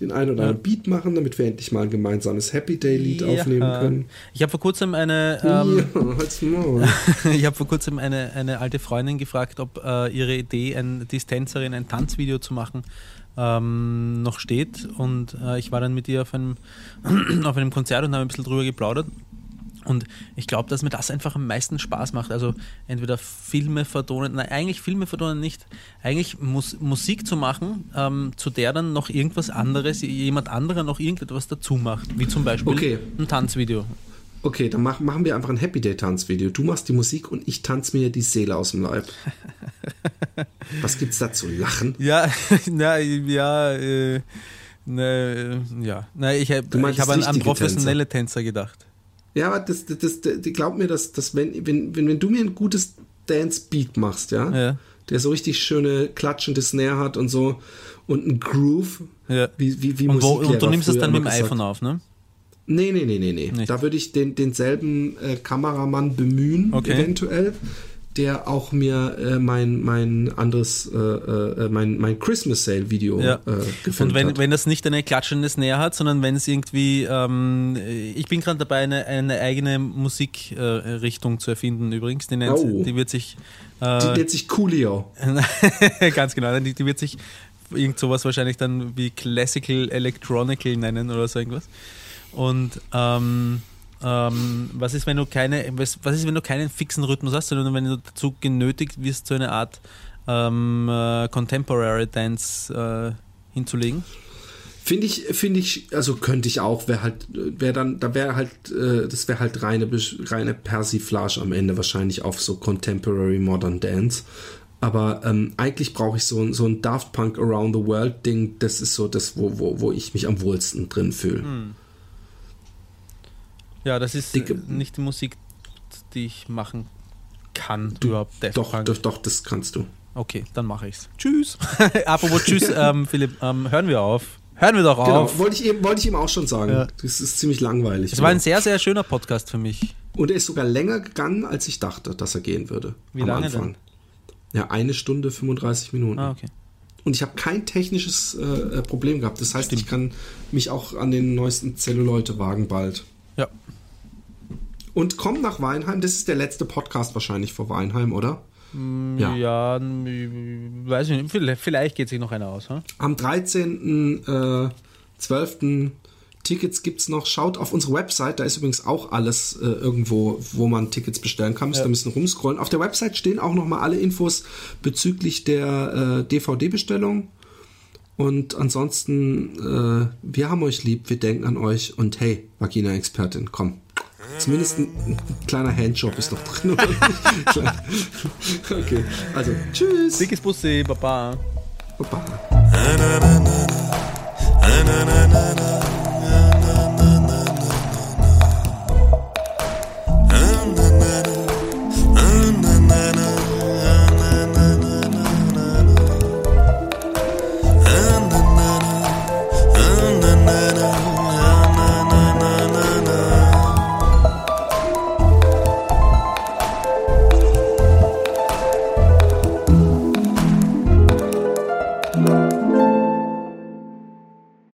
Den einen oder anderen Beat machen, damit wir endlich mal ein gemeinsames Happy Day Lied Ja. aufnehmen können. Ich habe vor kurzem eine, ähm, ja, ich habe vor kurzem eine, eine alte Freundin gefragt, ob äh, ihre Idee, ein, die ist Tänzerin, ein Tanzvideo zu machen, ähm, noch steht. Und äh, ich war dann mit ihr auf einem, auf einem Konzert und haben ein bisschen drüber geplaudert. Und ich glaube, dass mir das einfach am meisten Spaß macht. Also entweder Filme vertonen, nein, eigentlich Filme vertonen nicht. Eigentlich Mus Musik zu machen, ähm, zu der dann noch irgendwas anderes, jemand anderer noch irgendetwas dazu macht. Wie zum Beispiel Okay. ein Tanzvideo. Okay, dann mach, machen wir einfach ein Happy Day Tanzvideo. Du machst die Musik und ich tanze mir die Seele aus dem Leib. Was gibt's da zu lachen? Ja, na, ja, äh, ne, ja. Na, ich habe ich hab an, an professionelle Tänzer gedacht. Ja, aber das, das, das, glaub mir, dass, dass wenn, wenn, wenn, wenn du mir ein gutes Dance-Beat machst, ja, Ja. der so richtig schöne klatschende Snare hat und so und ein Groove, Ja. wie, wie, wie Und, wo, und du nimmst es dann mit dem iPhone auf, ne? Nee, nee, nee, nee, nee. Nicht. Da würde ich den, denselben äh, Kameramann bemühen, Okay. eventuell, der auch mir äh, mein, mein anderes, äh, äh, mein, mein Christmas Sale Video Ja. äh, gefilmt Und wenn, hat. wenn das nicht eine klatschende Snare hat, sondern wenn es irgendwie, ähm, ich bin gerade dabei, eine, eine eigene Musikrichtung äh, zu erfinden übrigens. Die, nennt, Oh. die wird sich, die äh, nennt sich Coolio. ganz genau, die, die wird sich irgend sowas wahrscheinlich dann wie Classical Electronical nennen oder so irgendwas. Und ähm, ähm, was ist, wenn du keine, was, was ist, wenn du keinen fixen Rhythmus hast, sondern wenn du dazu genötigt wirst, so eine Art ähm, äh, Contemporary Dance äh, hinzulegen? Finde ich, finde ich, also könnte ich auch, wäre halt, wäre dann, da wäre halt, äh, das wäre halt reine, reine Persiflage am Ende wahrscheinlich auf so Contemporary Modern Dance. Aber ähm, eigentlich brauche ich so, ein- so ein Daft Punk Around the World Ding, das ist so das, wo, wo, wo ich mich am wohlsten drin fühle. Ja, das ist Dicke- nicht die Musik, die ich machen kann, überhaupt Daft Doch, doch, doch, das kannst du. Okay, dann mache ich's. Tschüss. Apropos Tschüss, ähm, Philipp, ähm, hören wir auf. Hören wir doch Genau, auf. wollte ich, eben, wollte ich ihm auch schon sagen. Ja. Das ist ziemlich langweilig. Es war ein sehr, sehr schöner Podcast für mich. Und er ist sogar länger gegangen, als ich dachte, dass er gehen würde. Wie am lange Anfang. Ja, eine Stunde 35 Minuten. Ah, okay. Und ich habe kein technisches äh, äh, Problem gehabt. Das heißt, ich kann mich auch an den neuesten Zelluleute wagen bald. Ja. Und komm nach Weinheim. Das ist der letzte Podcast wahrscheinlich vor Weinheim, oder? Ja. Ja, n- weiß ich nicht. Vielleicht, geht sich noch einer aus. Hm? Am 13.12. Tickets gibt's noch. Schaut auf unsere Website. Da ist übrigens auch alles äh, irgendwo, wo man Tickets bestellen kann. Müsst ihr ein bisschen rumscrollen. Auf der Website stehen auch nochmal alle Infos bezüglich der äh, DVD-Bestellung. Und ansonsten, äh, wir haben euch lieb, wir denken an euch und hey, Vagina-Expertin, komm. Zumindest ein, ein kleiner Handjob ist noch drin. okay, also tschüss. Dickes Bussi, Baba. Baba.